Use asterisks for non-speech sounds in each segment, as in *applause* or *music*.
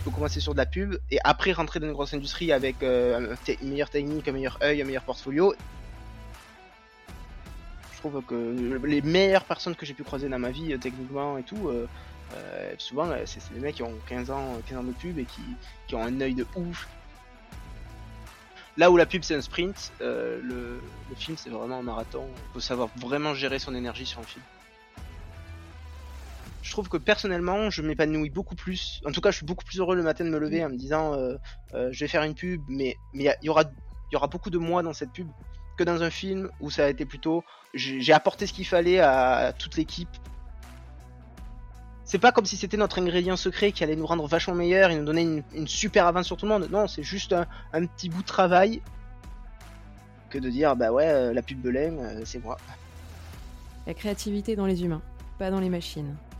tu peux commencer sur de la pub et après rentrer dans une grosse industrie avec une meilleure technique, un meilleur œil, un meilleur portfolio. Je trouve que les meilleures personnes que j'ai pu croiser dans ma vie, techniquement et tout, souvent c'est des mecs qui ont 15 ans, 15 ans de pub et qui, ont un œil de ouf, Là où la pub c'est un sprint, euh, le, film c'est vraiment un marathon. Il faut savoir vraiment gérer son énergie sur un film. Je trouve que personnellement, je m'épanouis beaucoup plus. En tout cas, je suis beaucoup plus heureux le matin de me lever en me disant euh, euh, je vais faire une pub, mais il y, aura, y aura beaucoup de moi dans cette pub que dans un film où ça a été plutôt j'ai apporté ce qu'il fallait à toute l'équipe c'est pas comme si c'était notre ingrédient secret qui allait nous rendre vachement meilleurs et nous donner une, super avance sur tout le monde. Non, c'est juste un, petit bout de travail que de dire bah ouais, euh, la pub Belém, euh, c'est moi. La créativité dans les humains, pas dans les machines.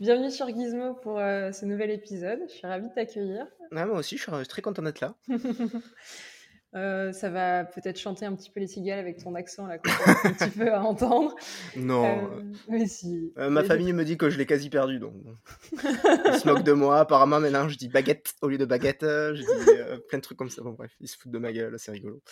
Bienvenue sur Gizmo pour euh, ce nouvel épisode. Je suis ravie de t'accueillir. moi aussi, je suis très content d'être là. *laughs* Euh, ça va peut-être chanter un petit peu les cigales avec ton accent là, qu'on un petit peu à entendre. *laughs* Non. Euh, mais si. ma famille me dit que je l'ai quasi perdu, donc ils se moquent de moi. *laughs* Apparemment, maintenant, je dis baguette au lieu de baguette. Je dis plein de trucs comme ça. Bon, bref, ils se foutent de ma gueule, c'est rigolo.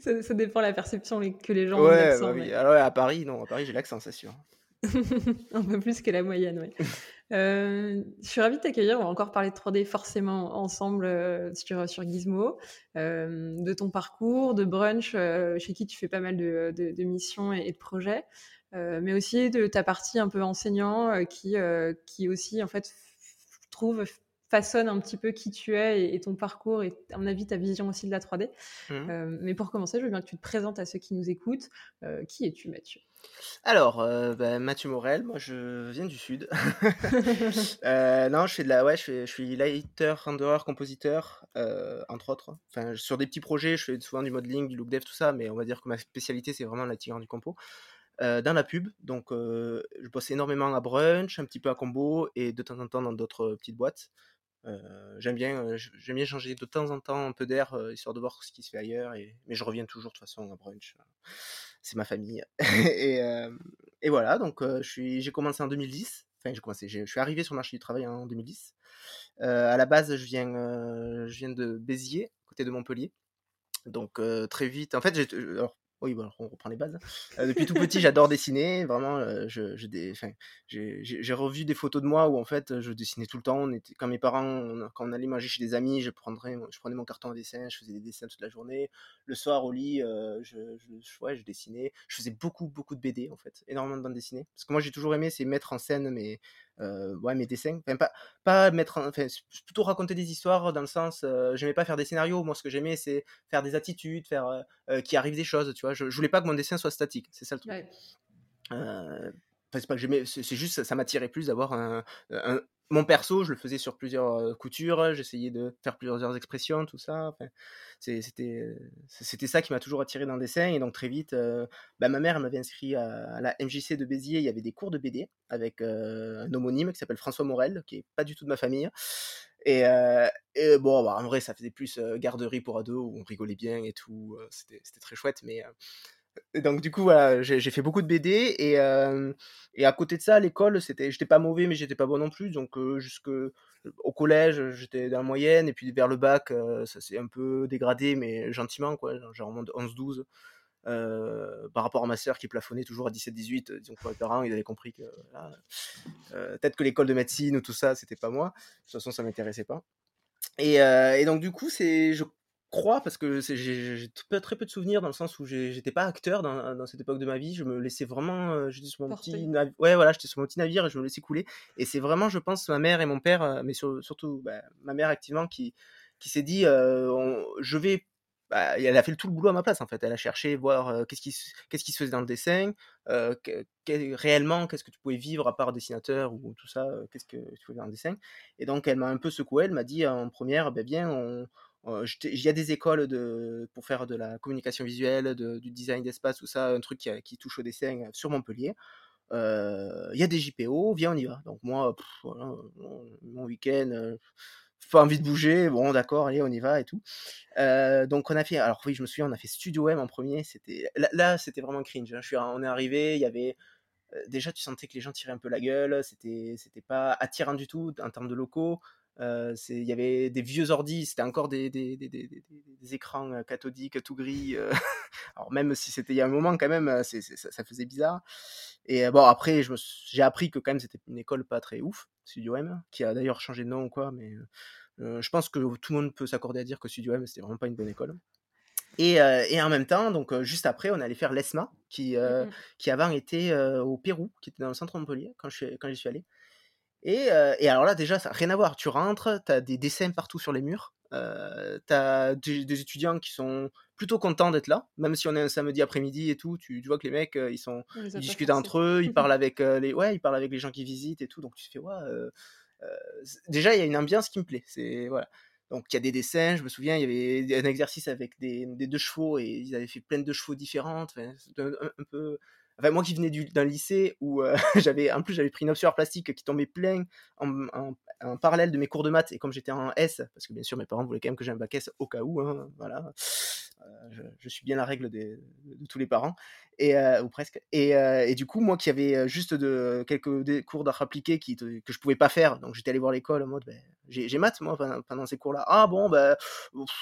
Ça, dépend de la perception que les gens ont ouais, bah oui. Alors, à Paris, non, à Paris, j'ai l'accent, c'est sûr. *laughs* un peu plus que la moyenne, oui. Euh, je suis ravie de t'accueillir. On va encore parler de 3D forcément ensemble euh, sur, sur Gizmo, euh, de ton parcours, de brunch, chez qui tu fais pas mal de, de, missions et, de projets, mais aussi de ta partie un peu enseignant qui, qui aussi en fait trouve façonne un petit peu qui tu es et, ton parcours et à mon avis ta vision aussi de la 3D. Mmh. mais pour commencer, je veux bien que tu te présentes à ceux qui nous écoutent. qui es-tu Mathieu? Alors, euh, bah, Mathieu Morel, moi je viens du sud. *laughs* *laughs* Euh, non, je fais de la, ouais, je, suis lighter, renderer, compositeur, euh, entre autres. Enfin, sur des petits projets, je fais souvent du modeling, du look dev, tout ça, mais on va dire que ma spécialité c'est vraiment la tigre du compo. dans la pub, donc je bosse énormément à brunch, un petit peu à combo et de temps en temps dans d'autres petites boîtes. j'aime bien, j'aime bien changer de temps en temps un peu d'air histoire de voir ce qui se fait ailleurs, et, mais je reviens toujours de toute façon à brunch c'est ma famille. *laughs* et, et, voilà, donc j'ai commencé en 2010. Enfin, j'ai commencé, je suis arrivé sur le marché du travail en 2010. à la base, je viens, je viens de Béziers, côté de Montpellier. Donc très vite, en fait, j'ai, oui, bon, on reprend les bases. Euh, depuis tout petit, j'adore dessiner. Vraiment, euh, j'ai revu des photos de moi où en fait, je dessinais tout le temps. Quand mes parents, quand on allait manger chez des amis, je, prendrais, prenais mon carton à dessin, je faisais des dessins toute la journée. Le soir au lit, euh, je, je, je dessinais. Je faisais beaucoup, beaucoup de BD en fait, énormément de bandes dessinées. Parce que moi, j'ai toujours aimé, c'est mettre en scène mes, euh, ouais, mes dessins. Enfin, pas, pas mettre, enfin, plutôt raconter des histoires dans le sens, euh, j'aimais pas faire des scénarios. Moi, ce que j'aimais, c'est faire des attitudes, faire euh, euh qui arrive des choses, tu vois. Je, je, voulais pas que mon dessin soit statique. C'est ça le truc. Ouais. C'est pas que juste, ça, ça m'attirait plus d'avoir un, mon perso, je le faisais sur plusieurs coutures, j'essayais de faire plusieurs expressions, tout ça. C'était, ça qui m'a toujours attiré dans le dessin. Et donc très vite, bah, ma mère m'avait inscrit à, la MJC de Béziers. Il y avait des cours de BD avec un homonyme qui s'appelle François Morel, qui est pas du tout de ma famille. Et, bon, bah, en vrai, ça faisait plus garderie pour ados où on rigolait bien et tout. c'était très chouette, mais donc du coup voilà, j'ai fait beaucoup de BD et, et à côté de ça à l'école c'était j'étais pas mauvais mais j'étais pas bon non plus donc jusque au collège j'étais dans la moyenne et puis vers le bac ça s'est un peu dégradé mais gentiment quoi genre 11 12 par rapport à ma sœur qui plafonnait toujours à 17-18, disons que mes parents ils avaient compris que peut-être que l'école de médecine ou tout ça c'était pas moi. De toute façon ça m'intéressait pas. Et, et, donc du coup c'est crois, parce que j'ai très peu de souvenirs dans le sens où j'étais pas acteur dans, dans, cette époque de ma vie. Je me laissais vraiment, euh, j'étais sur mon petit navire, ouais voilà, j'étais sur mon petit navire et je me laissais couler. Et c'est vraiment, je pense, ma mère et mon père, euh, mais surtout bah, ma mère activement, qui, qui s'est dit, euh, je vais bah, elle a fait tout le boulot à ma place en fait. Elle a cherché voir qu'est-ce qui qu'est-ce qui se faisait dans le dessin, réellement qu'est-ce que tu pouvais vivre à part dessinateur ou tout ça, qu'est-ce que tu pouvais faire dans le dessin. Et donc elle m'a un peu secoué. Elle m'a dit en première, ben bien, on, il y a des écoles de, pour faire de la communication visuelle, du design d'espace, tout ça, un truc qui, touche au dessin sur Montpellier. Il y a des JPO, viens, on y va. Donc moi, mon week-end, pas envie de bouger, bon d'accord, allez, on y va et tout. donc on a fait, alors oui, je me souviens, on a fait Studio M en premier, c'était là, c'était vraiment cringe. Hein. Je suis, on est arrivé, il y avait déjà tu sentais que les gens tiraient un peu la gueule, c'était c'était pas attirant du tout en termes de locaux. Il y avait des vieux ordis, c'était encore des, des, des, des, écrans cathodiques tout gris. *laughs* alors même si c'était il y a un moment quand même, ça, ça, faisait bizarre. Et bon après, j'ai appris que quand même c'était une école pas très ouf, Studio M, qui a d'ailleurs changé de nom ou quoi, mais je pense que tout le monde peut s'accorder à dire que Studio M c'était vraiment pas une bonne école. Et, et, en même temps, donc juste après, on allait faire l'ESMA, qui, mmh qui avant était au Pérou, qui était dans le centre de Montpellier quand je, quand j'y suis allé. Et, et, alors là, déjà, ça rien à voir. Tu rentres, tu as des dessins partout sur les murs. Euh, tu as des, étudiants qui sont plutôt contents d'être là, même si on est un samedi après-midi et tout. Tu, vois que les mecs, ils, sont, ils discutent entre eux, ils *laughs* parlent, avec, les, ouais, ils parlent avec les gens qui visitent et tout. Donc tu te fais, ouais. déjà, il y a une ambiance qui me plaît. C'est voilà. Donc il y a des dessins, je me souviens, il y avait un exercice avec des, deux chevaux et ils avaient fait plein de chevaux différentes. Enfin, un, peu Enfin, moi qui venais d'un lycée où *laughs* j'avais, en plus j'avais pris une option plastique qui tombait plein en, en, parallèle de mes cours de maths. Et comme j'étais en S, parce que bien sûr mes parents voulaient quand même que j'ai un bac S au cas où, hein, voilà, je, suis bien la règle de tous les parents et ou presque. Et, et, du coup moi qui avais juste quelques cours d'art appliqué que je pouvais pas faire, donc j'étais allé voir l'école en mode ben, j'ai maths moi pendant, ces cours-là. Ah bon ben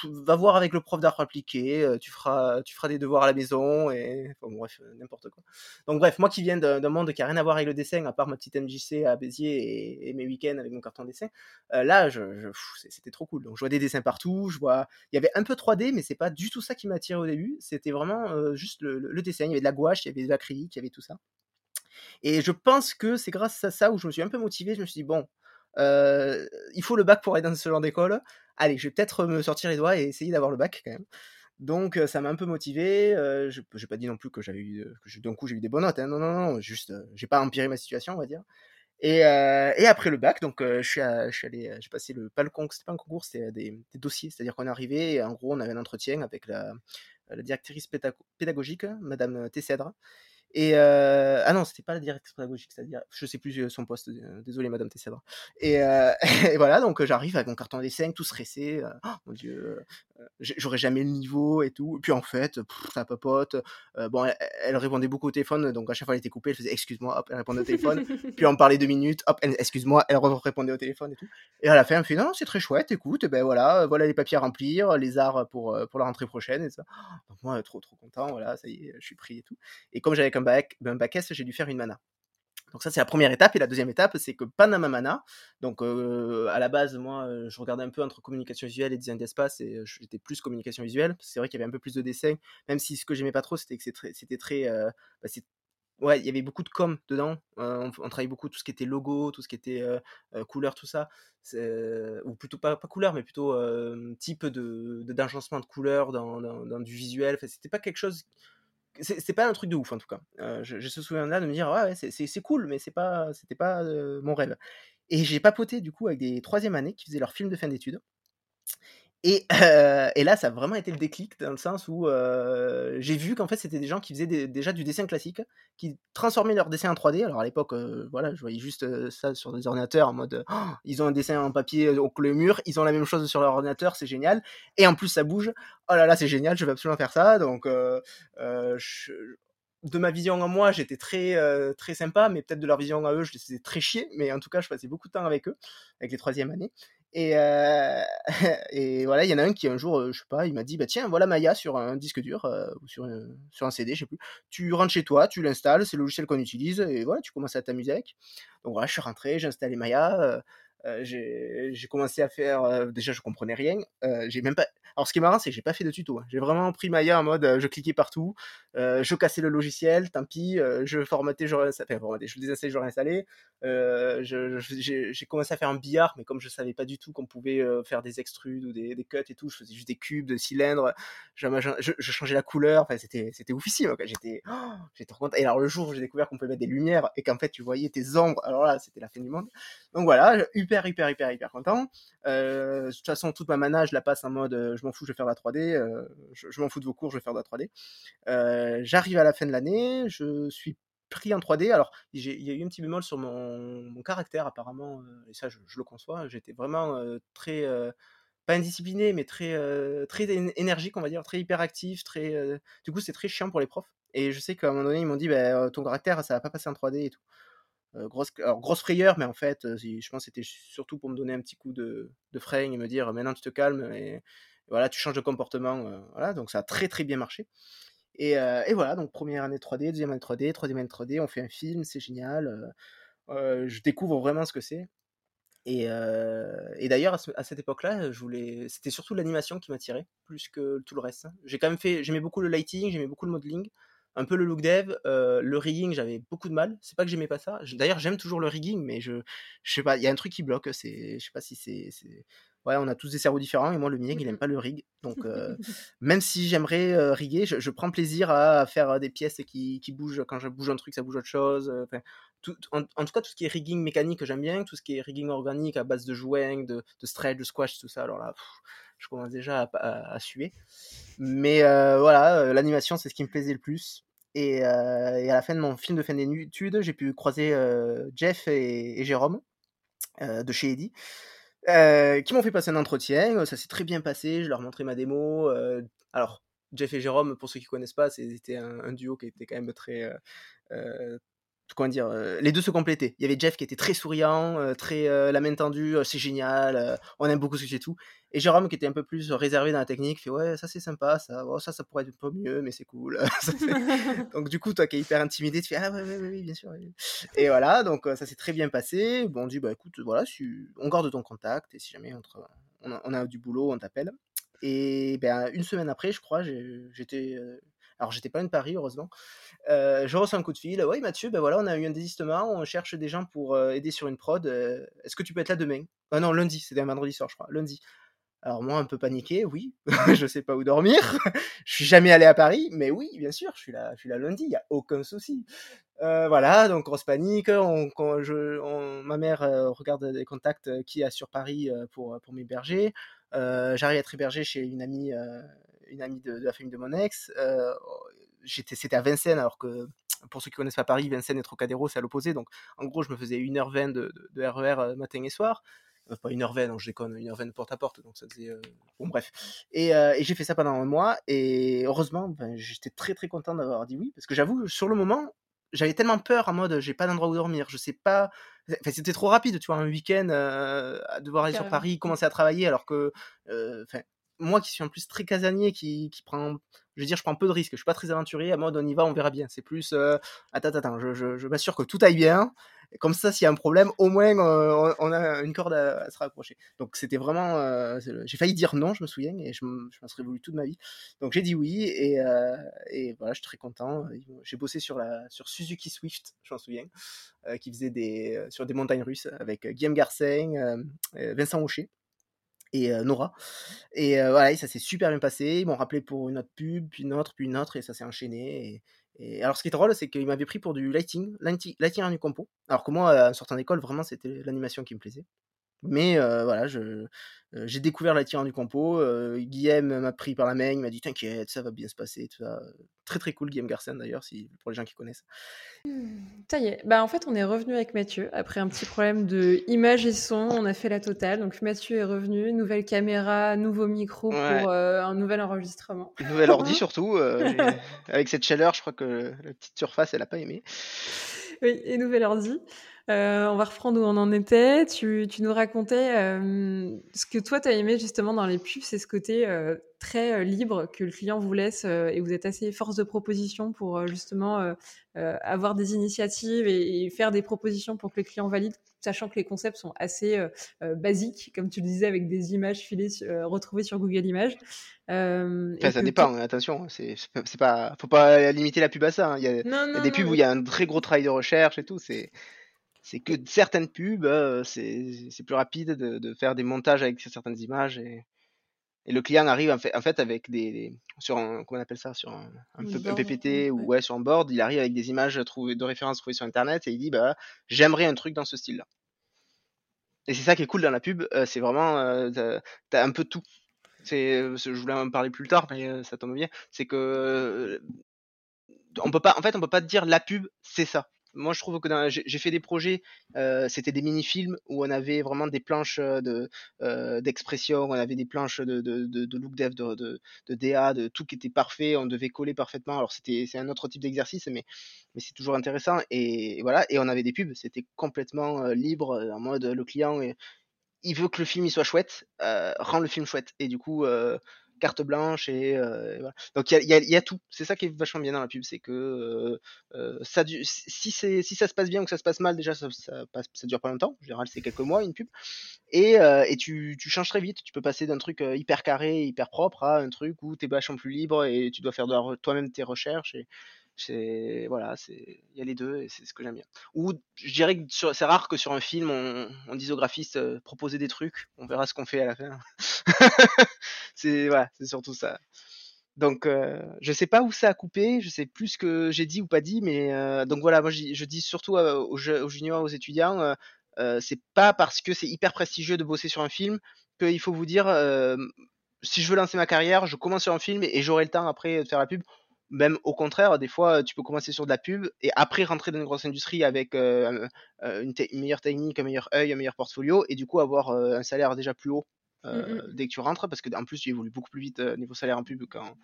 va voir avec le prof d'art appliqué, tu feras tu feras des devoirs à la maison et bon, bref n'importe quoi. Donc bref, moi qui viens d'un monde qui a rien à voir avec le dessin, à part ma petite MJC à Béziers et, mes week-ends avec mon carton dessin, euh, là, c'était trop cool. Donc je vois des dessins partout, il y avait un peu 3D, mais c'est pas du tout ça qui m'a attiré au début. C'était vraiment euh, juste le, dessin. Il y avait de la gouache, il y avait de l'acrylique, il y avait tout ça. Et je pense que c'est grâce à ça où je me suis un peu motivé. Je me suis dit bon, euh, il faut le bac pour aller dans ce genre d'école. Allez, je vais peut-être me sortir les doigts et essayer d'avoir le bac quand même. Donc ça m'a un peu motivé. je n'ai pas dit non plus que j'avais eu, que d'un coup j'ai eu des bonnes notes. Hein. Non, non, non, juste, j'ai pas empiré ma situation, on va dire. Et, et après le bac, donc je suis, je suis allé, j'ai passé le pas le concours, c'était pas un concours, c'était des, dossiers. C'est-à-dire qu'on arrivé et en gros on avait un entretien avec la, la directrice pédagogique, Madame Tessèdre, et ah non, c'était pas la directrice pédagogique, c'est-à-dire, je sais plus son poste, désolé Madame Tessèdre. *laughs* Et, voilà, donc j'arrive avec mon carton dessin, tout stressé, oh mon Dieu, j'aurais jamais le niveau et tout. Et puis en fait, ça papote. bon, elle, répondait beaucoup au téléphone, donc à chaque fois elle était coupée, elle faisait excuse-moi, hop, elle répondait au téléphone. puis on parlait deux minutes, hop, excuse-moi, elle répondait au téléphone et tout. Et à la fin, elle me fait non, c'est très chouette, écoute, ben voilà, voilà les papiers à remplir, les arts pour, pour la rentrée prochaine et ça. Donc moi, trop trop content, voilà, ça y est, je suis pris et tout. Et comme j'avais un bac, un bac S, j'ai dû faire une mana. Donc ça c'est la première étape et la deuxième étape c'est que Panama Mana, donc à la base moi je regardais un peu entre communication visuelle et design d'espace et j'étais plus communication visuelle. C'est vrai qu'il y avait un peu plus de dessins, même si ce que j'aimais pas trop c'était que c'était très, bah, ouais il y avait beaucoup de com dedans. On, travaillait beaucoup tout ce qui était logo, tout ce qui était couleur, tout ça, ou plutôt pas, couleur mais plutôt type de d'agencement de, couleurs dans, dans, du visuel. Enfin, c'était pas quelque chose c'est pas un truc de ouf en tout cas. Euh, je, je, me souviens là de me dire ouais, c'est cool, mais c'est pas c'était pas mon rêve. Et j'ai papoté du coup avec des troisième années qui faisaient leur film de fin d'études. Et, là, ça a vraiment été le déclic dans le sens où j'ai vu qu'en fait, c'était des gens qui faisaient déjà du dessin classique, qui transformaient leur dessin en 3D. Alors à l'époque, voilà, je voyais juste ça sur des ordinateurs en mode «Oh, ils ont un dessin en papier au le mur, ils ont la même chose sur leur ordinateur, c'est génial. Et en plus, ça bouge. Oh là là, c'est génial, je vais absolument faire ça. Donc, de ma vision en moi, j'étais très très sympa, mais peut-être de leur vision à eux, je les faisais très chier. Mais en tout cas, je passais beaucoup de temps avec eux, avec les troisième années. Et, euh, *laughs* et voilà, il y en a un qui un jour, euh, je sais pas, il m'a dit bah tiens, voilà Maya sur un disque dur euh, ou sur, sur un CD, je sais plus. Tu rentres chez toi, tu l'installes, c'est le logiciel qu'on utilise et voilà, tu commences à t'amuser avec. Donc voilà, je suis rentré, j'ai installé Maya. J'ai commencé à faire. déjà, je comprenais rien. j'ai même pas. Alors, ce qui est marrant, c'est que j'ai pas fait de tuto. Hein. J'ai vraiment pris Maya en mode, je cliquais partout, je cassais le logiciel, tant pis, je formatais, je enfin, formatais, je le désinstallais, je réinstallais. j'ai commencé à faire un billard, mais comme je savais pas du tout qu'on pouvait faire des extrudes ou des, des, cuts et tout, je faisais juste des cubes, de cylindres. Je, changeais la couleur. Enfin, c'était c'était oufissime. J'étais oh, j'étais content. Et alors, le jour où j'ai découvert qu'on pouvait mettre des lumières et qu'en fait, tu voyais tes ombres, alors là, c'était la fin du monde. Donc voilà, hyper, hyper, hyper, hyper content. de toute façon, toute ma mana, je la passe en mode je m'en fous, je vais faire la 3D. je, m'en fous de vos cours, je vais faire de la 3D. J'arrive à la fin de l'année, je suis pris en 3D. Alors, il y a eu un petit bémol sur mon, caractère, apparemment, et ça, je, le conçois. J'étais vraiment très pas indiscipliné, mais très, très énergique, on va dire, très hyperactif, très. Du coup, c'est très chiant pour les profs. Et je sais qu'à un moment donné, ils m'ont dit, bah, ton caractère, ça va pas passer en 3D et tout. Grosse, alors, grosse frayeur, mais en fait, je pense que c'était surtout pour me donner un petit coup de, de frein et me dire, maintenant tu te calmes et, voilà, tu changes de comportement. voilà, donc ça a très très bien marché. Et, et, voilà, donc première année 3D, deuxième année 3D, troisième année 3D, on fait un film, c'est génial. je découvre vraiment ce que c'est. Et, et d'ailleurs, à, cette époque-là, c'était surtout l'animation qui m'attirait plus que tout le reste. Hein. J'ai quand même fait, j'aimais beaucoup le lighting, j'aimais beaucoup le modeling, un peu le look dev, le rigging, j'avais beaucoup de mal. C'est pas que j'aimais pas ça. D'ailleurs, j'aime toujours le rigging, mais je, je sais pas, il y a un truc qui bloque. C'est, je sais pas si c'est, ouais, on a tous des cerveaux différents et moi le mien il aime mmh pas le rig. Donc *laughs* même si j'aimerais euh, riguer, je, prends plaisir à faire des pièces qui, qui, bougent. Quand je bouge un truc, ça bouge autre chose. tout, en, tout cas, tout ce qui est rigging mécanique, j'aime bien. Tout ce qui est rigging organique à base de jouing, de, de stretch, de squash, tout ça. Alors là, je commence déjà à, suer. Mais voilà, l'animation, c'est ce qui me plaisait le plus. Et, à la fin de mon film de fin d'études, j'ai pu croiser Jeff et, Jérôme de chez Eddy. Euh, qui m'ont fait passer un entretien. Ça s'est très bien passé. Je leur ai montré ma démo. Euh, alors, Jeff et Jérôme, pour ceux qui connaissent pas, c'était un, duo qui était quand même très, euh, comment dire, euh, les deux se complétaient. Il y avait Jeff qui était très souriant, euh, très euh, la main tendue, c'est génial, on aime beaucoup ce que j'ai tout. Et Jérôme qui était un peu plus réservé dans la technique, fait ouais, ça c'est sympa, ça, oh, ça, ça pourrait être un peu mieux, mais c'est cool. *laughs* *laughs* donc du coup, toi qui es hyper intimidé, tu fais ah ouais, ouais, ouais, bien sûr. Et voilà, donc ça s'est très bien passé. Bon, on dit bah écoute, voilà, on garde ton contact et si jamais on, on, a, on a, du boulot, on t'appelle. Et ben, une semaine après, je crois, j'étais alors, j'étais pas une Paris, heureusement. Euh, je reçois un coup de fil. Oui, Mathieu, ben voilà, on a eu un désistement. On cherche des gens pour euh, aider sur une prod. Euh, est-ce que tu peux être là demain? Ah non, lundi. C'était un vendredi soir, je crois. Lundi. Alors moi, un peu paniqué, oui, *laughs* je sais pas où dormir. *laughs* je suis jamais allé à Paris, mais oui, bien sûr, je suis là, je suis là lundi, il y a aucun souci. voilà, donc panique. On, je, ma mère regarde des contacts qui a sur Paris pour pour m'héberger. J'arrive à être hébergé chez une amie une amie de, la famille de mon ex. Euh, c'était à Vincennes, alors que pour ceux qui connaissent pas Paris, Vincennes et Trocadéro, c'est à l'opposé. Donc, en gros, je me faisais 1h20 de, de, RER e euh, matin et soir. Euh, pas 1h20, donc je déconne, 1h20 porte à porte. Donc, ça faisait. Bon, bref. Et, et j'ai fait ça pendant un mois. Et heureusement, ben, j'étais très très content d'avoir dit oui. Parce que j'avoue, sur le moment, j'avais tellement peur en mode j'ai pas d'endroit où dormir, je sais pas. Enfin, c'était trop rapide, tu vois, un week-end devoir aller sur Paris, commencer à travailler alors que. Enfin, moi qui suis en plus très casanier, qui, qui prend, je veux dire, je prends peu de risques, je suis pas très aventurier, à mode on y va, on verra bien. C'est plus, euh, attends, attends, je, je, m'assure que tout aille bien. comme ça, s'il y a un problème, au moins euh, on, a une corde à, se raccrocher. Donc c'était vraiment, euh, j'ai failli dire non, je me souviens, et je, je m'en serais voulu toute ma vie. Donc j'ai dit oui, et, et voilà, je suis très content. J'ai bossé sur la sur Suzuki Swift, je m'en souviens, qui faisait des sur des montagnes russes avec Guillaume Garcin, Vincent Hocher et Nora. Et voilà, ça s'est super bien passé. Ils m'ont rappelé pour une autre pub, puis une autre, puis une autre, et ça s'est enchaîné. Et, alors, ce qui est drôle, c'est qu'ils m'avaient pris pour du lighting, lighting, du compo. Alors que moi, en sortant d'école, vraiment, c'était l'animation qui me plaisait. Mais voilà, je, j'ai découvert la du compo. Guillaume m'a pris par la main, il m'a dit T'inquiète, ça va bien se passer. Tout ça. Très très cool, Guillaume Garcin d'ailleurs, si, pour les gens qui connaissent. Ça y est, bah, en fait, on est revenu avec Mathieu après un petit problème de image et son. On a fait la totale. Donc, Mathieu est revenu, nouvelle caméra, nouveau micro pour un nouvel enregistrement. Nouvel ordi *laughs* surtout. avec cette chaleur, je crois que la petite surface, elle n'a pas aimé. Oui, et nouvel ordi. Euh, on va reprendre où on en était. Tu, nous racontais euh, ce que toi, tu as aimé justement dans les pubs, c'est ce côté euh, très libre que le client vous laisse et vous êtes assez force de proposition pour justement avoir des initiatives et, faire des propositions pour que le client valide, sachant que les concepts sont assez basiques, comme tu le disais, avec des images filées, retrouvées sur Google Images. ça dépend, hein, attention, c'est pas, faut pas limiter la pub à ça. Hein. Il y a, des pubs où il y a un très gros travail de recherche et tout. C'est c'est que certaines pubs, euh, c'est plus rapide de, faire des montages avec certaines images et, le client arrive en fait, avec des, sur un, comment on appelle ça sur un, PPT ou ouais. sur un board, il arrive avec des images trouvées, de référence trouvées sur internet et il dit bah j'aimerais un truc dans ce style-là. Et c'est ça qui est cool dans la pub, c'est vraiment, tu as un peu tout. C'est, je voulais en parler plus tard, mais ça tombe bien. C'est que on peut pas, en fait, on peut pas te dire la pub, c'est ça. Moi, je trouve que j'ai fait des projets, c'était des mini-films où on avait vraiment des planches de d'expression, on avait des planches de, de, de, look dev, de, de, de, DA, de tout qui était parfait, on devait coller parfaitement. Alors c'était c'est un autre type d'exercice, mais mais c'est toujours intéressant. Et, voilà, et on avait des pubs, c'était complètement libre, en mode le client il veut que le film il soit chouette, rend le film chouette. Et du coup, carte blanche et, voilà. donc il y a, tout. C'est ça qui est vachement bien dans la pub, c'est que ça, si, c'est, si ça se passe bien ou que ça se passe mal, déjà ça, passe, ça dure pas longtemps. En général, c'est quelques mois une pub. Et, et tu, tu, changes très vite. Tu peux passer d'un truc hyper carré, hyper propre à un truc où t'es vachement plus libre et tu dois faire toi-même tes recherches. Et, c'est voilà, c'est il y a les deux et c'est ce que j'aime bien. Ou je dirais que c'est rare que sur un film on, on dise au graphiste proposer des trucs, on verra ce qu'on fait à la fin. *laughs* c'est voilà, c'est surtout ça. Donc euh, je sais pas où ça a coupé, je sais plus ce que j'ai dit ou pas dit, mais euh, donc voilà, moi je, dis surtout aux, aux, juniors, aux étudiants, euh, c'est pas parce que c'est hyper prestigieux de bosser sur un film qu'il faut vous dire si je veux lancer ma carrière, je commence sur un film et j'aurai le temps après de faire la pub même au contraire, des fois, tu peux commencer sur de la pub et après rentrer dans une grosse industrie avec euh, euh, une, meilleure technique, un meilleur œil, un meilleur portfolio et du coup avoir euh, un salaire déjà plus haut mmh, mmh. dès que tu rentres parce que en plus tu évolues beaucoup plus vite niveau salaire en pub qu'en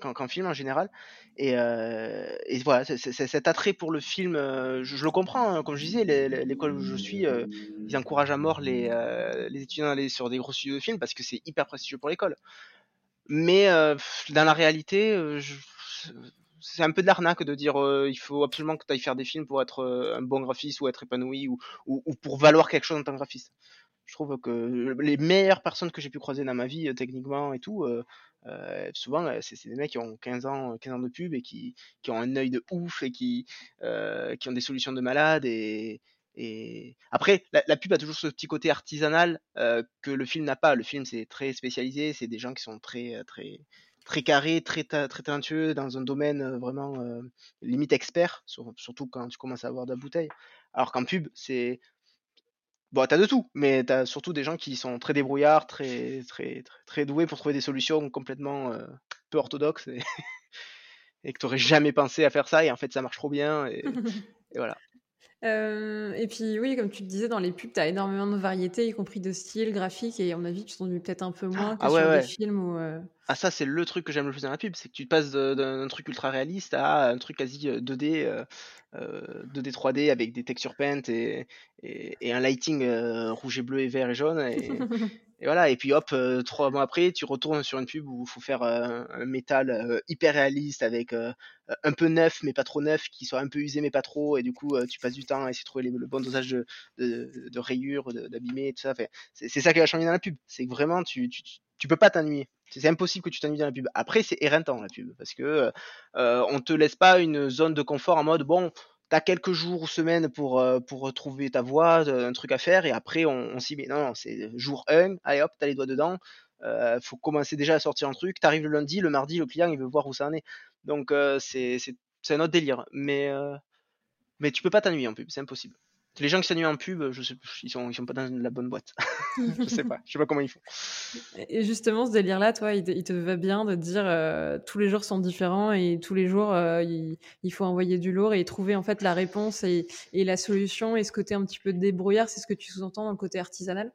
qu'en film en général. Et, et voilà, cet attrait pour le film, je, le comprends. Hein. comme je disais, l'école où je suis, ils encouragent à mort les, les étudiants à aller sur des gros studios de films parce que c'est hyper prestigieux pour l'école. Mais dans la réalité, c'est un peu de l'arnaque de dire il faut absolument que tu ailles faire des films pour être un bon graphiste ou être épanoui ou, ou, pour valoir quelque chose en tant que graphiste. Je trouve que les meilleures personnes que j'ai pu croiser dans ma vie, techniquement et tout, souvent, c'est des mecs qui ont 15 ans, 15 ans de pub et qui, qui ont un œil de ouf et qui, qui ont des solutions de malade et après, la, pub a toujours ce petit côté artisanal que le film n'a pas. Le film, c'est très spécialisé, c'est des gens qui sont très, très, très carrés, très, très talentueux dans un domaine vraiment limite expert, surtout quand tu commences à avoir de la bouteille. Alors qu'en pub, c'est. Bon, t'as de tout, mais t'as surtout des gens qui sont très débrouillards, très, très, très, doués pour trouver des solutions complètement peu orthodoxes et, *laughs* et que t'aurais jamais pensé à faire ça, et en fait, ça marche trop bien, et *laughs* voilà et puis oui, comme tu te disais, dans les pubs, tu as énormément de variétés, y compris de style, graphique et à mon avis, tu t'ennuies peut-être un peu moins que ah sur des films où, Ah ça, c'est le truc que j'aime le plus dans la pub, c'est que tu passes d'un truc ultra réaliste à un truc quasi, 2D, 2D, 3D avec des textures paint et et un lighting, rouge et bleu et vert et jaune et *laughs* Et voilà, et puis hop, euh, trois mois après, tu retournes sur une pub où il faut faire euh, un métal euh, hyper réaliste avec un peu neuf mais pas trop neuf, qui soit un peu usé mais pas trop, et du coup tu passes du temps à essayer de trouver le bon dosage de, de, de rayures, d'abîmer, tout ça. Enfin, c'est ça qui va changer dans la pub, c'est que vraiment tu, tu, tu peux pas t'ennuyer. C'est impossible que tu t'ennuies dans la pub. Après, c'est éreintant la pub, parce que euh, on te laisse pas une zone de confort en mode bon, t'as quelques jours ou semaines pour, euh, pour retrouver ta voix, un truc à faire, et après on, s'y met. Non, non, c'est jour 1, allez hop, t'as les doigts dedans, euh, faut commencer déjà à sortir un truc, t'arrives le lundi, le mardi, le client il veut voir où ça en est. Donc euh, c'est un autre délire, mais, mais tu peux pas t'ennuyer en pub, c'est impossible. Les gens qui s'ennuient en pub, je sais, ils sont, ils sont pas dans la bonne boîte. *laughs* je sais pas, je sais pas comment ils font. Et justement, ce délire-là, toi, il te, va bien de dire euh, tous les jours sont différents et tous les jours euh, il, faut envoyer du lourd et trouver en fait la réponse et, et la solution et ce côté un petit peu débrouillard, c'est ce que tu sous-entends dans le côté artisanal?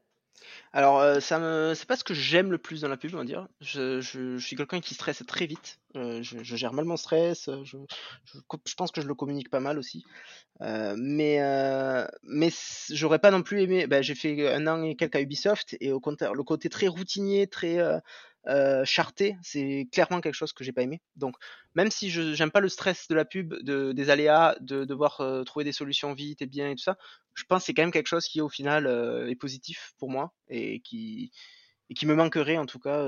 Alors, ça c'est pas ce que j'aime le plus dans la pub, on va dire. Je suis quelqu'un qui stresse très vite. Je gère mal mon stress, je pense que je le communique pas mal aussi. Mais mais j'aurais pas non plus aimé bah, j'ai fait un an et quelques à Ubisoft et au contraire, le côté très routinier, très, euh, charté, c'est clairement quelque chose que j'ai pas aimé. Donc, même si je j'aime pas le stress de la pub, de, des aléas, de devoir euh, trouver des solutions vite et bien et tout ça, je pense que c'est quand même quelque chose qui au final euh, est positif pour moi et qui et qui me manquerait en tout cas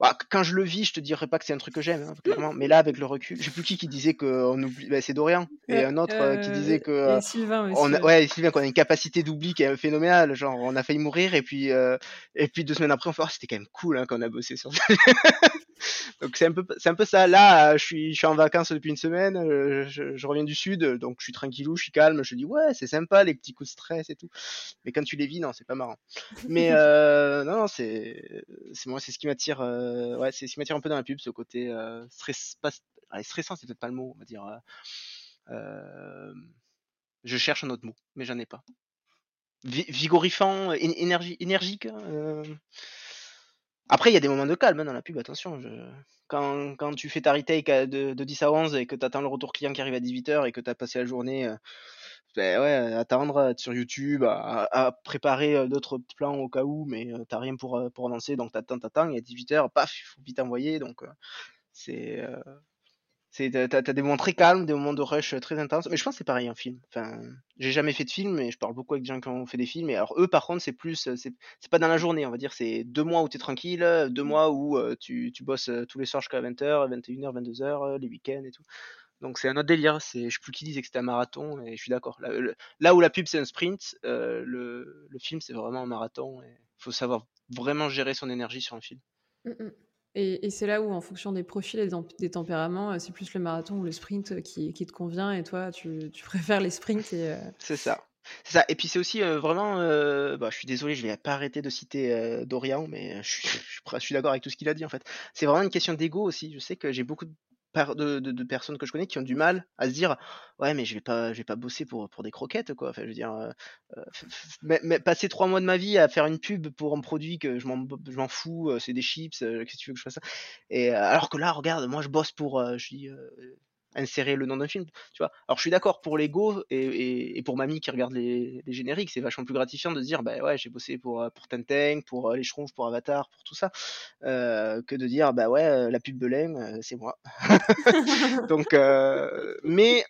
bah, quand je le vis, je te dirais pas que c'est un truc que j'aime, hein, clairement. Mais là, avec le recul, je sais plus qui qui disait qu'on oublie. Bah, c'est Dorian et un autre euh, qui disait que euh, Sylvain aussi. On a, ouais, Sylvain, qu'on a une capacité d'oubli qui est phénoménale. Genre, on a failli mourir et puis euh, et puis deux semaines après, on fait oh, c'était quand même cool hein, qu'on a bossé sur. *laughs* donc c'est un peu, c'est un peu ça. Là, je suis, je suis en vacances depuis une semaine. Je, je, reviens du sud, donc je suis tranquillou, je suis calme. Je dis ouais, c'est sympa les petits coups de stress et tout. Mais quand tu les vis, non, c'est pas marrant. Mais *laughs* euh, non, c'est, c'est moi, c'est ce qui m'attire. Euh, ouais, c'est ce qui m'attire un peu dans la pub, ce côté euh, stress, pas, allez, stressant, c'est peut-être pas le mot, on va dire. Euh, je cherche un autre mot, mais j'en ai pas. vigorifiant, énergie, énergique. Hein, après, il y a des moments de calme hein, dans la pub, attention. Quand, quand, tu fais ta retake de, de 10 à 11 et que tu attends le retour client qui arrive à 18h et que tu as passé la journée euh, ben attendre, à être sur YouTube, à, préparer euh, d'autres plans au cas où, mais tu t'as rien pour, pour lancer, donc t'attends, t'attends, et à 18h, paf, il faut vite envoyer. Donc, c'est T'as des moments très calmes, des moments de rush très intenses. Mais je pense que c'est pareil en film. Enfin, j'ai jamais fait de film, mais je parle beaucoup avec des gens qui ont fait des films. Et alors eux, par contre, c'est plus, c'est pas dans la journée, on va dire. C'est deux mois où t'es tranquille, deux mois où tu, tu bosses tous les soirs jusqu'à 20h, 21h, 22h, les week-ends et tout. Donc c'est un autre délire. C'est, je sais plus qui disait que c'était un marathon, et je suis d'accord. Là, où la pub c'est un sprint, le, le, film c'est vraiment un marathon. Il faut savoir vraiment gérer son énergie sur un film. Mmh, mmh. Et, c'est là où, en fonction des profils et des, tempéraments, euh, c'est plus le marathon ou le sprint euh, qui, te convient, et toi, tu, *laughs* préfères les sprints. Euh c'est ça. C'est ça. Et puis c'est aussi vraiment. bah, je suis désolé, je vais pas arrêter de citer Dorian, mais je *laughs* je suis d'accord avec tout ce qu'il a dit en fait. C'est vraiment une question d'ego aussi. Je sais que j'ai beaucoup de de, personnes que je connais qui ont du mal à se dire ouais mais je vais pas je vais pas bosser pour pour des croquettes quoi enfin je veux dire mais, passer trois mois de ma vie à faire une pub pour un produit que je m'en je m'en fous c'est des chips qu'est-ce que tu veux que je fasse ça? Et alors que là regarde moi je bosse pour je insérer le nom d'un film, tu vois. Alors je suis d'accord pour l'ego et, et, pour mamie qui regarde les, génériques, c'est vachement plus gratifiant de dire bah ouais j'ai bossé pour pour Tenteng, pour les Schtroumpfs, pour Avatar, pour tout ça, euh, que de dire bah ouais la pub Belém c'est moi. *laughs* Donc euh, mais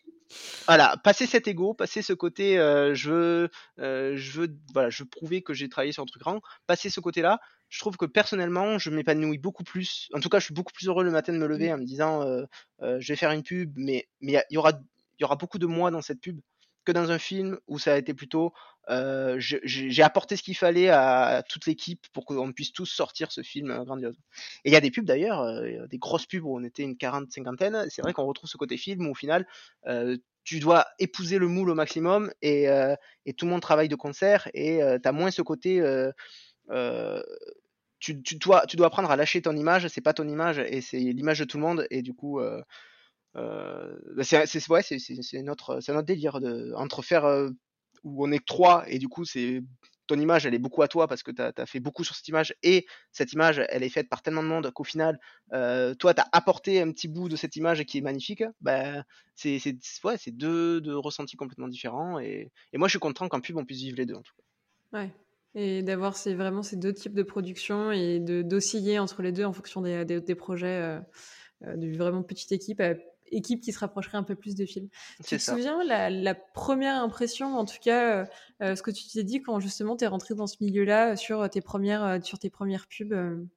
voilà, passer cet ego, passer ce côté, euh, je veux, euh, je veux, voilà, je veux prouver que j'ai travaillé sur un truc grand. Passer ce côté-là, je trouve que personnellement, je m'épanouis beaucoup plus. En tout cas, je suis beaucoup plus heureux le matin de me lever mmh. en me disant, euh, je vais faire une pub, mais mais il y aura, il y aura beaucoup de moi dans cette pub que dans un film où ça a été plutôt euh, j'ai apporté ce qu'il fallait à, toute l'équipe pour qu'on puisse tous sortir ce film euh, grandiose. Et il y a des pubs d'ailleurs, euh, des grosses pubs où on était une quarante, cinquantaine. C'est vrai qu'on retrouve ce côté film où au final, tu dois épouser le moule au maximum et, tout le monde travaille de concert et tu as moins ce côté. Tu, dois, tu dois apprendre à lâcher ton image, c'est pas ton image et c'est l'image de tout le monde et du coup c'est ouais, c'est notre, notre délire entre faire euh, où on est trois et du coup c'est ton image elle est beaucoup à toi parce que tu as, fait beaucoup sur cette image et cette image elle est faite par tellement de monde qu'au final euh, toi tu as apporté un petit bout de cette image qui est magnifique bah, c'est ouais, deux, deux ressentis complètement différents et, moi je suis content qu'en pub on puisse vivre les deux en tout. Ouais. Et d'avoir vraiment ces deux types de production et d'osciller entre les deux en fonction des, des, projets euh, de vraiment petite équipe équipe qui se rapprocherait un peu plus de films. Tu te souviens la, première impression, en tout cas, euh, euh, ce que tu t'es dit quand justement tu es rentré dans ce milieu-là sur tes premières, sur tes premières pubs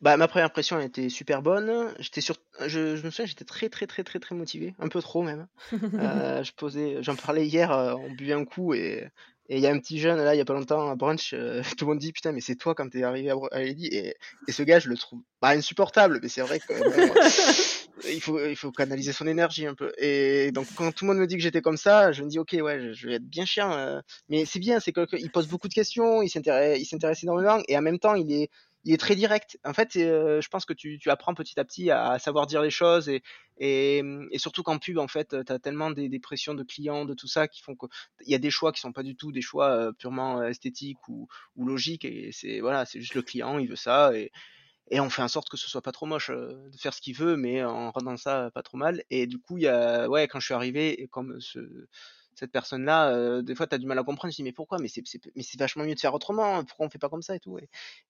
bah, ma première impression était super bonne. J'étais sur, je, me souviens, j'étais très très très très très motivé, un peu trop même. *laughs* je posais, j'en parlais hier, on buvait un coup et il y a un petit jeune là, il y a pas longtemps, à brunch, *laughs* tout le monde dit putain, mais c'est toi quand t'es arrivé à, à Lady. Et, et ce gars, je le trouve pas insupportable, mais c'est vrai que il faut il faut canaliser son énergie un peu et donc quand tout le monde me dit que j'étais comme ça je me dis ok ouais je, vais être bien chiant euh. mais c'est bien c'est qu'il pose beaucoup de questions il s'intéresse énormément et en même temps il est il est très direct en fait euh, je pense que tu, tu apprends petit à petit à, savoir dire les choses et et, surtout qu'en pub en fait tu as tellement des, pressions de clients de tout ça qui font qu'il y a des choix qui sont pas du tout des choix euh, purement esthétiques ou, ou logiques et c'est voilà c'est juste le client il veut ça et et on fait en sorte que ce soit pas trop moche de faire ce qu'il veut mais en rendant ça pas trop mal. Et du coup il y a ouais quand je suis arrivé comme ce, cette personne là des fois tu as du mal à comprendre je dis mais pourquoi? Mais c'est vachement mieux de faire autrement pourquoi on fait pas comme ça et tout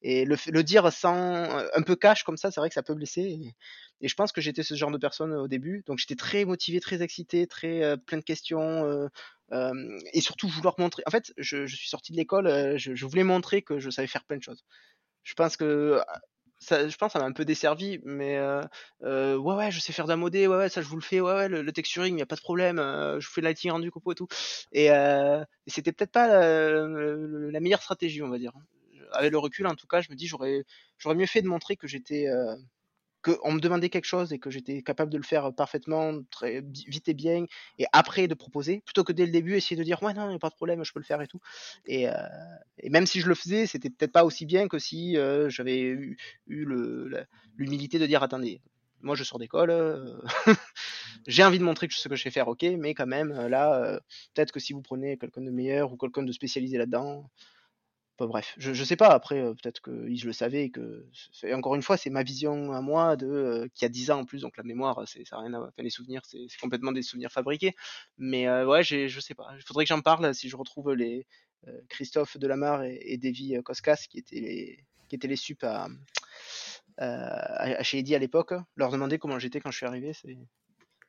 et, le, dire sans un peu cash comme ça c'est vrai que ça peut blesser et, je pense que j'étais ce genre de personne au début. Donc j'étais très motivé très excité très plein de questions euh, et surtout vouloir montrer en fait je, suis sorti de l'école je, je voulais montrer que je savais faire plein de choses. Je pense que je pense ça m'a un peu desservi, mais euh, euh, ouais, ouais, je sais faire d'un modé, ouais, ouais, ça je vous le fais, ouais, ouais, le, texturing, il n'y a pas de problème, euh, je fais le lighting rendu copo et tout. Et, et c'était peut-être pas la, la, meilleure stratégie, on va dire. Avec le recul, en tout cas, je me dis, j'aurais, j'aurais mieux fait de montrer que j'étais qu'on me demandait quelque chose et que j'étais capable de le faire parfaitement, très vite et bien, et après de proposer, plutôt que dès le début essayer de dire ouais non, il a pas de problème, je peux le faire et tout. Et, euh, et même si je le faisais, c'était peut-être pas aussi bien que si euh, j'avais eu, eu l'humilité de dire attendez, moi je sors d'école, euh, *laughs* j'ai envie de montrer ce que je sais faire, ok, mais quand même là, peut-être que si vous prenez quelqu'un de meilleur ou quelqu'un de spécialisé là-dedans, bref, je, je sais pas, après, euh, peut-être que je le savais et que. encore une fois, c'est ma vision à moi de euh, qui a 10 ans en plus, donc la mémoire, c'est ça rien à les souvenirs, c'est complètement des souvenirs fabriqués. Mais euh, ouais, je sais pas. Il faudrait que j'en parle si je retrouve les Christophe Delamarre et, et Davy Koskas qui étaient les qui étaient les sup à, chez Eddy à l'époque, leur demander comment j'étais quand je suis arrivé, c'est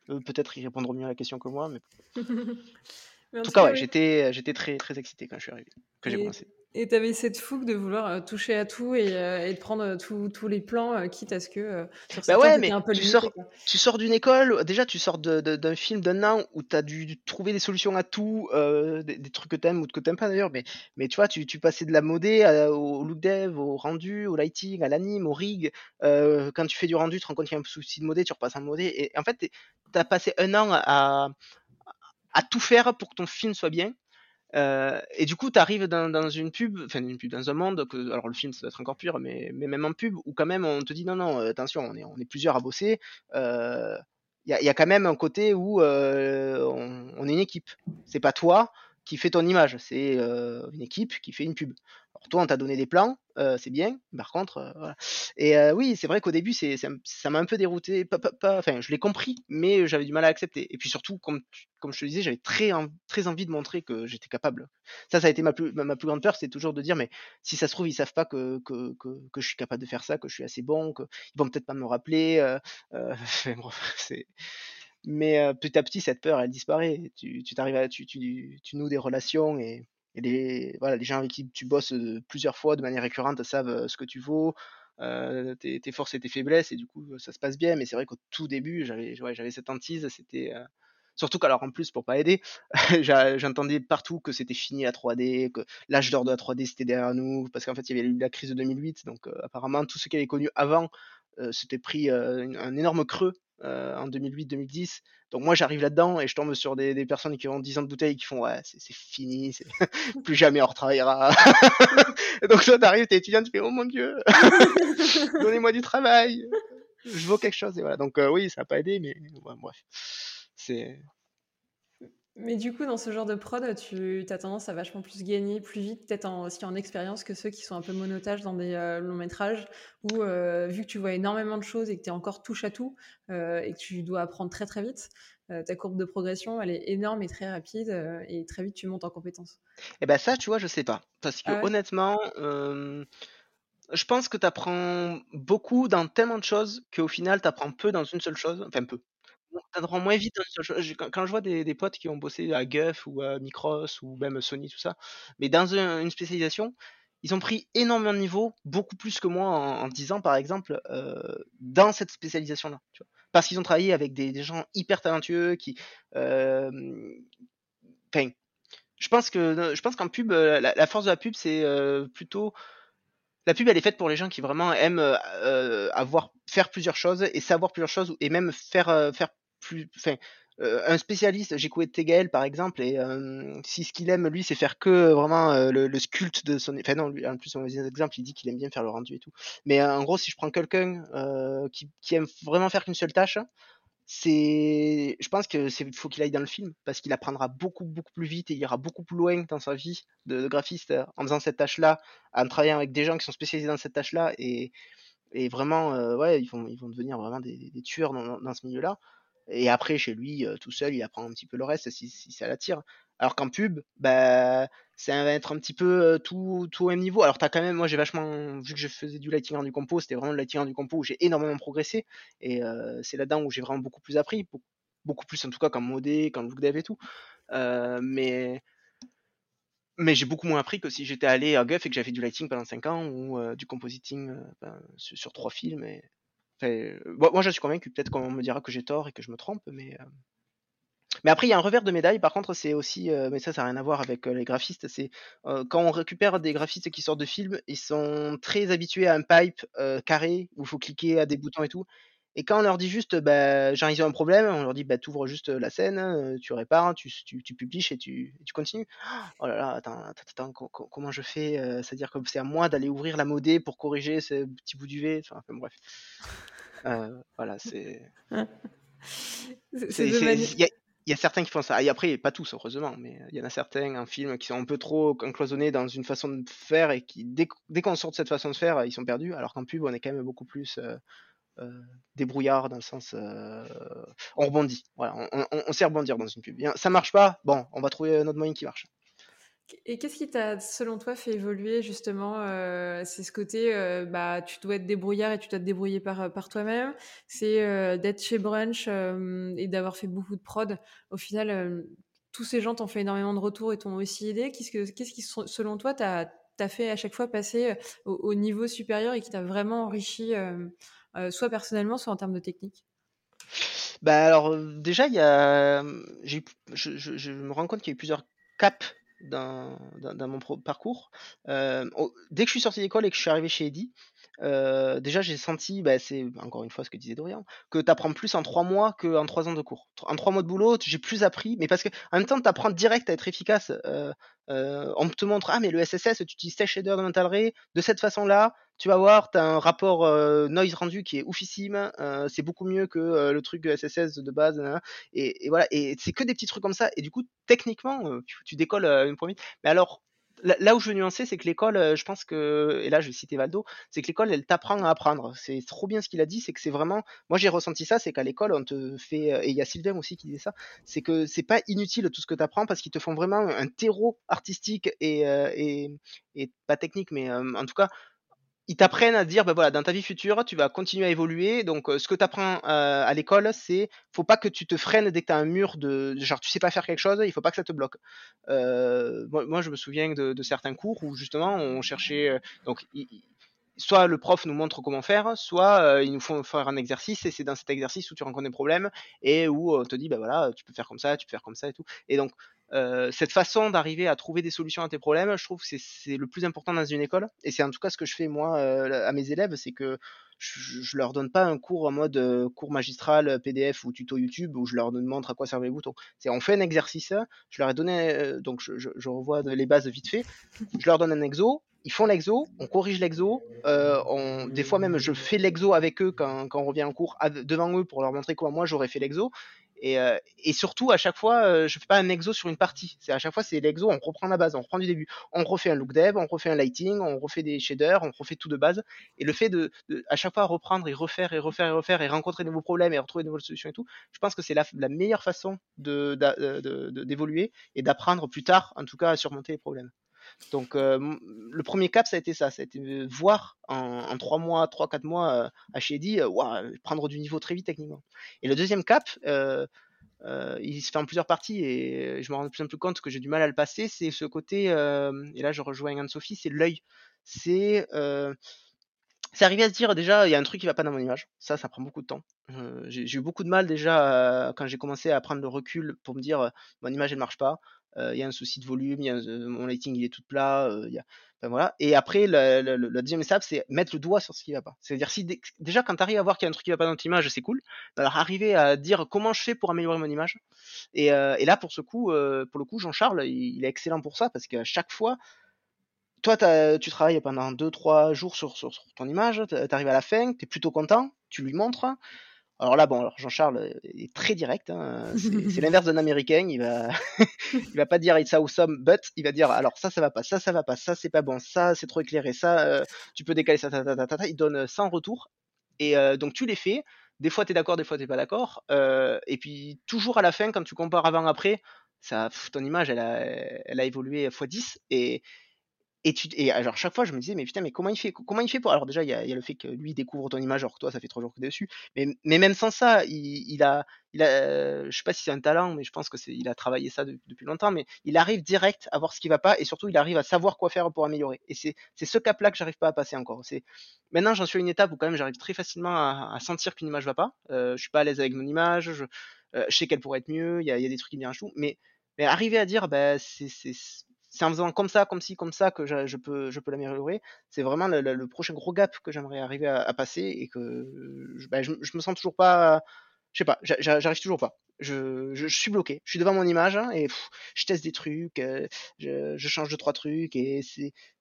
peut-être ils répondront mieux à la question que moi, mais. *laughs* en, tout cas, ouais, j'étais j'étais très très excité quand je suis arrivé, que j'ai commencé. Et tu avais cette fougue de vouloir euh, toucher à tout et, euh, et de prendre euh, tous les plans, quitte à ce que sur bah ouais, mais un peu tu, sors, tu sors d'une école, déjà tu sors d'un film d'un an où tu as dû trouver des solutions à tout, des, trucs que tu aimes ou que tu pas d'ailleurs, mais, mais tu vois, tu, tu passais de la modée au look dev, au rendu, au lighting, à l'anime, au rig. quand tu fais du rendu, tu te rends compte qu'il y a un souci de modé, tu repasses en modé. Et en fait, tu as passé un an à, à tout faire pour que ton film soit bien. Euh, et du coup, tu arrives dans, dans, une pub, enfin une pub, dans un monde que, alors le film ça doit être encore pire, mais, mais même en pub où quand même on te dit non non, attention, on est, on est plusieurs à bosser. Il euh, y, a, y, a, quand même un côté où euh, on, on, est une équipe. C'est pas toi qui fait ton image, c'est une équipe qui fait une pub. Alors toi, on t'a donné des plans, euh, c'est bien. Par contre, euh, voilà. Et euh, oui, c'est vrai qu'au début, c'est, ça m'a un peu dérouté. Pas, pas, enfin, je l'ai compris, mais j'avais du mal à accepter. Et puis surtout, comme, comme je te disais, j'avais très, très envie de montrer que j'étais capable. Ça, ça a été ma plus, ma, plus grande peur, c'est toujours de dire, mais si ça se trouve, ils savent pas que, que, que, je suis capable de faire ça, que je suis assez bon, qu'ils vont peut-être pas me rappeler. *laughs* *laughs* c'est mais petit à petit cette peur elle disparaît tu tu t'arrives à tu, tu, noues des relations et et les, voilà, les gens avec qui tu bosses plusieurs fois de manière récurrente savent ce que tu vaux, euh, tes, forces et tes faiblesses, et du coup, ça se passe bien. Mais c'est vrai qu'au tout début, j'avais ouais, j'avais cette hantise. C'était. Euh... Surtout qu'alors en plus, pour pas aider, *laughs* j'entendais partout que c'était fini la 3D, que l'âge d'or de la 3D c'était derrière nous, parce qu'en fait il y avait eu la crise de 2008, donc euh, apparemment tous ceux qui avaient connu avant euh, s'étaient pris un énorme creux euh, en 2008-2010. Donc moi j'arrive là-dedans et je tombe sur des, personnes qui ont 10 ans de bouteille qui font ouais c'est fini, *laughs* plus jamais on retravaillera. *laughs* donc toi t'arrives, t'es étudiant, tu fais oh mon dieu, *laughs* donnez-moi du travail, je vaux quelque chose et voilà. Donc euh, oui ça n'a pas aidé mais bref c'est mais du coup, dans ce genre de prod, tu as tendance à vachement plus gagner plus vite, peut-être en, aussi en expérience que ceux qui sont un peu monotages dans des euh, longs métrages, où euh, vu que tu vois énormément de choses et que tu es encore touche à tout, euh, et que tu dois apprendre très très vite, ta courbe de progression, elle est énorme et très rapide, et très vite tu montes en compétences. Et eh ben ça, tu vois, je sais pas. Parce que ah honnêtement, je pense que tu apprends beaucoup dans tellement de choses qu'au final, tu apprends peu dans une seule chose, enfin peu ça te rend moins vite quand je vois des potes qui ont bossé à Guff ou à Micros ou même Sony, tout ça, mais dans une spécialisation, ils ont pris énormément de niveau, beaucoup plus que moi en en 10 ans par exemple, euh, dans cette spécialisation-là? Parce qu'ils ont travaillé avec des gens hyper talentueux qui, enfin, je pense que je pense qu'en pub, la la force de la pub, c'est, plutôt la pub, elle est faite pour les gens qui vraiment aiment, avoir faire plusieurs choses et savoir plusieurs choses et même faire, faire un spécialiste, j'ai écouté Tegel par exemple, et si ce qu'il aime lui, c'est faire que vraiment le, sculpte de son, enfin non, lui, en plus son exemple, il dit qu'il aime bien faire le rendu et tout. Mais en gros, si je prends quelqu'un qui, aime vraiment faire qu'une seule tâche, c'est, je pense c'est faut qu'il aille dans le film parce qu'il apprendra beaucoup beaucoup plus vite et il ira beaucoup plus loin dans sa vie de, graphiste en faisant cette tâche-là, en travaillant avec des gens qui sont spécialisés dans cette tâche-là et, et vraiment, ouais, ils vont ils vont devenir vraiment des, des tueurs dans ce milieu-là. Et après, chez lui, tout seul, il apprend un petit peu le reste si, ça l'attire. Alors qu'en pub, bah, ça va être un petit peu tout, tout au même niveau. Alors, as quand même, moi, j'ai vachement, vu que je faisais du lighting du compo, c'était vraiment le lighting du compo où j'ai énormément progressé. Et c'est là-dedans où j'ai vraiment beaucoup plus appris, beaucoup, plus en tout cas qu'en modé, qu'en look dev et tout. mais mais j'ai beaucoup moins appris que si j'étais allé à Guff et que j'avais du lighting pendant 5 ans ou du compositing ben, sur, sur, trois films. Et, moi, je suis convaincu. Peut-être qu'on me dira que j'ai tort et que je me trompe, mais, euh, Mais après, il y a un revers de médaille, par contre, c'est aussi, euh, mais ça, ça n'a rien à voir avec euh, les graphistes, c'est euh, quand on récupère des graphistes qui sortent de films, ils sont très habitués à un pipe carré où il faut cliquer à des boutons et tout. Et quand on leur dit juste, bah, genre, ils ont un problème, on leur dit, bah, ouvres juste la scène, tu répares, tu, tu, tu publies et tu, tu continues. Oh là là, attends, attends, comment je fais C'est-à-dire que c'est à moi d'aller ouvrir la modée pour corriger ce petit bout du V. Enfin, bref. voilà, c'est. *laughs* Il y, a certains qui font ça. Et après, pas tous, heureusement, mais il y en a certains en film qui sont un peu trop encloisonnés dans une façon de faire et qui, dès, qu'on sort de cette façon de faire, ils sont perdus. Alors qu'en pub, on est quand même beaucoup plus euh, euh, débrouillard dans le sens. Euh, on rebondit. Voilà, on, sait rebondir dans une pub. Ça marche pas, bon, on va trouver un autre moyen qui marche. Et qu'est-ce qui t'a, selon toi, fait évoluer justement euh, C'est ce côté, euh, bah, tu dois être débrouillard et tu dois te débrouiller par, euh, toi-même. C'est d'être chez Brunch et d'avoir fait beaucoup de prod. Au final, tous ces gens t'ont fait énormément de retours et t'ont aussi aidé. Qu'est-ce, que, qu'est-ce qui, selon toi, t'as, fait à chaque fois passer au, niveau supérieur et qui t'a vraiment enrichi, soit personnellement, soit en termes de technique? Bah alors déjà il y a je, je, me rends compte qu'il y a eu plusieurs caps dans, mon parcours. Euh, dès que je suis sorti d'école et que je suis arrivé chez Eddy, déjà j'ai senti, bah, c'est encore une fois ce que disait Dorian, que tu apprends plus en trois mois qu'en trois ans de cours. En trois mois de boulot, j'ai plus appris, mais parce que en même temps, tu apprends direct à être efficace. On te montre, ah mais le SSS, tu utilises tes shaders de Mental de cette façon-là, tu vas voir, tu as un rapport noise rendu qui est oufissime, c'est beaucoup mieux que le truc SSS de base, et, voilà, et c'est que des petits trucs comme ça, et du coup, techniquement, tu, décolles une première. Mais alors, là où je veux nuancer, c'est que l'école, je pense que, et là je vais citer Valdo, c'est que l'école, elle t'apprend à apprendre. C'est trop bien ce qu'il a dit, c'est que c'est vraiment, moi j'ai ressenti ça, c'est qu'à l'école, on te fait, et il y a Sylvain aussi qui disait ça, c'est que c'est pas inutile tout ce que tu apprends parce qu'ils te font vraiment un terreau artistique et, et, et pas technique, mais en tout cas, ils t'apprennent à dire, ben voilà, dans ta vie future, tu vas continuer à évoluer. Donc, ce que tu apprends à l'école, c'est faut pas que tu te freines dès que tu as un mur de genre tu sais pas faire quelque chose, il faut pas que ça te bloque. moi, je me souviens de, certains cours où justement on cherchait donc soit le prof nous montre comment faire, soit ils nous font faire un exercice et c'est dans cet exercice où tu rencontres des problèmes et où on te dit ben voilà, tu peux faire comme ça, tu peux faire comme ça et tout. Et donc euh, cette façon d'arriver à trouver des solutions à tes problèmes, je trouve que c'est le plus important dans une école. Et c'est en tout cas ce que je fais moi euh, à mes élèves, c'est que je, je, leur donne pas un cours en mode euh, cours magistral PDF ou tuto YouTube où je leur montre à quoi servent les boutons. C'est on fait un exercice, je leur ai donné, donc je, je, revois les bases vite fait, je leur donne un exo, ils font l'exo, on corrige l'exo, euh, des fois même je fais l'exo avec eux quand, on revient en cours devant eux pour leur montrer comment moi j'aurais fait l'exo, euh, et, surtout, à chaque fois, euh, je fais pas un exo sur une partie. C'est à chaque fois, c'est l'exo, on reprend la base, on reprend du début. On refait un look dev, on refait un lighting, on refait des shaders, on refait tout de base. Et le fait de, à chaque fois reprendre et refaire et refaire et refaire et rencontrer de nouveaux problèmes et retrouver de nouvelles solutions et tout, je pense que c'est la, meilleure façon d'évoluer et d'apprendre plus tard, en tout cas, à surmonter les problèmes. Donc euh, le premier cap, ça a été ça, ça a été voir en, 3 mois, 3-4 mois euh, à Shady, euh, prendre du niveau très vite techniquement. Et le deuxième cap, il se fait en plusieurs parties et je me rends de plus en plus compte que j'ai du mal à le passer, c'est ce côté, et là je rejoins Anne-Sophie, c'est l'œil. C'est c'est arrivé à se dire déjà, il y a un truc qui va pas dans mon image. Ça, ça prend beaucoup de temps. j'ai eu beaucoup de mal déjà quand j'ai commencé à prendre le recul pour me dire, mon image elle marche pas il y a un souci de volume, y a, mon lighting il est tout plat, y a, voilà. Et après, la, deuxième étape, c'est mettre le doigt sur ce qui va pas. C'est-à-dire si déjà quand tu arrives à voir qu'il y a un truc qui va pas dans ton image, c'est cool. Alors arriver à dire comment je fais pour améliorer mon image. Et, et là, pour ce coup, pour le coup, Jean-Charles, il, est excellent pour ça parce qu'à chaque fois, toi, tu travailles pendant 2-3 jours sur, sur, ton image, tu arrives à la fin, tu es plutôt content, tu lui montres. Alors là, bon, alors Jean-Charles euh, est très direct. Hein, c'est *laughs* l'inverse d'un Américain. Il va, *laughs* il va pas dire it's awesome, but il va dire alors ça, ça va pas, ça, ça va pas, ça, c'est pas bon, ça, c'est trop éclairé, ça, euh, tu peux décaler ça, ta, ta, ta, ta, Il donne 100 retours. Et euh, donc tu les fais. Des fois, tu es d'accord, des fois, tu pas d'accord. et puis, toujours à la fin, quand tu compares avant-après, ça, ton image, elle a, elle a évolué x10. Et, et, tu, et alors chaque fois je me disais mais putain mais comment il fait? Comment il fait pour alors déjà il y a, y a, le fait que lui découvre ton image alors que toi ça fait trois jours que dessus mais, mais même sans ça il, il a il a je sais pas si c'est un talent mais je pense que c'est il a travaillé ça depuis longtemps mais il arrive direct à voir ce qui va pas et surtout il arrive à savoir quoi faire pour améliorer. Et c'est c'est ce cap là que j'arrive pas à passer encore. C'est maintenant j'en suis à une étape où quand même j'arrive très facilement à, à sentir qu'une image va pas. Euh, je suis pas à l'aise avec mon image je, je sais qu'elle pourrait être mieux, il y a, y a, des trucs qui me dérangent tout, mais, mais arriver à dire, bah, c'est c'est en faisant comme ça, comme ci, comme ça que je, peux, je peux l'améliorer. C'est vraiment le, prochain gros gap que j'aimerais arriver à, à, passer et que bah, je, je me sens toujours pas je sais pas, j'arrive toujours pas. Je, suis bloqué. Je suis devant mon image hein, et je teste des trucs, euh, je, change deux trois trucs et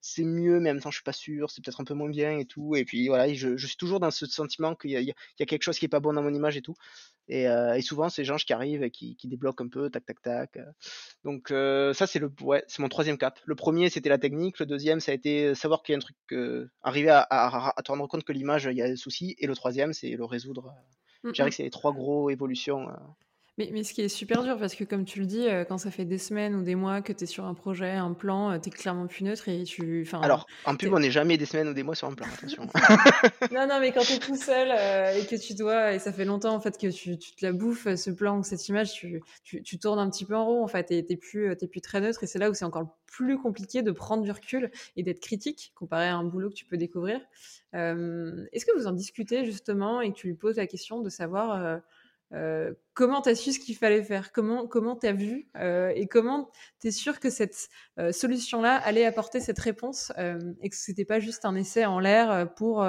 c'est mieux, mais en même temps je suis pas sûr, c'est peut-être un peu moins bien et tout. Et puis voilà, je, suis toujours dans ce sentiment qu'il y, a, quelque chose qui est pas bon dans mon image et tout. Et, euh, souvent c'est gens qui arrivent et qui, débloquent un peu, tac tac tac. Euh. Donc ça c'est mon troisième cap. Le premier c'était la technique, le deuxième ça a été savoir qu'il y a un truc, arriver à, à, à, te rendre compte que l'image il y a des soucis, et le troisième c'est le résoudre je dirais que c'est les trois gros évolutions. Euh. Mais, mais, ce qui est super dur, parce que comme tu le dis, euh, quand ça fait des semaines ou des mois que tu es sur un projet, un plan, euh, tu es clairement plus neutre et tu. Alors, en pub, on n'est jamais des semaines ou des mois sur un plan, attention. *laughs* non, non, mais quand tu es tout seul et que tu dois, et ça fait longtemps en fait que tu, tu te la bouffes, ce plan ou cette image, tu, tu, tu, tournes un petit peu en rond en fait, et tu plus, es plus très neutre, et c'est là où c'est encore plus compliqué de prendre du recul et d'être critique comparé à un boulot que tu peux découvrir. Est-ce que vous en discutez justement et que tu lui poses la question de savoir euh, comment tu as su ce qu'il fallait faire? Comment comment tu as vu euh, Et comment tu es sûr que cette euh, solution-là allait apporter cette réponse et que ce n'était pas juste un essai en l'air pour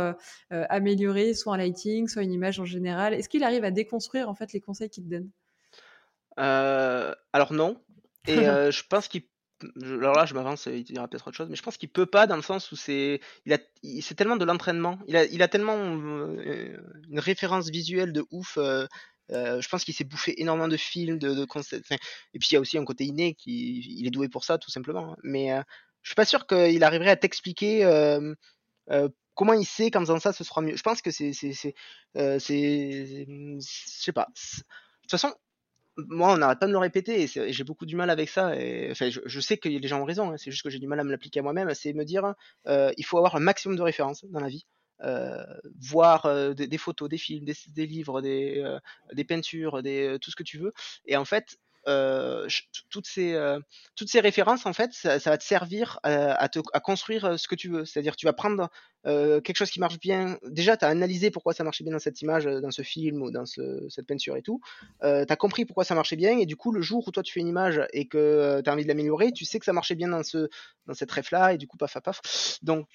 améliorer soit un lighting, soit une image en général? Est-ce qu'il arrive à déconstruire en fait les conseils qu'il te donne? Alors non. Et *laughs* je pense qu'il alors là, je m'avance, il dira peut-être autre chose, mais je pense qu'il peut pas dans le sens où c'est, il a, c'est tellement de l'entraînement, il a, il a tellement une référence visuelle de ouf, euh, je pense qu'il s'est bouffé énormément de films, de, concepts. et puis il y a aussi un côté inné qui il est doué pour ça tout simplement. Hein. Mais euh, je suis pas sûr qu'il arriverait à t'expliquer euh, comment il sait qu'en faisant ça ce sera mieux. Je pense que c'est c'est c'est je sais pas. De toute façon, moi, on n'arrête pas de le répéter et, j'ai beaucoup du mal avec ça. Enfin, je, sais que les gens ont raison, hein, c'est juste que j'ai du mal à me l'appliquer à moi-même. C'est me dire, euh, il faut avoir un maximum de références dans la vie. Euh, voir euh, des, photos, des films, des, livres, des, euh, peintures, tout ce que tu veux. Et en fait, toutes ces références en fait ça, va te servir à, construire ce que tu veux. C'est à dire tu vas prendre quelque chose qui marche bien. Déjà tu as analysé pourquoi ça marchait bien dans cette image dans ce film ou dans cette peinture et tout. Tu as compris pourquoi ça marchait bien. Et du coup le jour où toi tu fais une image et que tu as envie de l'améliorer tu sais que ça marchait bien dans dans cette ref là et du coup paf paf paf. Donc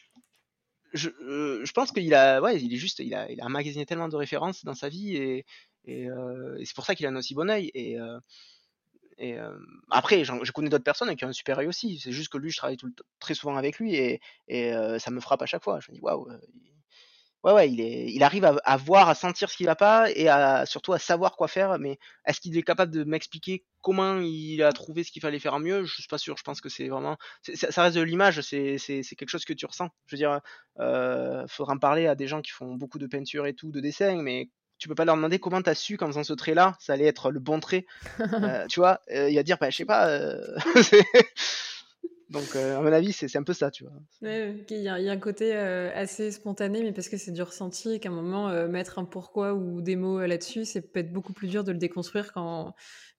je, euh, je, pense qu'il a, ouais, il est juste, il a, il a emmagasiné tellement de références dans sa vie et, euh, c'est pour ça qu'il a un aussi bon œil. Et, euh, après, je connais d'autres personnes qui ont un super œil aussi. C'est juste que lui, je travaille très souvent avec lui et, et ça me frappe à chaque fois. Je me dis waouh, ouais, ouais, il, est, il arrive à, à, voir, à sentir ce qui va pas et à, surtout à savoir quoi faire. Mais est-ce qu'il est capable de m'expliquer comment il a trouvé ce qu'il fallait faire mieux? Je suis pas sûr. Je pense que c'est vraiment, ça reste de l'image. C'est quelque chose que tu ressens. Je veux dire, euh, faudra en parler à des gens qui font beaucoup de peinture et tout, de dessin, mais tu peux pas leur demander comment t'as su qu'en faisant ce trait là ça allait être le bon trait *laughs* euh, tu vois euh, il va dire bah je sais pas euh... *laughs* Donc, euh, à mon avis, c'est un peu ça, tu vois. il y, a un côté euh, assez spontané, mais parce que c'est du ressenti, et qu'à un moment, euh, mettre un pourquoi ou des mots là-dessus, c'est peut-être beaucoup plus dur de le déconstruire quand.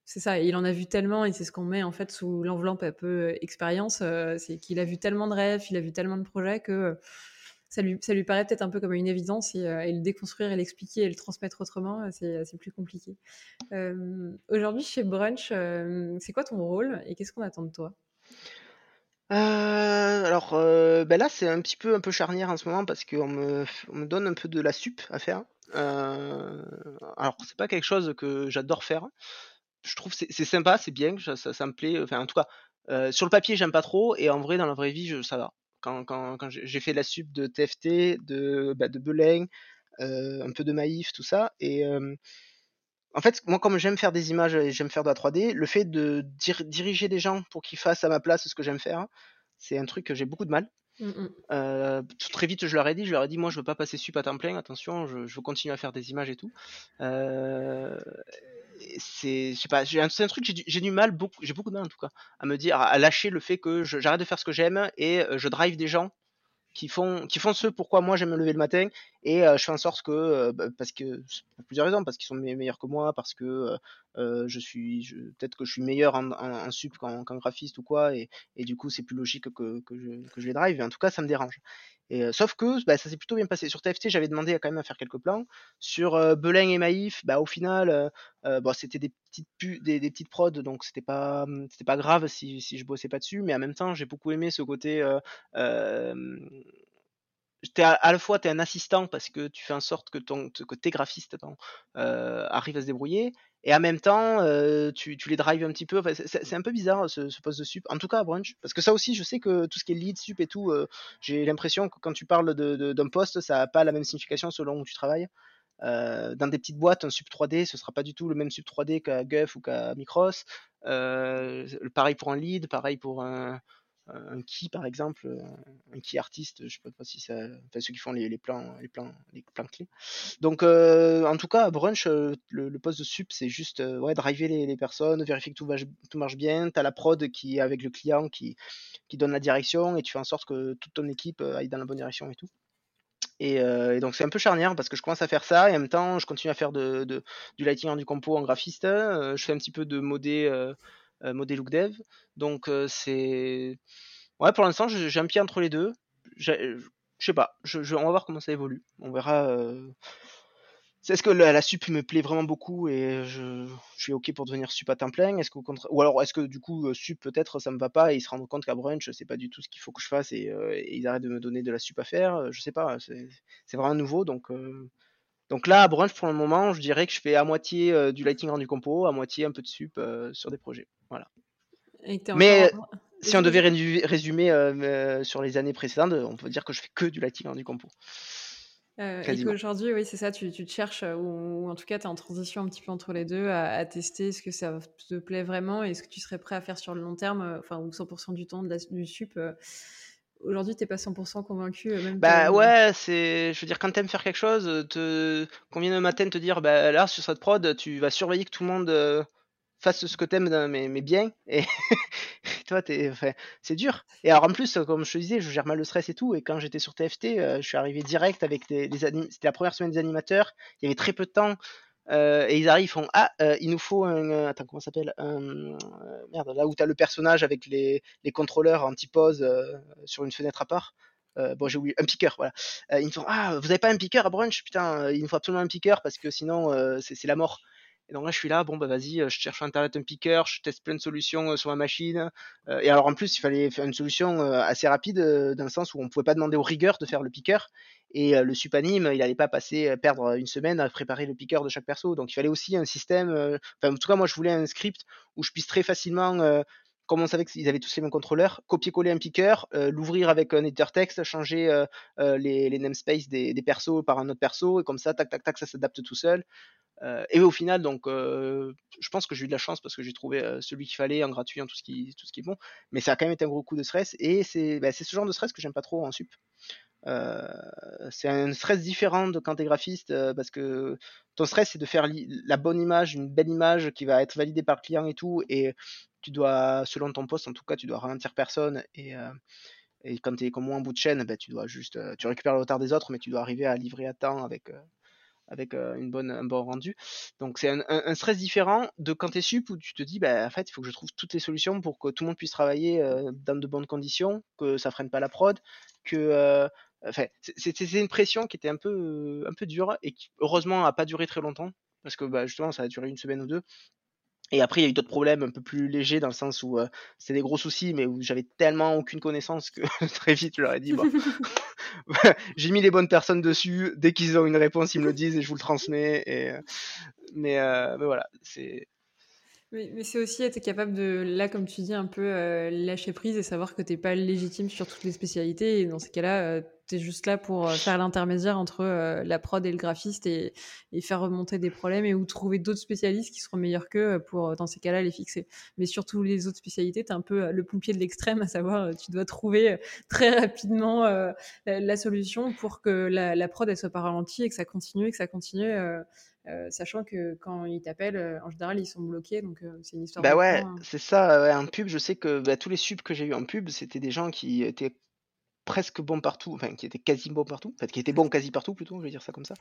C'est ça, il en a vu tellement, et c'est ce qu'on met en fait sous l'enveloppe un peu expérience, c'est qu'il a vu tellement de rêves, il a vu tellement de projets que ça lui, ça lui paraît peut-être un peu comme une évidence, et, et le déconstruire et l'expliquer et le transmettre autrement, c'est plus compliqué. Aujourd'hui, chez Brunch, c'est quoi ton rôle et qu'est-ce qu'on attend de toi? Heu, alors, heu, bah, là, c'est un petit peu un peu charnière en ce moment parce qu'on me on me donne un peu de la sup à faire. Heu, alors c'est pas quelque chose que j'adore faire. Je trouve c'est c'est sympa, c'est bien, ça me plaît, enfin en tout cas, sur le papier j'aime pas trop et en vrai dans la vraie vie je ça va. Quand j'ai fait la sup de TFT, de, bah, de un peu de Maïf, tout ça et en fait, moi, comme j'aime faire des images et j'aime faire de la 3D, le fait de diriger des gens pour qu'ils fassent à ma place ce que j'aime faire, c'est un truc que j'ai beaucoup de mal. Mmh euh, très vite, je leur ai dit, je leur ai dit, moi, je veux pas passer sup à temps plein. Attention, je, veux continuer à faire des images et tout. Euh, c'est, je sais pas, c'est un, truc, j'ai du, mal, beaucoup, j'ai beaucoup de mal en tout cas, à me dire, à lâcher le fait que j'arrête de faire ce que j'aime et euh, je drive des gens qui font qui font ce pourquoi moi j'aime me lever le matin et euh, je fais en sorte que euh, bah, parce que pour plusieurs raisons parce qu'ils sont meilleurs que moi parce que euh, je suis peut-être que je suis meilleur en, en, sup qu'en graphiste ou quoi et, du coup c'est plus logique que, que, je, que je les drive et en tout cas ça me dérange Sauf que bah, ça s'est plutôt bien passé. Sur TFT, j'avais demandé quand même à faire quelques plans. Sur euh, Belin et Maïf, bah, au final, bon, c'était des petites, des, petites prods, donc c'était pas, hum, c'était pas grave si, si je bossais pas dessus. Mais en même temps, j'ai beaucoup aimé ce côté à, à, la fois tu es un assistant parce que tu fais en sorte que, ton, que tes graphistes arrivent à se débrouiller et en même temps euh, tu, tu, les drives un petit peu. Enfin, c'est un peu bizarre ce, ce, poste de sup, en tout cas à Brunch, parce que ça aussi je sais que tout ce qui est lead, sup et tout, euh, j'ai l'impression que quand tu parles d'un poste, ça n'a pas la même signification selon où tu travailles. Euh, dans des petites boîtes, un sub 3D, ce sera pas du tout le même sub 3D qu'à Guff ou qu'à Micros. Euh, pareil pour un lead, pareil pour un, un key par exemple, un key artiste, je sais pas si ça, enfin ceux qui font les, plans, les plans, les plans clés. Donc euh, en tout cas, à Brunch, euh, le, poste de sup, c'est juste euh, ouais, driver les, les, personnes, vérifier que tout, va, tout marche bien. Tu as la prod qui est avec le client qui, qui donne la direction et tu fais en sorte que toute ton équipe aille dans la bonne direction et tout. Et, euh, donc c'est un peu charnière parce que je commence à faire ça et en même temps je continue à faire de, du lighting du compo en graphiste. je fais un petit peu de modé euh, modé look dev. Donc euh, c'est ouais pour l'instant j'ai un pied entre les deux. Je sais pas, je, on va voir comment ça évolue. On verra. Euh... Est-ce que la, sup me plaît vraiment beaucoup et je, suis ok pour devenir sup à temps plein? Est-ce ou alors est-ce que du coup euh, sup peut-être ça me va pas et ils se rendent compte qu'à brunch c'est pas du tout ce qu'il faut que je fasse et, ils arrêtent de me donner de la sup à faire? Je sais pas, c'est vraiment nouveau donc euh, donc là, à Brunch, pour le moment, je dirais que je fais à moitié euh, du lighting rendu compo, à moitié un peu de sup euh, sur des projets. Voilà. Mais si on devait résumer euh, sur les années précédentes, on peut dire que je fais que du lighting rendu compo. et qu'aujourd'hui, oui, c'est ça, tu, tu, te cherches, ou, en tout cas, tu es en transition un petit peu entre les deux, à, tester ce que ça te plaît vraiment et ce que tu serais prêt à faire sur le long terme, enfin, ou 100% du temps de du sup aujourd'hui, t'es pas 100% convaincu. Euh, même bah ouais, c'est, je veux dire, quand t'aimes faire quelque chose, euh, te, qu'on vienne le matin te dire, bah là, sur cette prod, tu vas surveiller que tout le monde euh, fasse ce que t'aimes, mais, mais bien. Et *laughs* toi, t'es, enfin, c'est dur. Et alors en plus, comme je te disais, je gère mal le stress et tout. Et quand j'étais sur TFT, je suis arrivé direct avec des, des c'était la première semaine des animateurs. Il y avait très peu de temps. Euh, et ils arrivent, ils font Ah, euh, il nous faut un. Euh, attends, comment ça s'appelle Merde, là où tu as le personnage avec les, les contrôleurs anti-pause sur une fenêtre à part. bon, j'ai oublié, un picker, voilà. ils me font Ah, vous avez pas un picker à brunch? Putain, il nous faut absolument un picker parce que sinon, c'est la mort. Et donc là, je suis là, bon, bah vas-y, je cherche sur Internet un picker, je teste plein de solutions sur ma machine. et alors, en plus, il fallait faire une solution assez rapide, dans le sens où on pouvait pas demander aux rigueur de faire le picker. Et le supanime, il n'allait pas passer perdre une semaine à préparer le piqueur de chaque perso. Donc il fallait aussi un système. Enfin, en tout cas, moi, je voulais un script où je puisse très facilement comme on savait qu'ils avaient tous les mêmes contrôleurs, copier-coller un picker, l'ouvrir avec un editor texte, changer les, les, namespaces des, des, persos par un autre perso, et comme ça, tac, tac, tac, ça s'adapte tout seul. Et au final, donc, je pense que j'ai eu de la chance parce que j'ai trouvé celui qu'il fallait en gratuit, en tout ce qui, tout ce qui est bon. Mais ça a quand même été un gros coup de stress, et c'est bah, ce genre de stress que j'aime pas trop en sup. Euh, c'est un stress différent de quand tu es graphiste euh, parce que ton stress c'est de faire la bonne image, une belle image qui va être validée par le client et tout et tu dois, selon ton poste en tout cas, tu dois ralentir personne et, euh, quand tu es comme moi en bout de chaîne, ben, tu dois juste, tu récupères le retard des autres mais tu dois arriver à livrer à temps avec avec une bonne, un bon rendu. Donc c'est un, stress différent de quand tu es sup où tu te dis, bah, en fait, il faut que je trouve toutes les solutions pour que tout le monde puisse travailler dans de bonnes conditions, que ça freine pas la prod, que Enfin, c'était une pression qui était un peu, un peu dure et qui, heureusement, n'a pas duré très longtemps parce que bah, justement, ça a duré une semaine ou deux. Et après, il y a eu d'autres problèmes un peu plus légers dans le sens où c'était des gros soucis, mais où j'avais tellement aucune connaissance que *laughs* très vite, je leur ai dit, bon, *laughs* *laughs* j'ai mis les bonnes personnes dessus. Dès qu'ils ont une réponse, ils me le disent et je vous le transmets. Et, mais, mais voilà, c'est mais, c'est aussi être capable de, là, comme tu dis, un peu euh, lâcher prise et savoir que tu n'es pas légitime sur toutes les spécialités. Et dans ces cas-là, euh, tu es juste là pour euh, faire l'intermédiaire entre la prod et le graphiste et, faire remonter des problèmes et ou trouver d'autres spécialistes qui seront meilleurs qu'eux pour, dans ces cas-là, les fixer. Mais surtout les autres spécialités, tu es un peu le pompier de l'extrême, à savoir, tu dois trouver très rapidement la, solution pour que la, la prod, elle soit pas ralentie et que ça continue et que ça continue. Euh, sachant que quand ils t'appellent, euh, en général, ils sont bloqués, donc euh, c'est une histoire. Bah ouais, hein. c'est ça. Ouais, en pub, je sais que bah, tous les subs que j'ai eu en pub, c'était des gens qui étaient presque bon partout, enfin qui était quasi bon partout, en fait qui était bon quasi partout plutôt, je vais dire ça comme ça.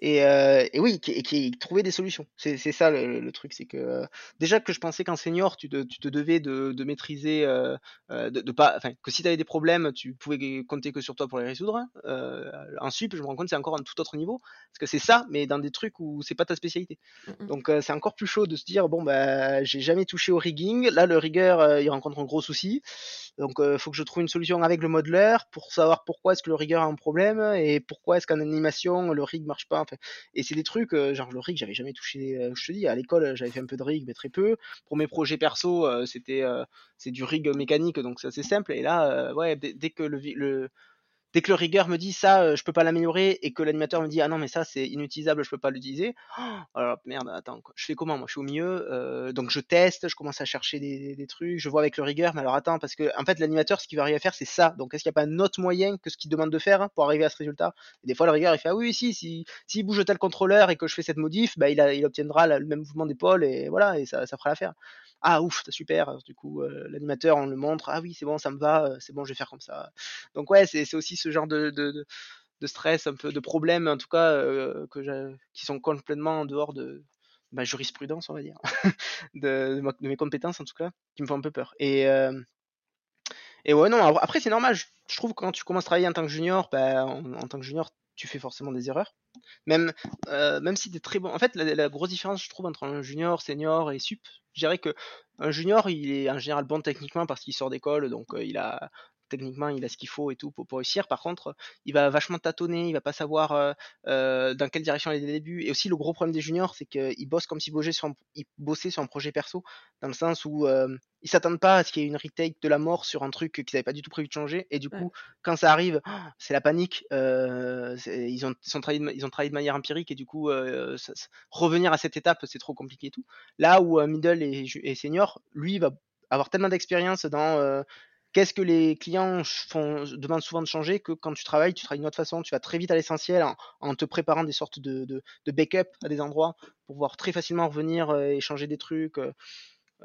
Et, euh, et oui, qui, qui trouvait des solutions. C'est ça le, le truc, c'est que euh, déjà que je pensais qu'en senior, tu te, tu te devais de, de maîtriser, euh, euh, de, de, pas, enfin que si tu avais des problèmes, tu pouvais compter que sur toi pour les résoudre. Euh, en sup, je me rends compte c'est encore un tout autre niveau, parce que c'est ça, mais dans des trucs où c'est pas ta spécialité. Mmh Donc c'est encore plus chaud de se dire bon bah j'ai jamais touché au rigging, là le rigger il rencontre un gros souci, donc il faut que je trouve une solution avec le modeler pour savoir pourquoi est-ce que le rigueur a un problème et pourquoi est-ce qu'en animation le rig marche pas. Et c'est des trucs, euh, genre le rig, j'avais jamais touché. Euh, je te dis, à l'école, j'avais fait un peu de rig, mais très peu. Pour mes projets perso, euh, c'était c'est du rig mécanique, donc c'est assez simple. Et là, ouais, dès, que le, le dès que le rigueur me dit ça, euh, je peux pas l'améliorer et que l'animateur me dit ah non mais ça c'est inutilisable, je peux pas l'utiliser. Oh, alors merde, attends, je fais comment Moi? Je suis au milieu, euh, donc je teste, je commence à chercher des, trucs, je vois avec le rigueur, mais alors attends parce que en fait l'animateur ce qu'il va arriver à faire c'est ça. Donc est-ce qu'il n'y a pas un autre moyen que ce qu'il demande de faire hein, pour arriver à ce résultat? Et Des fois le rigueur il fait ah oui si si s'il bouge tel contrôleur et que je fais cette modif, bah, il obtiendra le même mouvement d'épaule et voilà et ça, ça fera l'affaire. Ah ouf, super. Du coup, l'animateur, on le montre. Ah oui, c'est bon, ça me va. C'est bon, je vais faire comme ça. Donc ouais, c'est aussi ce genre de, de, de, stress, un peu de problèmes, en tout cas, que qui sont complètement en dehors de ma jurisprudence, on va dire, *laughs* de, mes compétences en tout cas, qui me font un peu peur. Et et ouais, non. Après, c'est normal. Je, trouve que quand tu commences à travailler en tant que junior, bah, en tant que junior, tu fais forcément des erreurs. Même, euh, si tu es très bon. En fait, la, grosse différence, je trouve, entre un junior, senior et sup, je dirais que un junior, il est en général bon techniquement parce qu'il sort d'école, donc euh, il a techniquement il a ce qu'il faut et tout pour, pour, réussir. Par contre, il va vachement tâtonner, il va pas savoir euh, euh, dans quelle direction aller dès le début. Et aussi le gros problème des juniors, c'est qu'ils bossent comme s'ils bossaient sur, un, bossaient sur un projet perso, dans le sens où euh, ils s'attendent pas à ce qu'il y ait une retake de la mort sur un truc qu'ils n'avaient pas du tout prévu de changer. Et du coup, quand ça arrive, c'est la panique. ils, ont, ils, ont travaillé de, ils ont travaillé de manière empirique et du coup, revenir à cette étape, c'est trop compliqué et tout. Là où middle et, et senior, lui, va avoir tellement d'expérience dans Qu'est-ce que les clients font, demandent souvent de changer que quand tu travailles, tu travailles d'une autre façon, tu vas très vite à l'essentiel en, te préparant des sortes de, de, backup à des endroits pour pouvoir très facilement revenir euh, et changer des trucs. Euh,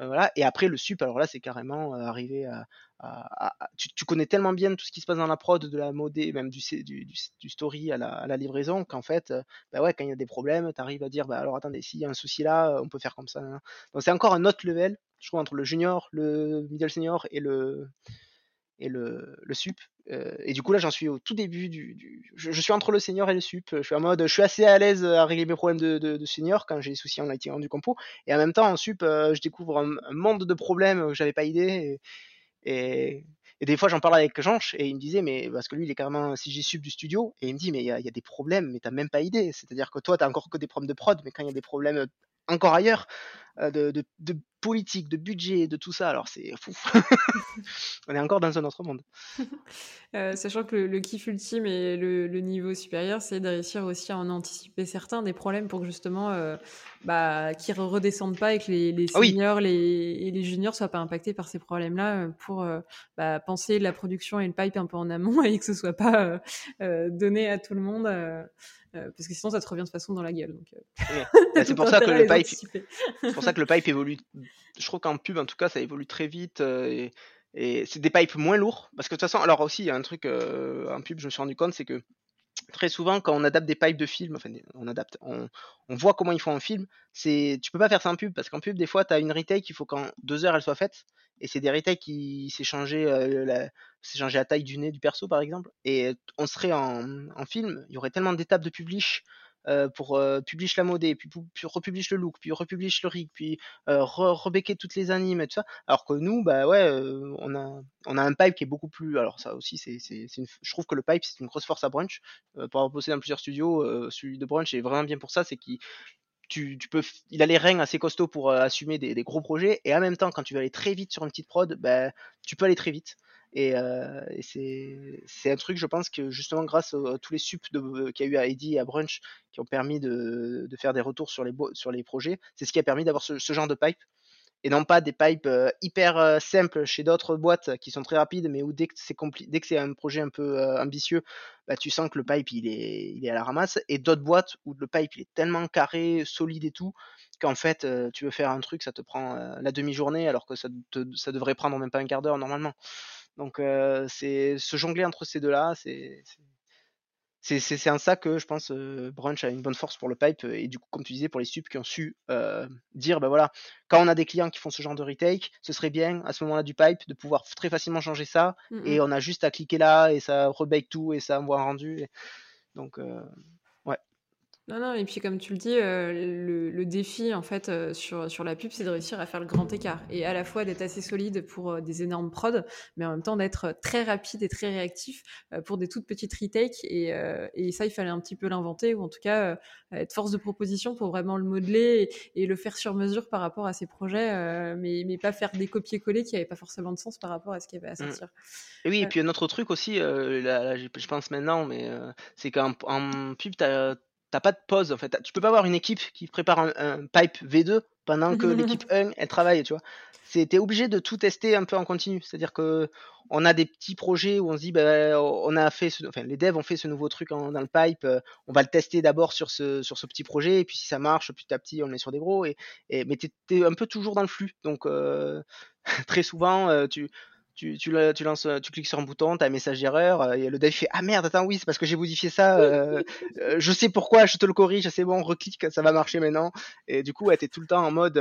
euh, voilà. Et après, le sup, alors là, c'est carrément arriver à. Tu, connais tellement bien tout ce qui se passe dans la prod, de la modée, même du, story à la, livraison, qu'en fait, bah ouais, quand il y a des problèmes, tu arrives à dire bah alors attendez, s'il y a un souci là, on peut faire comme ça. Donc c'est encore un autre level je trouve, entre le junior, le middle senior et le, et le, sup. Euh, et du coup, là, j'en suis au tout début du. je, suis entre le senior et le sup. Je suis en mode, je suis assez à l'aise à régler mes problèmes de, senior quand j'ai des soucis en lighting du compo. Et en même temps, en sup, euh, je découvre un, monde de problèmes que j'avais pas idée. Et, des fois, j'en parle avec Jean et il me disait, mais parce que lui, il est carrément CG sup du studio. Et il me dit, mais il y, a des problèmes, mais t'as même pas idée. C'est-à-dire que toi, t'as encore que des problèmes de prod, mais quand il y a des problèmes encore ailleurs, euh, de, politique, de budget, de tout ça. Alors c'est fou. *laughs* On est encore dans un autre monde. *laughs* Euh, sachant que le, kiff ultime et le, niveau supérieur, c'est de réussir aussi à en anticiper certains des problèmes pour que justement, euh, bah, qu'ils ne redescendent pas et que les, les ah seniors les, et les juniors soient pas impactés par ces problèmes-là pour bah, penser la production et le pipe un peu en amont *laughs* et que ce soit pas donné à tout le monde. Euh, parce que sinon ça te revient de façon dans la gueule. Euh. Bah, *laughs* c'est pour ça que le pipe, c'est pour ça que le pipe évolue. Je trouve qu'en pub, en tout cas, ça évolue très vite euh, et, c'est des pipes moins lourds. Parce que de toute façon, alors aussi, il y a un truc en pub, je me suis rendu compte, c'est que très souvent quand on adapte des pipes de film, enfin on adapte, on, voit comment ils font un film, c'est tu peux pas faire ça en pub parce qu'en pub des fois tu as une retake, il faut qu'en deux heures elle soit faite et c'est des qui s'est changé, euh, changé la taille du nez du perso par exemple et on serait en, en film, il y aurait tellement d'étapes de publish pour publish la modée, puis, republish le look, puis republish le rig, puis euh, re toutes les animes et tout ça. Alors que nous, bah ouais, on a on a un pipe qui est beaucoup plus. Alors ça aussi, c'est je trouve que le pipe c'est une grosse force à Brunch. pour avoir bossé dans plusieurs studios, celui de Brunch est vraiment bien pour ça, c'est tu, peux, il a les règnes assez costauds pour assumer des, gros projets et en même temps quand tu veux aller très vite sur une petite prod, bah, tu peux aller très vite. Et, euh, c'est un truc, je pense, que justement, grâce à, tous les sups qu'il y a eu à Eddie et à Brunch, qui ont permis de, faire des retours sur les, sur les projets, c'est ce qui a permis d'avoir ce, genre de pipe. Et non pas des pipes euh, hyper euh, simples chez d'autres boîtes qui sont très rapides, mais où dès que c'est un projet un peu euh, ambitieux, bah, tu sens que le pipe il est, il est à la ramasse. Et d'autres boîtes où le pipe il est tellement carré, solide et tout, qu'en fait tu veux faire un truc, ça te prend la demi-journée alors que ça, ça devrait prendre même pas un quart d'heure normalement. Donc c'est se jongler entre ces deux-là, c'est c'est c'est en ça que je pense Brunch a une bonne force pour le pipe et du coup comme tu disais pour les subs qui ont su dire ben voilà quand on a des clients qui font ce genre de retake ce serait bien à ce moment-là du pipe de pouvoir très facilement changer ça Mmh et on a juste à cliquer là et ça rebake tout et ça envoie un rendu donc ouais. Non, non et puis comme tu le dis, heu, le le défi en fait, heu, sur sur la pub, c'est de réussir à faire le grand écart et à la fois d'être assez solide pour, heu, des énormes prods, mais en même temps d'être très rapide et très réactif, pour des toutes petites retakes et ça, il fallait un petit peu l'inventer ou en tout cas, être force de proposition pour vraiment le modeler et et le faire sur mesure par rapport à ses projets, mais mais pas faire des copier-coller qui avaient pas forcément de sens par rapport à ce qu'il y avait à Mmh. sortir. Et oui et puis un autre truc aussi, heu, là là, je pense maintenant, mais c'est qu'en pub, tu as tu as pas de pause en fait. Tu peux pas avoir une équipe qui prépare un un pipe V2 pendant que *laughs* l'équipe 1 elle travaille, tu vois? Es obligé de tout tester un peu en continu. C'est-à-dire qu'on a des petits projets où on se dit: «Bah, on a fait ce» enfin les devs ont fait ce nouveau truc en dans le pipe, heu, on va le tester d'abord sur ce sur ce petit projet et puis si ça marche petit à petit on le met sur des gros et et mais tu es tu es un peu toujours dans le flux donc heu, *laughs* très souvent, heu, tu tu tu le tu lances, tu cliques sur un bouton, tu as un message d'erreur, et le dev fait: «Ah merde, attends, oui, c'est parce que j'ai modifié ça, heu, *laughs* je sais pourquoi, je te le corrige, c'est bon, reclique, ça va marcher maintenant» et du coup, ouais, tu es tout le temps en mode,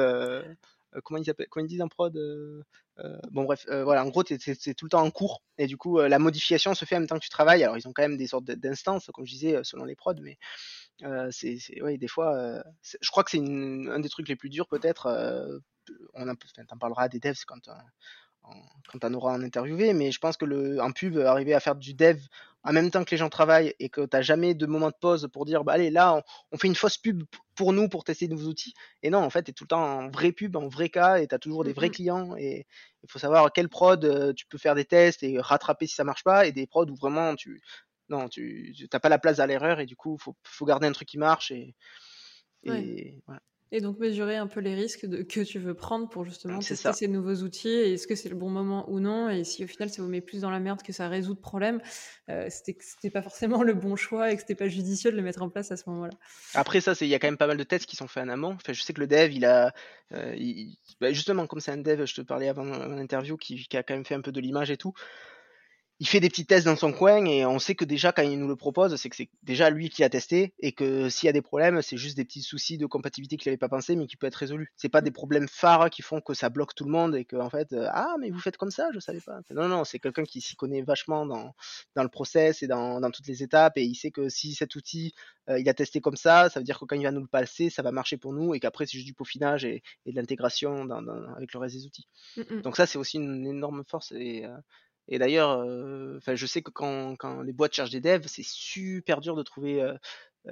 comment ils appellent comment ils disent en prod, bon bref, voilà, en gros, tu es tu es tout le temps en cours et du coup, la modification se fait en même temps que tu travailles. Alors ils ont quand même des sortes d'instances, comme je disais, selon les prods, mais c'est ouais, des fois, je crois que c'est un des trucs les plus durs peut-être, on tu en parleras des devs quand quand tu en auras en interviewé, mais je pense que le en pub, arriver à faire du dev en même temps que les gens travaillent et que tu as jamais de moment de pause pour dire: «Bah, allez, là, on on fait une fausse pub pour nous, pour tester de nouveaux outils» et non, en fait, tu es tout le temps en vraie pub, en vrai cas et tu as toujours des Mmh vrais mh. clients et il faut savoir quelle prod, heu, tu peux faire des tests et rattraper si ça marche pas et des prods où vraiment tu non, tu tu as pas la place à l'erreur et du coup, faut faut garder un truc qui marche et Ouais. et voilà. Et donc mesurer un peu les risques de que tu veux prendre pour justement tester ça. ces nouveaux outils et est-ce que c'est le bon moment ou non et si au final ça vous met plus dans la merde que ça résout de problème, heu, c'était c'était pas forcément le bon choix et que c'était pas judicieux de le mettre en place à ce moment-là. Après ça, il y a quand même pas mal de tests qui sont faits en amont. Enfin, je sais que le dev, il a, il bah, justement, comme c'est un dev, je te parlais avant en interview, qui qui a quand même fait un peu de l'image et tout il fait des petits tests dans son coin et on sait que déjà quand il nous le propose, c'est que c'est déjà lui qui a testé et que s'il y a des problèmes, c'est juste des petits soucis de compatibilité qu'il avait pas pensé, mais qui peut être résolu. C'est pas des problèmes phares qui font que ça bloque tout le monde et qu'en fait, heu: «Ah mais vous faites comme ça? Je savais pas». Non, non, c'est quelqu'un qui s'y connaît vachement dans dans le process et dans dans toutes les étapes et il sait que si cet outil, heu, il a testé comme ça, ça veut dire que quand il va nous le passer, ça va marcher pour nous et qu'après c'est juste du peaufinage et et de l'intégration dans dans avec le reste des outils. Mmh mh. Donc ça, c'est aussi une énorme force et heu et d'ailleurs, enfin, je sais que quand quand les boîtes cherchent des devs, c'est super dur de trouver, heu,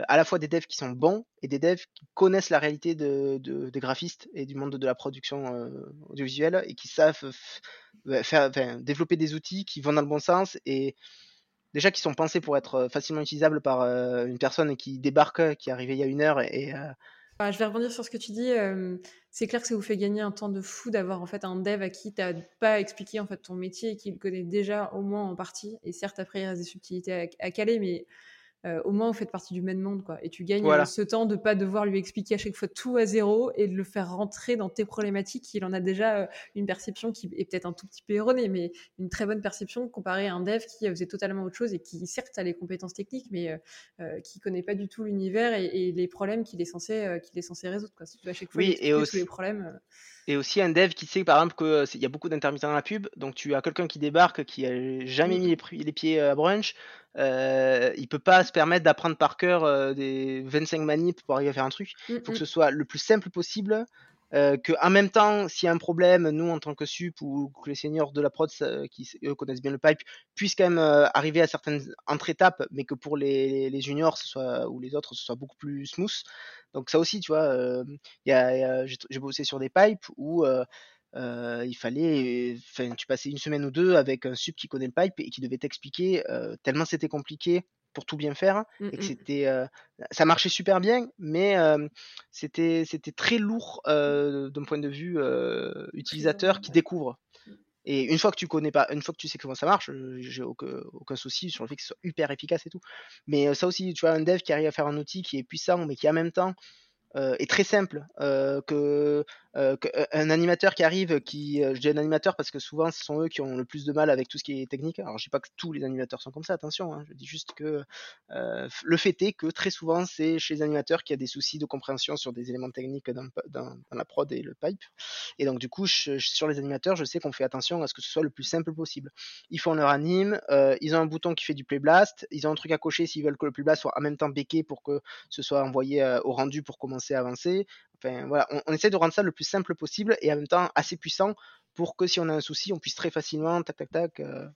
à la fois des devs qui sont bons et des devs qui connaissent la réalité de de des graphistes et du monde de la production, audiovisuelle et qui savent faire développer des outils qui vont dans le bon sens et déjà qui sont pensés pour être facilement utilisables par, une personne qui débarque, qui est arrivée il y a 1 heure et Bah, je vais rebondir sur ce que tu dis, c'est clair que ça vous fait gagner un temps de fou d'avoir en fait un dev à qui tu as pas expliqué en fait ton métier et qui le connaît déjà au moins en partie. Et certes après il reste des subtilités à caler mais heu, au moins vous faites partie du même monde quoi et tu gagnes, Voilà. ce temps de pas devoir lui expliquer à chaque fois tout à 0 et de le faire rentrer dans tes problématiques. Il en a déjà, heu, une perception qui est peut-être un tout petit peu erronée, mais une très bonne perception comparée à un dev qui faisait totalement autre chose et qui certes a les compétences techniques mais heu, qui connaît pas du tout l'univers et et les problèmes qu'il est censé, qu'il est censé résoudre quoi. Si tu à chaque fois Oui et expliquer tous les problèmes, et aussi un dev qui sait par exemple que c'est il y a beaucoup d'intermittents dans la pub, donc tu as quelqu'un qui débarque, qui a jamais Mmh mis les pieds à Brunch, heu, il peut pas se permettre d'apprendre par cœur, heu, des 25 manips pour arriver à faire un truc. Il faut que ce mh. soit le plus simple possible, heu, qu'en même temps, s'il y a un problème, nous en tant que sup ou que les seniors de la prod qui eux connaissent bien le pipe, puissent quand même, heu, arriver à certaines entre étapes, mais que pour les juniors, ce soit ou les autres, ce soit beaucoup plus smooth. Donc ça aussi, tu vois, a j'ai bossé sur des pipes où, heu, il fallait tu passais 1 semaine ou 2 avec un sup qui connaît le pipe et qui devait t'expliquer, tellement c'était compliqué pour tout bien faire Mmh et que mh. c'était, ça marchait super bien, mais c'était c'était très lourd, d'un point de vue, utilisateur qui découvre Mmh. et une fois que tu connais pas une fois que tu sais comment ça marche, j'ai aucun aucun souci sur le fait que ce soit hyper efficace et tout. Mais ça aussi, tu vois, un dev qui arrive à faire un outil qui est puissant, mais qui en même temps euh, est très simple, euh, que, euh, un animateur qui arrive, qui, je dis un animateur parce que souvent ce sont eux qui ont le plus de mal avec tout ce qui est technique. Alors je dis pas que tous les animateurs sont comme ça, attention. Hein, je dis juste que le fait est que très souvent c'est chez les animateurs qu'il y a des soucis de compréhension sur des éléments techniques dans, dans, la prod et le pipe. Et donc du coup sur les animateurs, je sais qu'on fait attention à ce que ce soit le plus simple possible. Ils font leur anime, ils ont un bouton qui fait du play blast, ils ont un truc à cocher s'ils veulent que le play blast soit en même temps béqué pour que ce soit envoyé au rendu pour commencer avancer. Enfin, voilà, on, essaie de rendre ça le plus simple possible et en même temps assez puissant pour que si on a un souci, on puisse très facilement, tac, tac, tac, euh,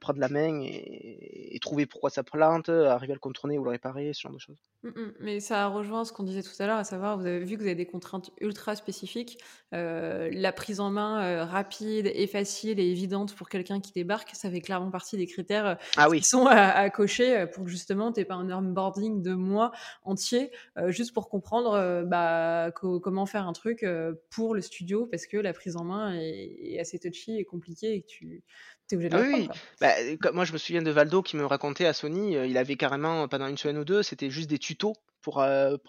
prendre la main et, trouver pourquoi ça plante, arriver à le contourner ou le réparer, ce genre de choses. Mmh, mmh. Mais ça rejoint ce qu'on disait tout à l'heure, à savoir, vous avez vu que vous avez des contraintes ultra spécifiques. Euh, la prise en main euh, rapide et facile et évidente pour quelqu'un qui débarque, ça fait clairement partie des critères euh, ah oui. qui sont à, cocher pour que justement tu pas un onboarding de mois entier juste pour comprendre bah, comment faire un truc pour le studio parce que la prise en main est, est assez touchy et compliquée et que tu ah oui, bah, moi je me souviens de Valdo qui me racontait à Sony, il avait carrément pendant une semaine ou deux, c'était juste des tutos pour,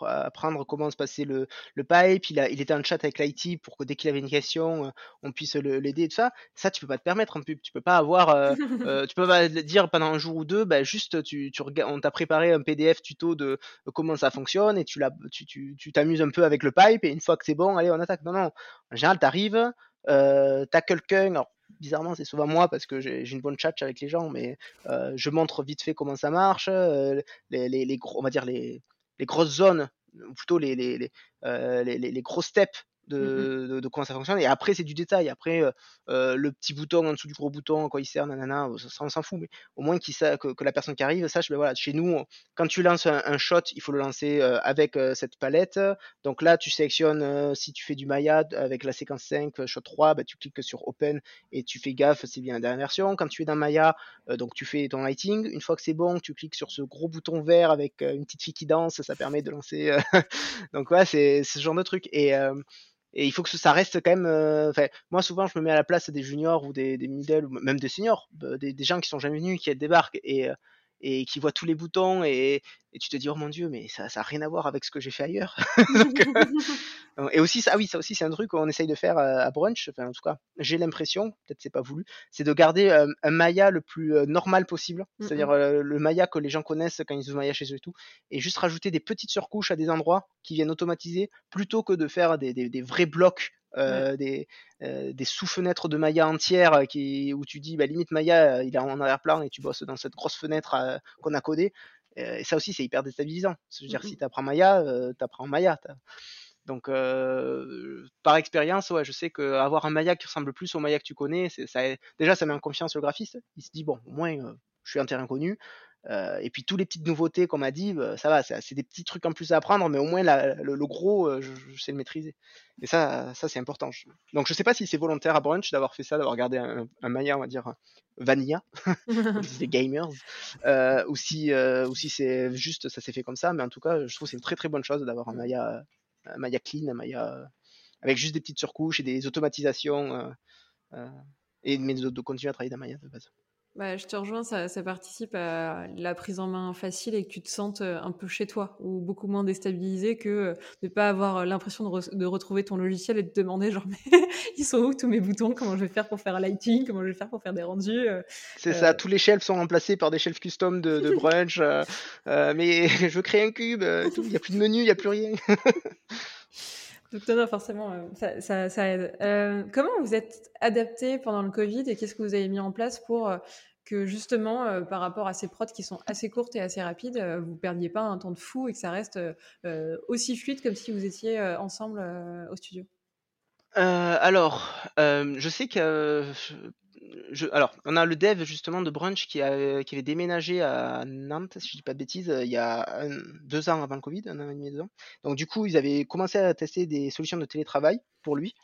apprendre comment se passait le, le pipe. Il, a, il était en chat avec l'IT pour que dès qu'il avait une question, on puisse l'aider et tout ça. Ça, tu peux pas te permettre en pub. Tu peux pas avoir, *laughs* tu peux pas dire pendant un jour ou deux, bah, juste tu, tu on t'a préparé un PDF tuto de, comment ça fonctionne et tu t'amuses tu, un peu avec le pipe et une fois que c'est bon, allez, on attaque. Non, non. En général, t'arrives, euh, t'as quelqu'un, bizarrement, c'est souvent moi parce que j'ai une bonne chat avec les gens, mais euh, je montre vite fait comment ça marche, euh, les, gros, on va dire les, grosses zones, plutôt les, les, les, euh, les, les gros steps Mmh de, de, comment ça fonctionne. Et après, c'est du détail. Après, euh, euh, le petit bouton en dessous du gros bouton, quoi il sert, nanana, ça, on s'en fout. Mais au moins qu'il que, que, la personne qui arrive sache, ben voilà, chez nous, quand tu lances un, shot, il faut le lancer euh, avec cette palette. Donc là, tu sélectionnes si tu fais du Maya avec la séquence 5, shot 3, ben, tu cliques sur Open et tu fais gaffe, c'est bien la dernière version. Quand tu es dans Maya, donc tu fais ton lighting. Une fois que c'est bon, tu cliques sur ce gros bouton vert avec une petite fille qui danse, ça permet de lancer. *laughs* donc ouais, c'est ce genre de truc. Et et il faut que ça reste quand même. Euh, moi, souvent, je me mets à la place des juniors ou des, des middle ou même des seniors, des, des, gens qui sont jamais venus, qui débarquent et, euh, et qui voient tous les boutons et, et, tu te dis oh mon dieu mais ça ça a rien à voir avec ce que j'ai fait ailleurs. *laughs* *laughs* Euh, et aussi ça oui ça aussi c'est un truc qu'on essaye de faire à brunch. Enfin en tout cas j'ai l'impression peut-être c'est pas voulu c'est de garder un Maya le plus normal possible. Mmh c'est-à-dire le Maya que les gens connaissent quand ils usent Maya chez eux et tout et juste rajouter des petites surcouches à des endroits qui viennent automatiser plutôt que de faire des, des, des vrais blocs euh, des, euh, des sous-fenêtres de Maya entières euh, qui, où tu dis bah, limite Maya il est en arrière-plan et tu bosses dans cette grosse fenêtre qu'on a codée. et ça aussi c'est hyper déstabilisant. Je veux dire, si tu apprends Maya, tu apprends Maya. Donc, par expérience, ouais, je sais qu'avoir un Maya qui ressemble plus au Maya que tu connais, ça, déjà ça met en confiance le graphiste. Il se dit, bon, au moins, je suis un terrain connu. Euh, et puis tous les petites nouveautés qu'on m'a dit, bah, ça va, c'est des petits trucs en plus à apprendre, mais au moins le, gros, euh, je, sais le maîtriser. Et ça, ça c'est important. Donc je sais pas si c'est volontaire à Brunch d'avoir fait ça, d'avoir gardé un, Maya, on va dire vanilla, *laughs* les gamers, euh, ou si, si c'est juste ça s'est fait comme ça. Mais en tout cas, je trouve c'est une très très bonne chose d'avoir un Maya, un Maya clean, un Maya avec juste des petites surcouches et des automatisations. et de, de continuer à travailler dans Maya de base. Bah, je te rejoins, ça, ça, participe à la prise en main facile et que tu te sentes euh, un peu chez toi ou beaucoup moins déstabilisé que euh, de ne pas avoir euh, l'impression de, de, retrouver ton logiciel et de te demander genre mais *laughs* ils sont où tous mes boutons? Comment je vais faire pour faire un lighting? Comment je vais faire pour faire des rendus? C'est ça, tous les shelves sont remplacés par des shelves custom de, de brunch. mais *laughs* je veux créer un cube, il n'y a plus de menu, il n'y a plus rien. *laughs* Donc non, forcément, ça, ça, aide. Euh, comment vous êtes adapté pendant le Covid et qu'est-ce que vous avez mis en place pour que justement, euh, par rapport à ces prods qui sont assez courtes et assez rapides, euh, vous perdiez pas un temps de fou et que ça reste euh, aussi fluide comme si vous étiez ensemble au studio? Alors, je sais que alors, on a le dev justement de Brunch qui, avait déménagé à Nantes, si je dis pas de bêtises, il y a deux ans avant le Covid, un an et demi, deux ans. Donc du coup, ils avaient commencé à tester des solutions de télétravail pour lui.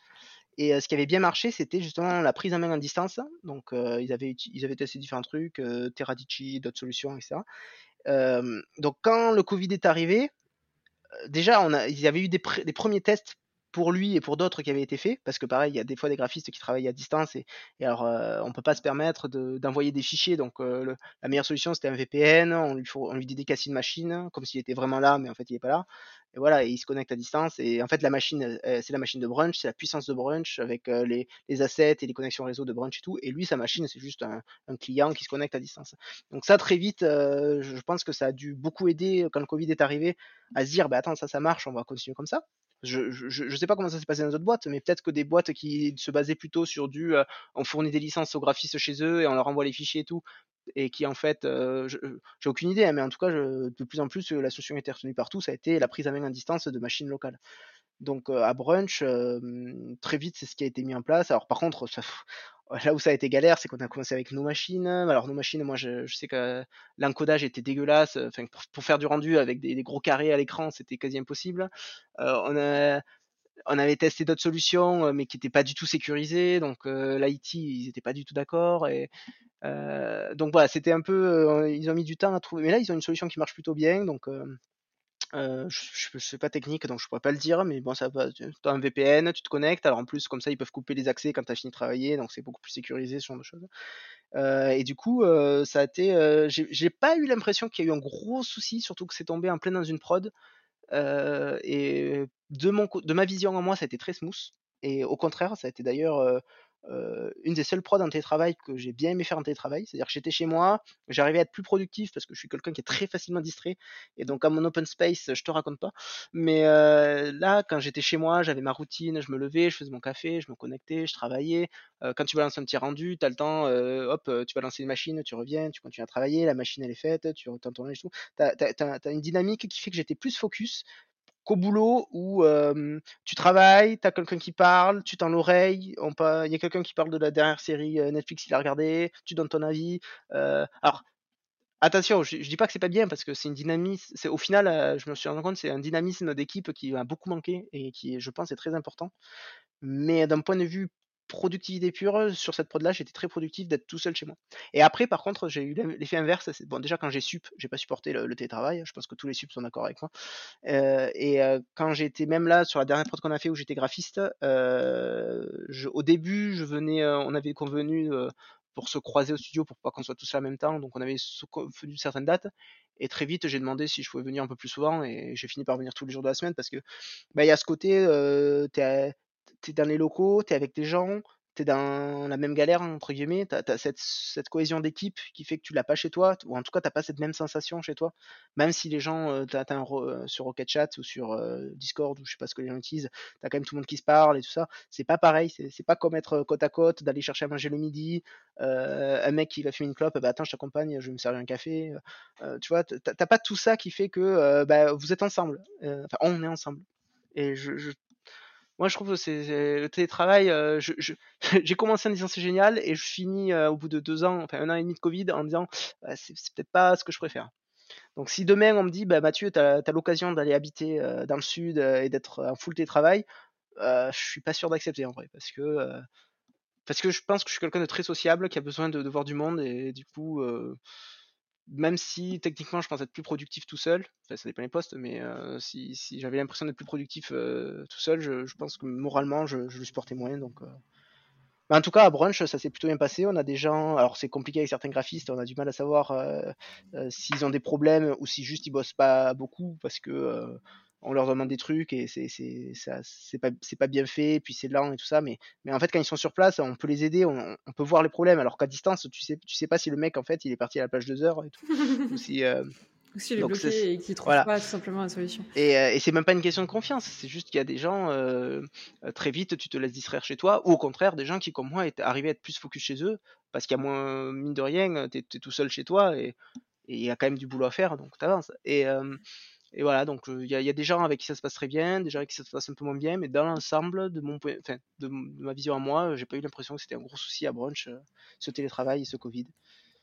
Et ce qui avait bien marché, c'était justement la prise en main en distance. Donc, ils, avaient, ils avaient testé différents trucs, Teradici, d'autres solutions, etc. donc, quand le Covid est arrivé, déjà, ils avaient eu des premiers tests pour lui et pour d'autres qui avaient été faits, parce que pareil, il y a des fois des graphistes qui travaillent à distance et, alors on peut pas se permettre d'envoyer des fichiers. Donc la meilleure solution c'était un VPN, on lui, faut, on lui dédicace une machine, comme s'il était vraiment là, mais en fait il est pas là. Et voilà, et il se connecte à distance. Et en fait la machine, c'est la machine de Brunch, c'est la puissance de Brunch avec les, assets et les connexions réseau de Brunch et tout. Et lui, sa machine, c'est juste un, un, client qui se connecte à distance. Donc ça très vite, je pense que ça a dû beaucoup aider quand le Covid est arrivé à se dire, bah attends, ça ça marche, on va continuer comme ça. Je, je, sais pas comment ça s'est passé dans d'autres boîtes, mais peut-être que des boîtes qui se basaient plutôt sur du on fournit des licences aux graphistes chez eux et on leur envoie les fichiers et tout, et qui en fait, j'ai aucune idée, hein, mais en tout cas, de plus en plus, la solution était retenue partout, ça a été la prise à main à distance de machines locales. Donc à Brunch, très vite, c'est ce qui a été mis en place. Alors par contre, là où ça a été galère, c'est qu'on a commencé avec nos machines. Alors nos machines, moi je, sais que l'encodage était dégueulasse. Enfin, pour, faire du rendu avec des, gros carrés à l'écran, c'était quasi impossible. on avait testé d'autres solutions, mais qui n'étaient pas du tout sécurisées. Donc l'IT, ils n'étaient pas du tout d'accord. Et donc voilà, c'était un peu, ils ont mis du temps à trouver. Mais là, ils ont une solution qui marche plutôt bien. Donc je, ne sais pas technique, donc je pourrais pas le dire, mais bon, ça va. Tu as un VPN, tu te connectes. Alors en plus, comme ça, ils peuvent couper les accès quand tu as fini de travailler, donc c'est beaucoup plus sécurisé, ce genre de choses. et du coup, ça a été. J'ai pas eu l'impression qu'il y a eu un gros souci, surtout que c'est tombé en plein dans une prod. et de, mon, de ma vision en moi, ça a été très smooth. Et au contraire, ça a été d'ailleurs une des seules prods en télétravail que j'ai bien aimé faire en télétravail. C'est-à-dire que j'étais chez moi, j'arrivais à être plus productif parce que je suis quelqu'un qui est très facilement distrait. Et donc, à mon open space, je te raconte pas. Mais là, quand j'étais chez moi, j'avais ma routine, je me levais, je faisais mon café, je me connectais, je travaillais. quand tu vas lancer un petit rendu, tu as le temps, hop, tu vas lancer une machine, tu reviens, tu continues à travailler, la machine elle est faite, tu retournes et tout. Tu as, une dynamique qui fait que j'étais plus focus qu'au boulot où tu travailles, tu as quelqu'un qui parle, tu tends l'oreille, il y a quelqu'un qui parle de la dernière série Netflix qu'il a regardé, tu donnes ton avis. alors, attention, je, je, dis pas que c'est pas bien parce que c'est une dynamisme, c'est au final, je me suis rendu compte, c'est un dynamisme d'équipe qui a beaucoup manqué et qui, je pense, est très important. Mais d'un point de vue productivité pure, sur cette prod là, j'étais très productif d'être tout seul chez moi. Et après, par contre, j'ai eu l'effet inverse. Bon, déjà, quand j'ai sup, j'ai pas supporté le, télétravail. Je pense que tous les sups sont d'accord avec moi. Euh, et euh, quand j'étais même là, sur la dernière prod qu'on a fait où j'étais graphiste, euh, au début, je venais, on avait convenu pour se croiser au studio pour pas qu'on soit tous en même temps. Donc, on avait convenu certaines dates. Et très vite, j'ai demandé si je pouvais venir un peu plus souvent. Et j'ai fini par venir tous les jours de la semaine parce que, bah, il y a ce côté, tu dans les locaux, tu es avec des gens, tu es dans la même galère, entre guillemets, tu as, cette, cette, cohésion d'équipe qui fait que tu l'as pas chez toi, ou en tout cas, tu pas cette même sensation chez toi. Même si les gens, tu euh, sur Rocket Chat ou sur Discord, ou je sais pas ce que les gens utilisent, tu as quand même tout le monde qui se parle et tout ça. C'est pas pareil, c'est pas comme être côte à côte, d'aller chercher à manger le midi, un mec qui va fumer une clope, bah attends, je t'accompagne, je vais me servir un café. tu vois, t'as pas tout ça qui fait que bah, vous êtes ensemble. Enfin, on est ensemble. Et je, je moi, je trouve que le télétravail. Euh, *laughs* j'ai commencé en disant c'est génial et je finis euh, au bout de deux ans, enfin un an et demi de Covid, en disant bah, c'est peut-être pas ce que je préfère. Donc, si demain on me dit bah, Mathieu, tu as, l'occasion d'aller habiter euh, dans le sud et d'être en full télétravail, je suis pas sûr d'accepter en vrai parce que parce que je pense que je suis quelqu'un de très sociable qui a besoin de, de voir du monde et du coup même si techniquement je pense être plus productif tout seul, ça dépend des postes, mais euh, si, j'avais l'impression d'être plus productif euh, tout seul, je, je, pense que moralement je, je le supportais moins. Donc, euh. en tout cas, à Brunch, ça s'est plutôt bien passé. On a des gens, alors c'est compliqué avec certains graphistes, on a du mal à savoir s'ils ont des problèmes ou si juste ils bossent pas beaucoup parce que on leur demande des trucs et c'est c'est pas c'est pas bien fait puis c'est lent et tout ça mais mais en fait quand ils sont sur place on peut les aider on, on peut voir les problèmes alors qu'à distance tu sais tu sais pas si le mec en fait il est parti à la plage deux heures et tout ou si euh... *laughs* Ou s'il est bloqué et qu'il trouve pas tout simplement la solution. Et, euh, et c'est même pas une question de confiance, c'est juste qu'il y a des gens, euh, très vite, tu te laisses distraire chez toi, ou au contraire, des gens qui, comme moi, arrivaient à être plus focus chez eux, parce qu'il y a moins, mine de rien, tu es, tout seul chez toi, et il y a quand même du boulot à faire, donc tu avances. Et, euh, et voilà, donc il y, a des gens avec qui ça se passe très bien, des gens avec qui ça se passe un peu moins bien, mais dans l'ensemble de mon enfin, de, ma vision à moi, j'ai pas eu l'impression que c'était un gros souci à Brunch, ce télétravail et ce Covid.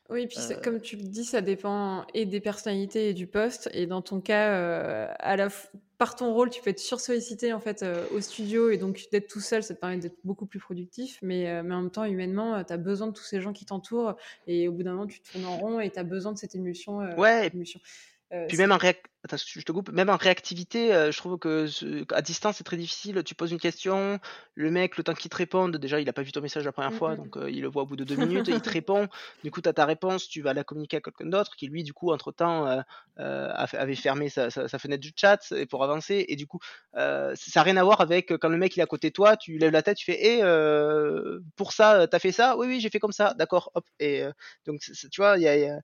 Oui, et puis comme tu le dis, ça dépend et des personnalités et du poste. Et dans ton cas, à la par ton rôle, tu peux être sursollicité en fait au studio et donc d'être tout seul, ça te permet d'être beaucoup plus productif. Mais, mais en même temps, humainement, tu as besoin de tous ces gens qui t'entourent et au bout d'un moment, tu te tournes en rond et tu as besoin de cette émulsion. ouais. émulsion. Puis même en réac attends, je te coupe, même en réactivité, je trouve que à distance, c'est très difficile. Tu poses une question, le mec, le temps qu'il te réponde, déjà, il a pas vu ton message la première fois, donc il le voit au bout de 2 *laughs* minutes, il te répond. Du coup, tu as ta réponse, tu vas la communiquer à quelqu'un d'autre qui lui, du coup, entre temps, avait fermé sa sa sa fenêtre du chat pour avancer et du coup, ça a rien à voir avec quand le mec il est à côté de toi, tu lèves la tête, tu fais: «Eh, heu, pour ça, tu as fait ça? Oui, oui, j'ai fait comme ça. D'accord, hop» et donc tu vois, il y a y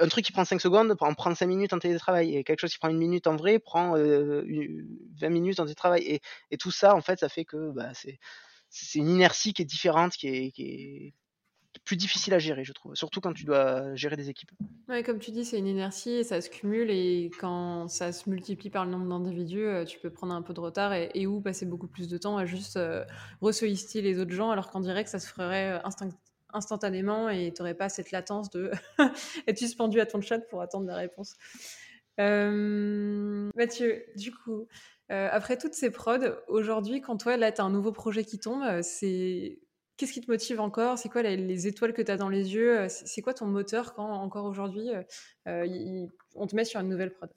un truc qui prend 5 secondes en prend 5 minutes en télétravail et quelque chose qui prend 1 minute en vrai prend, heu, u 20 minutes en télétravail. Et et tout ça, en fait, ça fait que, bah, c'est une inertie qui est différente, qui est plus difficile à gérer, je trouve, surtout quand tu dois gérer des équipes. Ouais, comme tu dis, c'est une inertie ça se cumule. Et quand ça se multiplie par le nombre d'individus, heu, tu peux prendre un peu de retard. Et ou passer beaucoup plus de temps à juste, resolliciter les autres gens alors qu'en direct, ça se ferait, instinct instantanément et tu aurais pas cette latence de *laughs* être suspendu à ton chat pour attendre la réponse. Hem, Mathieu, du coup, heu, après toutes ces prods, aujourd'hui, quand toi, là, tu as un nouveau projet qui tombe, c'est qu'est-ce qui te motive encore? C'est quoi les les étoiles que tu as dans les yeux? C'est quoi ton moteur quand encore aujourd'hui, on te met sur une nouvelle prod?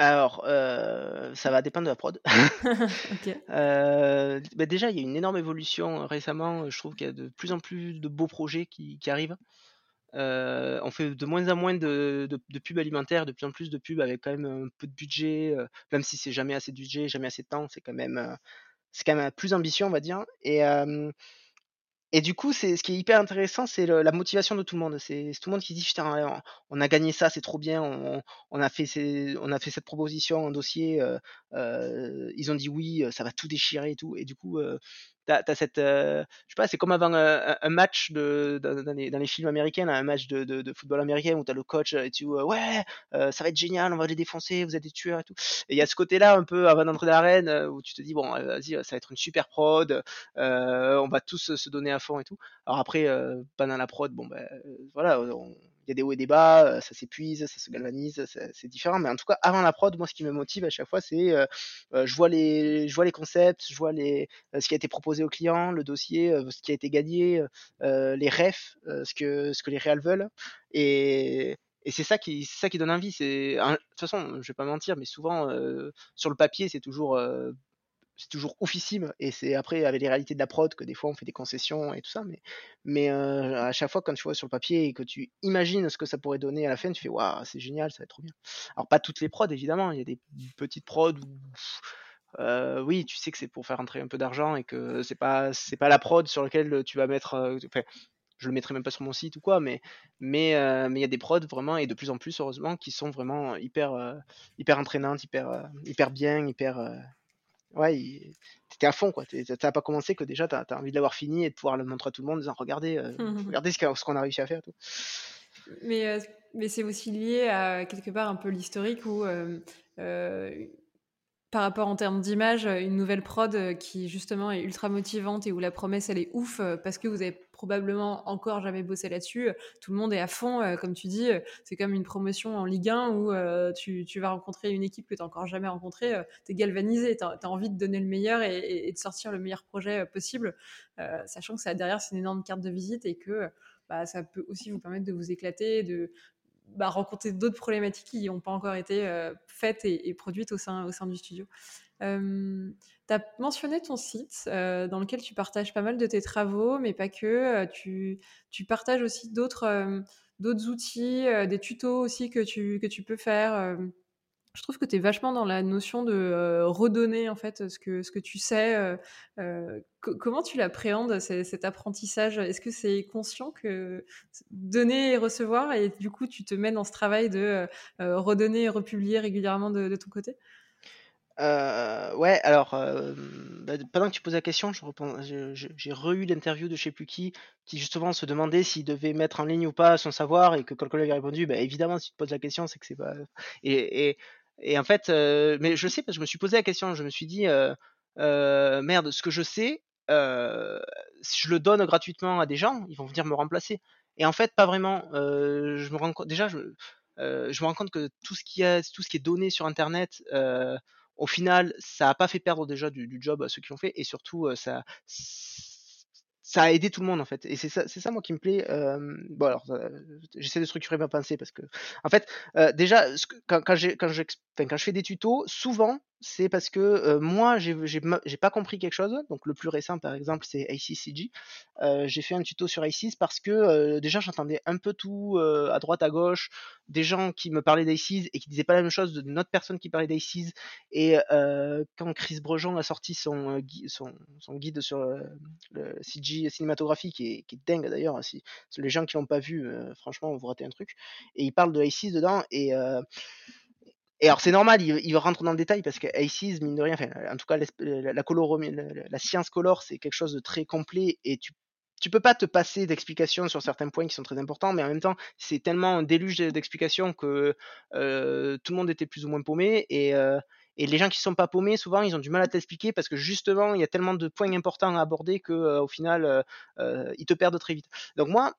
Alors, heu, ça va dépendre de la prod. *laughs* OK. Heu, bah, déjà, il y a une énorme évolution récemment, je trouve qu'il y a de plus en plus de beaux projets qui qui arrivent. On fait de moins en moins de de de pub alimentaire, de plus en plus de pubs avec quand même un peu de budget, même si c'est jamais assez de budget, jamais assez de temps, c'est quand même, c'est quand même plus ambitieux, on va dire et et du coup, c'est ce qui est hyper intéressant, c'est la motivation de tout le monde. C'est tout le monde qui dit: «Putain, on a gagné ça, c'est trop bien, on on a fait ces on a fait cette proposition en dossier, heu heu, ils ont dit oui, ça va tout déchirer et tout» et du coup, heu, tu as as cette, heu, je sais pas, c'est comme avant, un un match de dans les films américains, un match de de football américain où tu as le coach et tu: «Ouais, heu, ça va être génial, on va les défoncer, vous êtes des tueurs et tout» et il y a ce côté-là un peu avant d'entrer dans l'arène, où tu te dis: «Bon, vas-y, ça va être une super prod, on va tous se donner à fond et tout». Alors après, pendant la prod, bon, bah, voilà, on y a des hauts et des bas, ça s'épuise, ça se galvanise, c'est différent, mais en tout cas, avant la prod, moi, ce qui me motive à chaque fois, c'est, heu heu, je vois les je vois les concepts, je vois les ce qui a été proposé aux clients, le dossier, ce qui a été gagné, les refs, ce que ce que les réals veulent et et c'est ça qui ça qui donne envie. C'est de toute façon, je vais pas mentir, mais souvent, heu, sur le papier, c'est toujours, heu, c'est toujours oufissime et c'est après avec les réalités de la prod que des fois on fait des concessions et tout ça, mais mais heu, à chaque fois quand tu vois sur le papier et que tu imagines ce que ça pourrait donner à la fin, tu fais: «Waouh, c'est génial, ça va être trop bien». Alors pas toutes les prods évidemment, il y a des petites prods où, heu, oui, tu sais que c'est pour faire rentrer un peu d'argent et que c'est pas pas la prod sur laquelle tu vas mettre, enfin, je le mettrai même pas sur mon site ou quoi, mais mais il y a des prods vraiment et de plus en plus heureusement qui sont vraiment hyper entraînantes, hyper, hyper bien, hyper, ouais, i tu étais à fond, quoi. Tu es tu as pas commencé que déjà tu as envie de l'avoir fini et de pouvoir le montrer à tout le monde en disant: «Regardez, heu, *laughs* regardez ce qu'on a réussi à faire tout». Mais heu, mais c'est aussi lié à quelque part un peu l'historique où, heu heu, par rapport en termes d'image, une nouvelle prod qui justement est ultra motivante et où la promesse elle est ouf, parce que vous avez probablement encore jamais bossé là-dessus. Tout le monde est à fond, comme tu dis, c'est comme une promotion en Ligue 1 où, tu tu vas rencontrer une équipe que tu as encore jamais rencontrée, tu es galvanisé, tu as envie de donner le meilleur et de sortir le meilleur projet possible, sachant que ça derrière c'est une énorme carte de visite et que, bah, ça peut aussi vous permettre de vous éclater, de, bah, rencontrer d'autres problématiques qui ont pas encore été, heu, faites et produites au sein du studio. Hem, tu as mentionné ton site, heu, dans lequel tu partages pas mal de tes travaux, mais pas que, tu tu partages aussi d'autres, outils, des tutos aussi que tu peux faire, je trouve que tu es vachement dans la notion de, redonner en fait ce que ce que tu sais, heu, co comment tu l'appréhendes ce cet apprentissage? Est-ce que c'est conscient que donner et recevoir et du coup tu te mets dans ce travail de, redonner et republier régulièrement de ton côté? Ouais, alors, bah, pendant que tu poses la question, j'ai re-eu l'interview de je sais plus qui, qui justement se demandait s'il devait mettre en ligne ou pas son savoir et que le collègue a répondu: «Bah, évidemment, si tu te poses la question, c'est que c'est pas» et et en fait, heu, mais je sais parce que je me suis posé la question, je me suis dit, heu heu: «Merde, ce que je sais, si je le donne gratuitement à des gens, ils vont venir me remplacer» et en fait, pas vraiment, je me rends déjà, je, je me rends compte que tout ce qui est donné sur internet, au final, ça a pas fait perdre déjà du du job à ceux qui l'ont fait et surtout, ça ça a aidé tout le monde en fait. Et c'est ça, c'est ça moi qui me plaît. Euh, bon alors, j'essaie de structurer ma pensée parce que, en fait, euh, déjà, quand, quand, quand, quand je fais des tutos, souvent c'est parce que euh, moi, j'ai pas compris quelque chose. Donc le plus récent, par exemple, c'est ACCG. Euh, j'ai fait un tuto sur ACES parce que euh, déjà, j'entendais un peu tout à droite, à gauche, des gens qui me parlaient d'ACES et qui disaient pas la même chose d'une autre personne qui parlait d'ACES. Et quand Chris Brejon a sorti son, guide sur le CG cinématographie, qui est, qui dingue d'ailleurs, si, les gens qui l'ont pas vu, franchement, vous ratez un truc. Et il parle de ACES dedans et et alors c'est normal, il, il, rentre dans le détail parce que ACES, mine de rien, enfin, en tout cas la, la, la, science color, c'est quelque chose de très complet et tu tu peux pas te passer d'explications sur certains points qui sont très importants, mais en même temps, c'est tellement un déluge d'explications que euh, tout le monde était plus ou moins paumé. Et, euh, et les gens qui sont pas paumés, souvent, ils ont du mal à t'expliquer parce que justement, il y a tellement de points importants à aborder que euh, au final, euh, euh, ils te perdent très vite. Donc moi,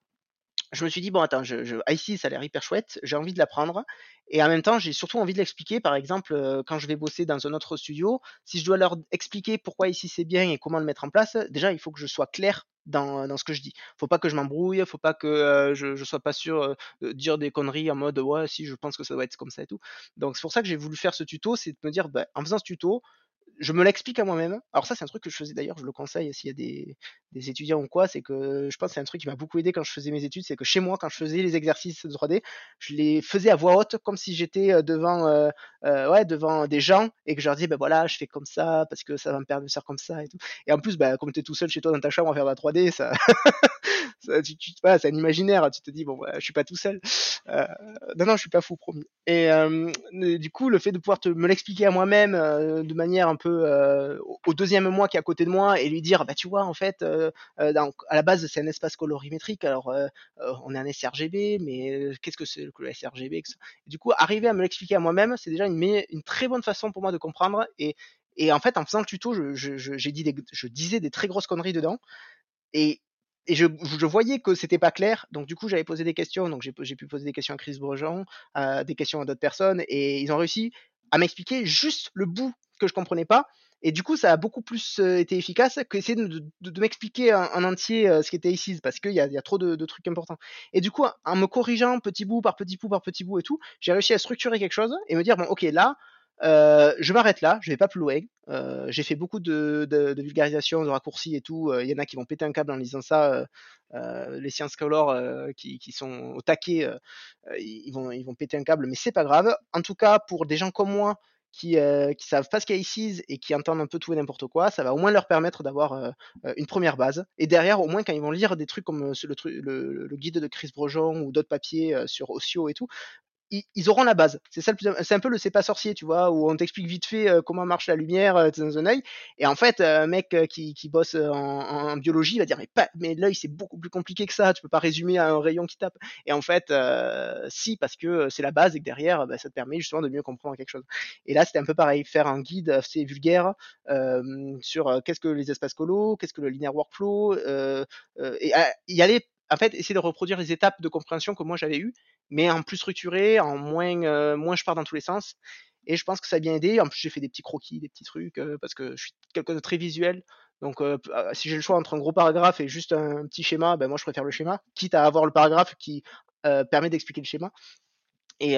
je me suis dit, bon, attends, je, je, IC, ça a l'air hyper chouette, j'ai envie de l'apprendre. Et en même temps, j'ai surtout envie de l'expliquer. Par exemple, euh, quand je vais bosser dans un autre studio, si je dois leur expliquer pourquoi ici c'est bien et comment le mettre en place, déjà, il faut que je sois clair dans, ce que je dis. Faut pas que je m'embrouille, faut pas que euh, je, je sois pas sûr euh, de dire des conneries en mode, ouais, si, je pense que ça doit être comme ça et tout. Donc, c'est pour ça que j'ai voulu faire ce tuto, c'est de me dire, bah, en faisant ce tuto, je me l'explique à moi-même. Alors ça, c'est un truc que je faisais d'ailleurs, je le conseille s'il y a des, des, étudiants ou quoi, c'est que je pense que c'est un truc qui m'a beaucoup aidé quand je faisais mes études, c'est que chez moi, quand je faisais les exercices de 3D, je les faisais à voix haute, comme si j'étais euh, devant, euh, euh, ouais, devant des gens et que je leur disais, ben voilà, je fais comme ça parce que ça va me permettre de faire comme ça et tout. Et en plus, ben, comme tu es tout seul chez toi dans ta chambre à faire de la 3D, *laughs* ça, tu, tu, c'est un imaginaire, tu te dis, bon, bah, je suis pas tout seul. Euh, non, non, je suis pas fou, promis. Et euh, du coup, le fait de pouvoir te, me l'expliquer à moi-même de manière euh, au deuxième mois qui est à côté de moi et lui dire, bah tu vois, en fait, euh, dans, à la base, c'est un espace colorimétrique. Alors, on est un sRGB, mais qu'est-ce que c'est le sRGB Du coup, arriver à me l'expliquer à moi-même, c'est déjà une, très bonne façon pour moi de comprendre. Et, et en fait, en faisant le tuto, je, dit je disais des très grosses conneries dedans. Et et je, voyais que c'était pas clair, donc du coup j'avais posé des questions, donc j'ai pu poser des questions à Chris Brejon, euh, des questions à d'autres personnes, et ils ont réussi à m'expliquer juste le bout que je comprenais pas, et du coup ça a beaucoup plus euh, été efficace qu'essayer de, m'expliquer en, entier euh, ce qui était ici, parce qu'il y a, trop de, trucs importants. Et du coup, en me corrigeant petit bout par petit bout par petit bout et tout, j'ai réussi à structurer quelque chose et me dire bon ok là euh, je m'arrête là, je vais pas plus loin. J'ai fait beaucoup de, vulgarisation, de raccourcis et tout. Il y en a qui vont péter un câble en lisant ça. Les sciences color qui, qui, sont au taquet, ils, vont, ils vont péter un câble, mais c'est pas grave. En tout cas, pour des gens comme moi qui, euh, qui savent pas ce qu'est ICES et qui entendent un peu tout et n'importe quoi, ça va au moins leur permettre d'avoir euh, une première base. Et derrière, au moins, quand ils vont lire des trucs comme le, guide de Chris Brojon ou d'autres papiers sur Ocio et tout, ils, auront la base. C'est ça C'est un peu le c'est pas sorcier, tu vois, où on t'explique vite fait euh, comment marche la lumière euh, dans un œil. Et en fait, un mec euh, qui, qui bosse en, biologie va dire mais l'œil c'est beaucoup plus compliqué que ça. Tu peux pas résumer à un rayon qui tape. Et en fait, si parce que c'est la base et que derrière, bah, ça te permet justement de mieux comprendre quelque chose. Et là, c'était un peu pareil, faire un guide assez vulgaire sur qu'est-ce que les espaces colos, qu'est-ce que le linear workflow, et y aller en fait, essayer de reproduire les étapes de compréhension que moi j'avais eues, mais en plus structuré, en moins, euh, moins je pars dans tous les sens. Et je pense que ça a bien aidé. En plus, j'ai fait des petits croquis, des petits trucs, euh, parce que je suis quelqu'un de très visuel. Donc, euh, ah, si j'ai le choix entre un gros paragraphe et juste un petit schéma, ben moi je préfère le schéma, quitte à avoir le paragraphe qui permet d'expliquer le schéma. Et,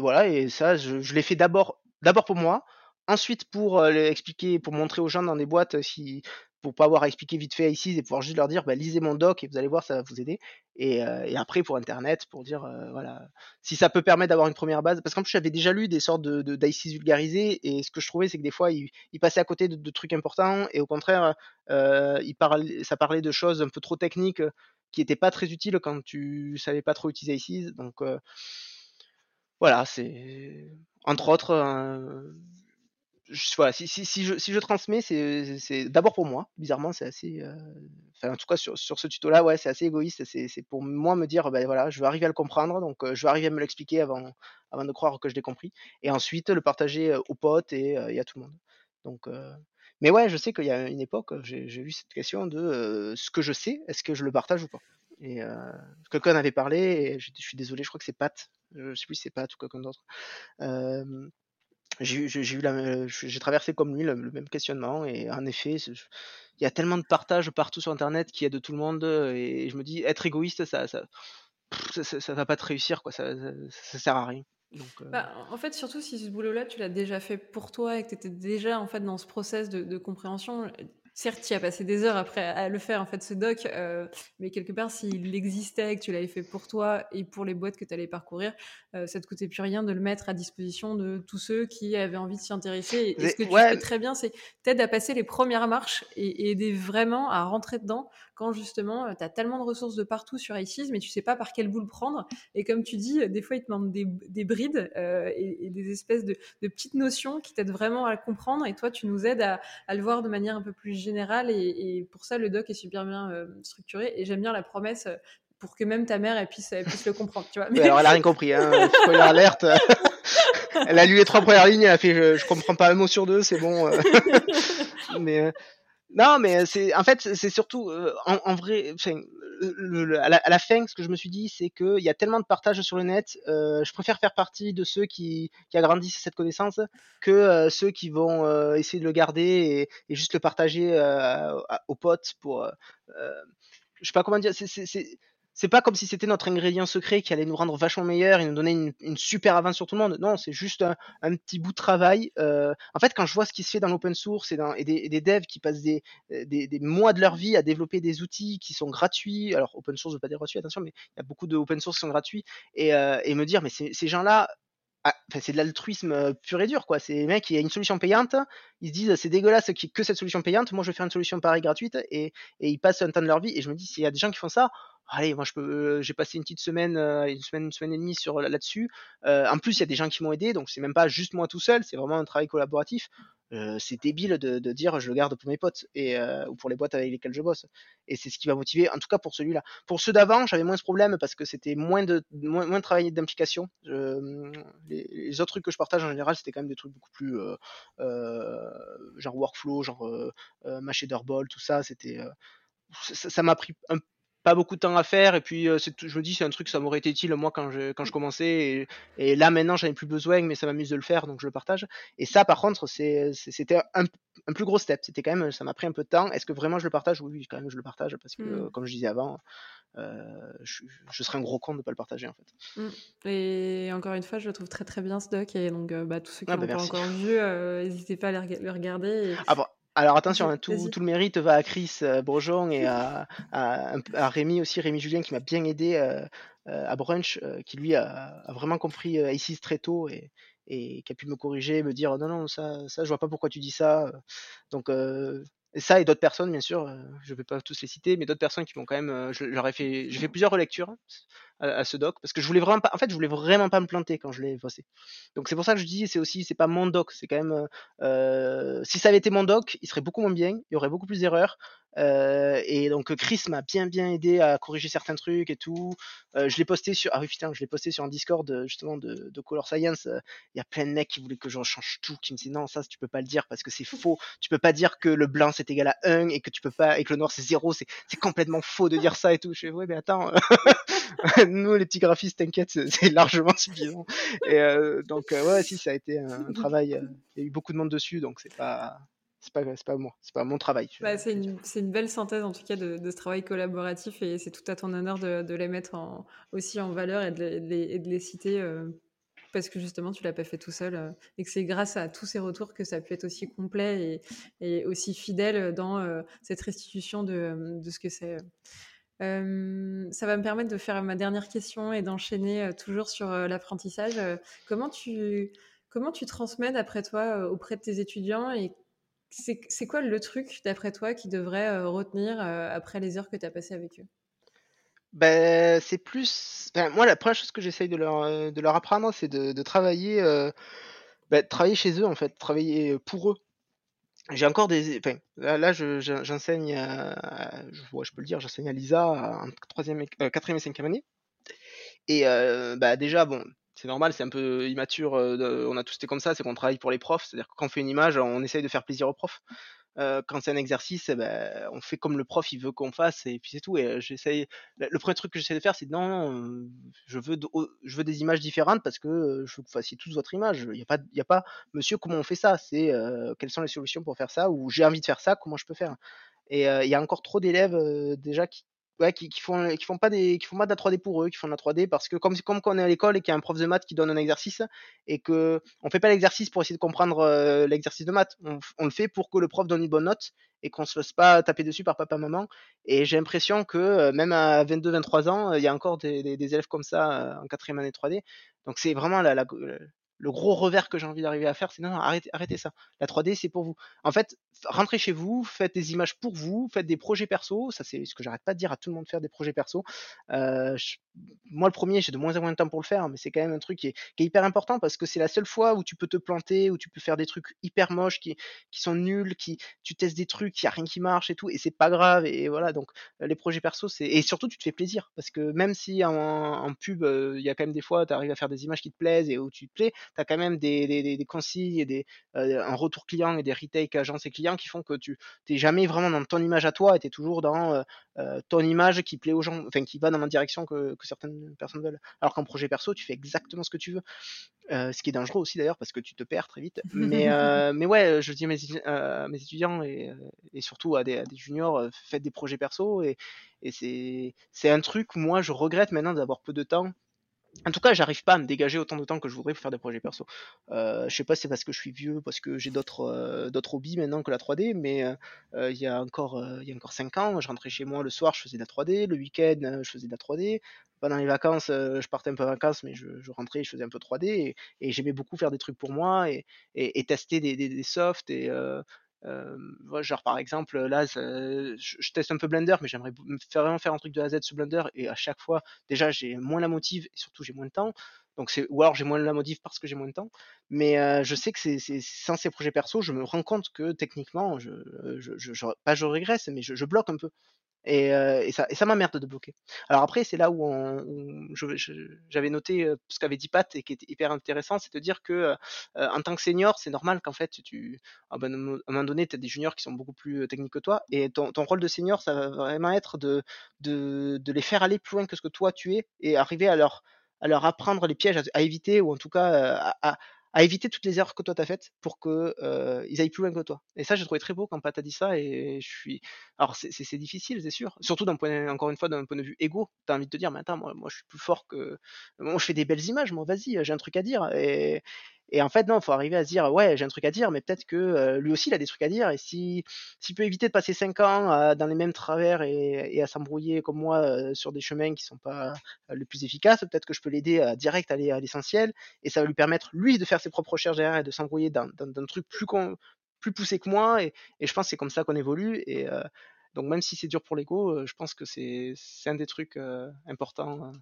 voilà, et ça, je, je l'ai fait d'abord, d'abord pour moi, ensuite pour expliquer, pour montrer aux gens dans des boîtes si pour pas avoir à expliquer vite fait ici et pouvoir juste leur dire bah, lisez mon doc et vous allez voir ça va vous aider. Et, euh, après pour internet pour dire euh, voilà si ça peut permettre d'avoir une première base. Parce qu'en plus j'avais déjà lu des sortes de, de vulgarisés et ce que je trouvais c'est que des fois ils, passaient à côté de, trucs importants et au contraire euh, ils parlaient, ça parlait de choses un peu trop techniques qui étaient pas très utiles quand tu savais pas trop utiliser ICs donc voilà c'est entre autres voilà, si, si, si, je, si je transmets, c'est d'abord pour moi. Bizarrement, c'est assez. Euh, enfin, en tout cas, sur, sur ce tuto-là, ouais, c'est assez égoïste. C'est pour moi me dire, ben voilà, je vais arriver à le comprendre, donc euh, je vais arriver à me l'expliquer avant, avant de croire que je l'ai compris. Et ensuite, le partager euh, aux potes et, et, à tout le monde. Donc, mais ouais, je sais qu'il y a une époque, j'ai eu cette question de ce que je sais, est-ce que je le partage ou pas? Et quelqu'un en avait parlé, et je, je, suis désolé, je crois que c'est Pat. Je sais plus si c'est Pat ou quelqu'un d'autre j'ai eu la j'ai traversé comme lui le, même questionnement et en effet il y a tellement de partage partout sur internet qui aide tout le monde et je me dis être égoïste ça ça ça, va pas te réussir quoi ça, ça, sert à rien. Bah, en fait, surtout si ce boulot-là, tu l'as déjà fait pour toi et que tu étais déjà en fait dans ce process de compréhension, certes, tu as passé des heures après à le faire, en fait, ce doc, euh, mais quelque part, s'il existait et que tu l'avais fait pour toi et pour les boîtes que tu allais parcourir, euh, ça te coûtait plus rien de le mettre à disposition de tous ceux qui avaient envie de s'y intéresser. Et, ce que tu fais très bien, c'est t'aider à passer les premières marches et, aider vraiment à rentrer dedans quand justement, euh, tu as tellement de ressources de partout sur ICIS, mais tu sais pas par quel bout le prendre. Et comme tu dis, des fois, ils te demandent des, des brides et, des espèces de, de, petites notions qui t'aident vraiment à le comprendre. Et toi, tu nous aides à, à le voir de manière un peu plus général et, pour ça le doc est super bien euh, structuré et j'aime bien la promesse euh, pour que même ta mère elle puisse, puisse le comprendre tu vois mais... alors elle a rien compris hein. *laughs* spoiler alerte elle a lu les trois premières lignes elle a fait je, je comprends pas un mot sur deux c'est bon euh. *laughs* mais non, mais c'est en fait c'est surtout en, en, vrai, le, à, la, fin, ce que je me suis dit, c'est qu'il y a tellement de partage sur le net. je préfère faire partie de ceux qui, qui agrandissent cette connaissance que ceux qui vont essayer de le garder et, et juste le partager aux potes pour. je sais pas comment dire. c'est c'est pas comme si c'était notre ingrédient secret qui allait nous rendre vachement meilleurs et nous donner une, une super avance sur tout le monde. Non, c'est juste un, un, petit bout de travail. Euh, en fait, quand je vois ce qui se fait dans l'open source et, dans, et, des, des, devs qui passent des, des, des, mois de leur vie à développer des outils qui sont gratuits, alors open source, je veux pas dire gratuit, attention, mais il y a beaucoup de open source qui sont gratuits, et, euh, et me dire, mais ces gens-là, ah, c'est de l'altruisme euh, pur et dur, quoi. C'est les mecs, il y a une solution payante, ils se disent c'est dégueulasse qu'il que cette solution payante, moi je vais faire une solution pareille gratuite, et, et ils passent un temps de leur vie. Et je me dis, s'il y a des gens qui font ça, allez, moi je peux, j'ai passé une petite semaine, une semaine, une semaine et demie sur là-dessus. en plus, il y a des gens qui m'ont aidé, donc c'est même pas juste moi tout seul, c'est vraiment un travail collaboratif. C'est débile de, dire je le garde pour mes potes et ou pour les boîtes avec lesquelles je bosse. Et c'est ce qui va motiver, en tout cas pour celui-là. Pour ceux d'avant, j'avais moins ce problème parce que c'était moins de moins, moins de travail d'implication. Les, autres trucs que je partage en général, c'était quand même des trucs beaucoup plus genre workflow, genre euh, Ball, tout ça. C'était ça m'a pris un pas beaucoup de temps à faire et puis euh, je me dis c'est un truc ça m'aurait été utile moi quand je quand je commençais et, là maintenant j'en ai plus besoin mais ça m'amuse de le faire donc je le partage et ça par contre c'est c'était un, un, plus gros step c'était quand même ça m'a pris un peu de temps est-ce que vraiment je le partage? Oui quand même je le partage parce que mmh. comme je disais avant euh, je, je, serais un gros con de ne pas le partager en fait. Mmh. Et encore une fois, je le trouve très très bien ce doc et donc euh, bah, tous ceux qui ah, l'ont bah, pas encore vu, n'hésitez pas à le regarder. Et... Ah bon, alors attention, hein, tout, tout, le mérite va à Chris euh, Bourgeon et à, à, à, Rémi aussi, Rémi Julien qui m'a bien aidé euh, euh à Brunch, euh, qui lui a, a, vraiment compris ICIS très tôt et, et qui a pu me corriger, me dire non, non, ça, ça je vois pas pourquoi tu dis ça. Donc ça et d'autres personnes, bien sûr, je vais pas tous les citer, mais d'autres personnes qui m'ont quand même, je leur ai fait, j'ai fait plusieurs relectures à, ce doc parce que je voulais vraiment pas, en fait, je voulais vraiment pas me planter quand je l'ai bossé. Donc c'est pour ça que je dis, c'est aussi, c'est pas mon doc, c'est quand même, euh, si ça avait été mon doc, il serait beaucoup moins bien, il y aurait beaucoup plus d'erreurs. Euh, et donc Chris m'a bien bien aidé à corriger certains trucs et tout. Euh, je l'ai posté sur, ah oui putain, je l'ai posté sur un Discord justement de, de Color Science. Il y a plein de mecs qui voulaient que je change tout, qui me disaient non ça tu peux pas le dire parce que c'est faux. Tu peux pas dire que le blanc c'est égal à 1 et que tu peux pas et que le noir c'est 0. C'est complètement faux de dire ça et tout. Je fais ouais mais attends. *laughs* *laughs* *laughs* nous les petits graphistes t'inquiète c'est largement suffisant et euh, donc euh, ouais si ça a été un, travail euh, il y a eu beaucoup de monde dessus donc c'est pas c'est pas, pas moi, c'est pas mon travail. Bah, c'est une, une, belle synthèse en tout cas de, de ce travail collaboratif et c'est tout à ton honneur de, de les mettre en, aussi en valeur et de, les, et de les citer euh, parce que justement tu l'as pas fait tout seul euh, et que c'est grâce à tous ces retours que ça peut être aussi complet et, et aussi fidèle dans euh, cette restitution de, de ce que c'est ça va me permettre de faire ma dernière question et d'enchaîner toujours sur l'apprentissage. comment, tu, comment tu transmets, d'après toi, auprès de tes étudiants et c'est quoi le truc, d'après toi, qui devrait retenir après les heures que tu as passées avec eux? Ben, c'est plus. moi, la première chose que j'essaye de leur, de leur apprendre, c'est de, travailler, ben, travailler chez eux, en fait, travailler pour eux j'ai encore des. Enfin, là, j'enseigne, à... je, je, peux le dire, j'enseigne à Lisa en troisième, euh, quatrième et cinquième année. Et euh, bah déjà, bon, c'est normal, c'est un peu immature. Euh, on a tous été comme ça, c'est qu'on travaille pour les profs. C'est-à-dire que quand on fait une image, on essaye de faire plaisir aux profs. Quand c'est un exercice, eh ben, on fait comme le prof il veut qu'on fasse et puis c'est tout. Et j'essaye. Le premier truc que j'essaie de faire, c'est non, non, je veux, je veux des images différentes parce que je veux que vous fassiez tous votre image. Il n'y a pas, il y a pas, monsieur, comment on fait ça? C'est quelles sont les solutions pour faire ça? Ou j'ai envie de faire ça, comment je peux faire? Et il y a encore trop d'élèves déjà qui, Ouais, qui, qui, font qui font pas des qui font pas de la 3D pour eux, qui font de la 3D parce que comme comme quand on est à l'école et qu'il y a un prof de maths qui donne un exercice et que on fait pas l'exercice pour essayer de comprendre euh, l'exercice de maths, on, on, le fait pour que le prof donne une bonne note et qu'on se fasse pas taper dessus par papa maman. Et j'ai l'impression que euh, même à 22 23 ans, il y a encore des, des, élèves comme ça euh, en quatrième année 3D. Donc c'est vraiment la, la, le gros revers que j'ai envie d'arriver à faire, c'est non, non, arrêtez, arrêtez ça. La 3D, c'est pour vous. En fait, rentrez chez vous, faites des images pour vous, faites des projets perso. Ça, c'est ce que j'arrête pas de dire à tout le monde, faire des projets perso. Euh, moi, le premier, j'ai de moins en moins de temps pour le faire, mais c'est quand même un truc qui est, hyper important parce que c'est la seule fois où tu peux te planter, où tu peux faire des trucs hyper moches, qui, sont nuls, qui tu testes des trucs, il y a rien qui marche et tout, et c'est pas grave. Et, voilà, donc les projets perso, c'est et surtout tu te fais plaisir parce que même si en, en pub, il y a quand même des fois, tu arrives à faire des images qui te plaisent et où tu te plais, tu as quand même des, des, des consignes et des, un retour client et des retakes agence et clients qui font que tu t'es jamais vraiment dans ton image à toi et tu es toujours dans ton image qui plaît aux gens, enfin qui va dans la direction que, que certaines personnes veulent. Alors qu'en projet perso, tu fais exactement ce que tu veux. Euh, ce qui est dangereux aussi d'ailleurs parce que tu te perds très vite. Mais, *laughs* euh, mais ouais, je dis à mes, euh, mes étudiants et, et, surtout à des, à des juniors, faites des projets perso et, et c'est un truc, moi je regrette maintenant d'avoir peu de temps en tout cas, j'arrive pas à me dégager autant de temps que je voudrais pour faire des projets perso. Euh, je sais pas si c'est parce que je suis vieux, parce que j'ai d'autres euh, hobbies maintenant que la 3D, mais euh, il y a encore il y a encore 5 ans, je rentrais chez moi le soir, je faisais de la 3D, le week-end, je faisais de la 3D. Pendant les vacances, je partais un peu en vacances, mais je, je rentrais, je faisais un peu 3D et, j'aimais beaucoup faire des trucs pour moi et, tester des, softs genre par exemple, là, je, teste un peu Blender, mais j'aimerais vraiment faire un truc de A à Z sur Blender, et à chaque fois, déjà, j'ai moins la motive, et surtout, j'ai moins de temps. Donc c'est, ou alors j'ai moins la motive parce que j'ai moins de temps. Mais euh, je sais que c'est, sans ces projets perso, je me rends compte que techniquement, je, pas je régresse, mais je bloque un peu. Et, euh, et, ça, et ça m'emmerde de bloquer. Alors après, c'est là où, où j'avais noté euh, ce qu'avait dit Pat et qui était hyper intéressant, c'est de dire que euh, en tant que senior, c'est normal qu'en fait, tu, à un moment donné, tu as des juniors qui sont beaucoup plus techniques que toi, et ton, ton, rôle de senior, ça va vraiment être de, de, de, les faire aller plus loin que ce que toi tu es et arriver à leur, à leur apprendre les pièges à, éviter ou en tout cas à, à, à éviter toutes les erreurs que toi t'as faites pour que euh, ils aillent plus loin que toi. Et ça, j'ai trouvé très beau quand Pat a dit ça. Et je suis. Alors, c'est difficile, c'est sûr. Surtout d'un point, encore une fois, d'un point de vue égo. T'as envie de te dire, mais attends, moi, je suis plus fort que. Moi, je fais des belles images. Moi, vas-y, j'ai un truc à dire. Et, en fait, non, faut arriver à se dire, ouais, j'ai un truc à dire, mais peut-être que euh, lui aussi, il a des trucs à dire. Et si s'il peut éviter de passer 5 ans euh, dans les mêmes travers et, à s'embrouiller comme moi euh, sur des chemins qui sont pas les plus efficaces, peut-être que je peux l'aider à direct aller à l'essentiel. Et ça va lui permettre, lui, de faire ses propres recherches derrière et de s'embrouiller dans, un truc plus, plus poussé que moi. Et, je pense que c'est comme ça qu'on évolue. Et donc, même si c'est dur pour l'ego, je pense que c'est un des trucs importants.